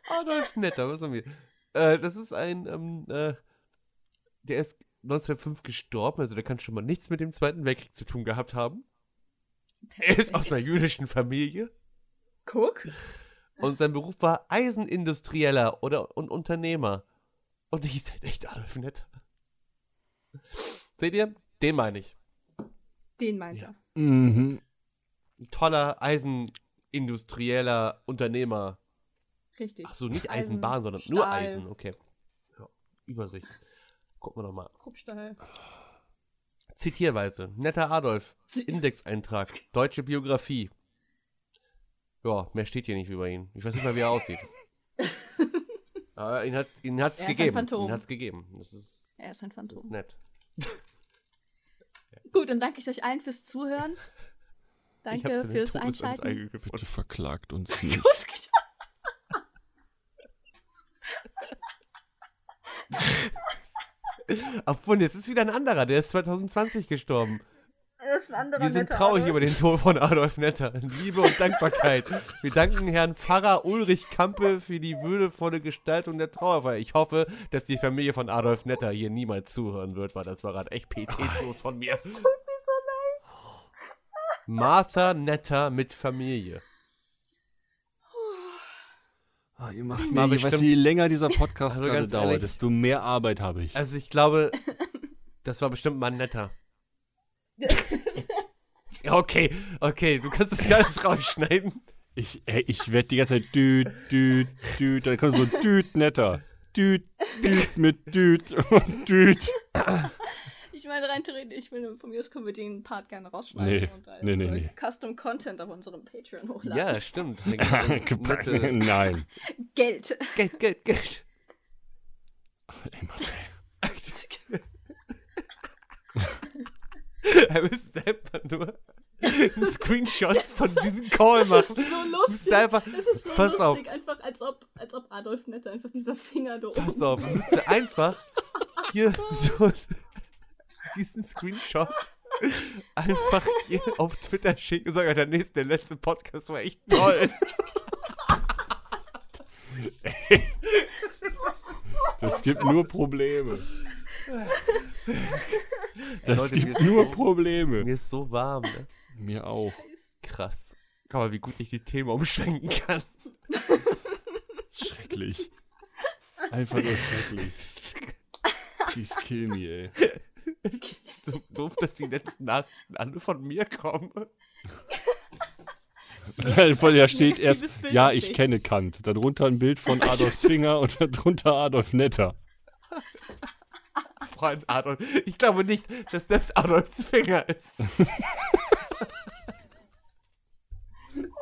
Adolf Netter, was haben wir? Äh, das ist ein, ähm, äh, der ist 1905 gestorben, also der kann schon mal nichts mit dem Zweiten Weltkrieg zu tun gehabt haben. Er ist aus einer jüdischen Familie Guck. und sein Beruf war Eisenindustrieller oder und Unternehmer. Und ich hieß halt echt Adolf Netter. Seht ihr? Den meine ich. Den meint er. Mhm. Ein toller Eisenindustrieller Unternehmer. Richtig. Ach so, nicht Eisen, Eisenbahn, sondern nur Stahl. Eisen. Okay. Ja, Übersicht. Gucken wir nochmal. Kruppstahl. Zitierweise. Netter Adolf. Indexeintrag. Deutsche Biografie. Ja, mehr steht hier nicht über ihn. Ich weiß nicht mal, wie er aussieht. Aber ihn hat ihn hat's Er ist ein gegeben. Phantom. Ihn hat's gegeben. Das ist, Er ist ein das ist Phantom. nett. Gut, dann danke ich euch allen fürs Zuhören. Danke fürs Todesanzeige Einschalten. Bitte verklagt uns nicht. Obwohl, jetzt ist wieder ein anderer. Der ist 2020 gestorben. Das ist ein anderer Wir sind netter traurig Adolf. über den Tod von Adolf Netter. Liebe und Dankbarkeit. Wir danken Herrn Pfarrer Ulrich Kampe für die würdevolle Gestaltung der Trauerfeier. Ich hoffe, dass die Familie von Adolf Netter hier niemals zuhören wird, weil das war gerade echt pietätlos von mir. Tut mir so leid. Martha Netter mit Familie. Ah, ihr macht mir, weißt du, bestimmt- je länger dieser Podcast Also gerade dauert, ehrlich- desto mehr Arbeit habe ich. Also ich glaube, das war bestimmt mal netter. Ja, okay, okay, du kannst das alles rausschneiden. Ich, ey, ich werde die ganze Zeit düt, düt, düt, dann kommt so düt netter. Düt, düt mit düt und düt. Ich meine, rein theoretisch, ich will von mir aus können wir den Part gerne rausschneiden Nee, und nee, nee, so nee. Custom Content auf unserem Patreon hochladen. Ja, stimmt. Nette- Nein. Geld. Geld, Geld, Geld. Ey, Marcel. Er ist einfach nur. Einen Screenshot von diesem Call Das machen. ist so lustig. musst einfach, Das ist so pass lustig, auf. einfach als ob, als ob Adolf Netter einfach dieser Finger da oben. pass auf, du musst einfach hier so diesen Screenshot einfach hier auf Twitter schicken und sagen, der nächste, der letzte Podcast war echt toll. Das gibt nur Probleme. Das Leute, gibt ist nur so- Probleme. Mir ist so warm, ne? Mir auch. Krass. Guck mal, wie gut ich die Themen umschwenken kann. Schrecklich. Einfach nur schrecklich. Please kill me, ey. So doof, dass die letzten Nachrichten alle von mir kommen. Voll, da steht erst, Bild ja, ich kenne Kant. Darunter ein Bild von Adolf Finger und darunter Adolf Netter. Freund Adolf. Ich glaube nicht, dass das Adolfs Finger ist.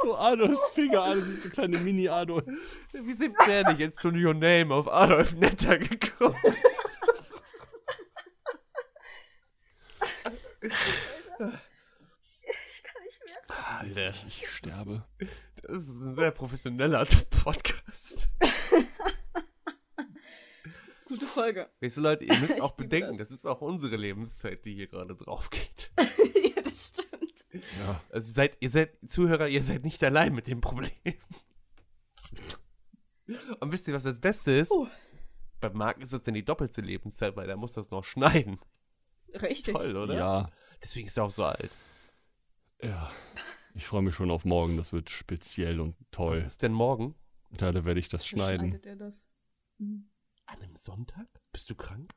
So Adolfs Finger, alle sind so kleine Mini-Adolf. Wie sind der nicht jetzt to your name auf Adolf Netter gekommen? Ich kann nicht mehr. Alter, Ich sterbe. das ist ein sehr professioneller Podcast. Gute Folge. Weißt du, Leute, ihr müsst auch bedenken, das. das. ist auch unsere Lebenszeit, die hier gerade drauf geht. ja, das stimmt. Ja. Also seid, ihr seid Zuhörer, ihr seid nicht allein mit dem Problem. Und wisst ihr, was das Beste ist? Uh. Bei Marc ist das denn die doppelte Lebenszeit, weil er muss das noch schneiden. Richtig. Toll, oder? Ja. Deswegen ist er auch so alt. Ja. Ich freue mich schon auf morgen. Das wird speziell und toll. Was ist denn morgen? Da, da werde ich das Wie schneiden. schneidet er das? Mhm. An einem Sonntag? Bist du krank?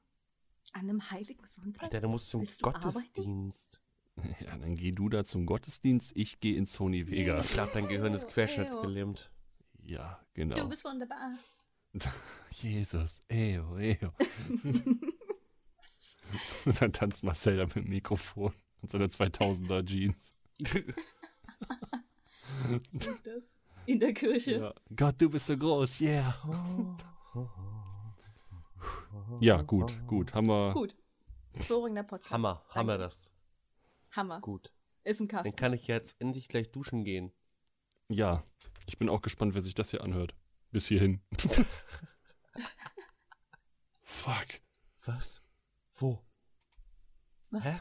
An einem heiligen Sonntag? Alter, du musst zum Willst du Gottesdienst. Ja, dann geh du da zum Gottesdienst. Ich gehe in Sony Ich Vegas. glaube, dein Gehirn ist querschnittsgelähmt. Ja, genau. Du bist wunderbar. Jesus. Eo, eo. und dann tanzt Marcel da mit dem Mikrofon und seiner 2000er Jeans. Ich das? In der Kirche. Ja. Gott, du bist so groß, yeah. Ja, gut, gut. Haben wir. Gut. Beruhigender Podcast. Hammer, Danke. hammer das. Hammer. Gut. Ist im Dann Kasten. kann ich jetzt endlich gleich duschen gehen. Ja. Ich bin auch gespannt, wer sich das hier anhört. Bis hierhin. Fuck. Was? Wo? Was? Hä?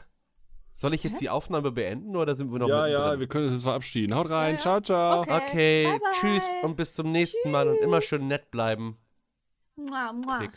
Soll ich jetzt die Aufnahme beenden oder sind wir noch Ja, mittendrin? ja, wir können uns jetzt verabschieden. Haut rein. Ja, ja. Ciao, ciao. Okay. Okay, Bye, bye. tschüss und bis zum nächsten Mal und immer schön nett bleiben. Mua, mua.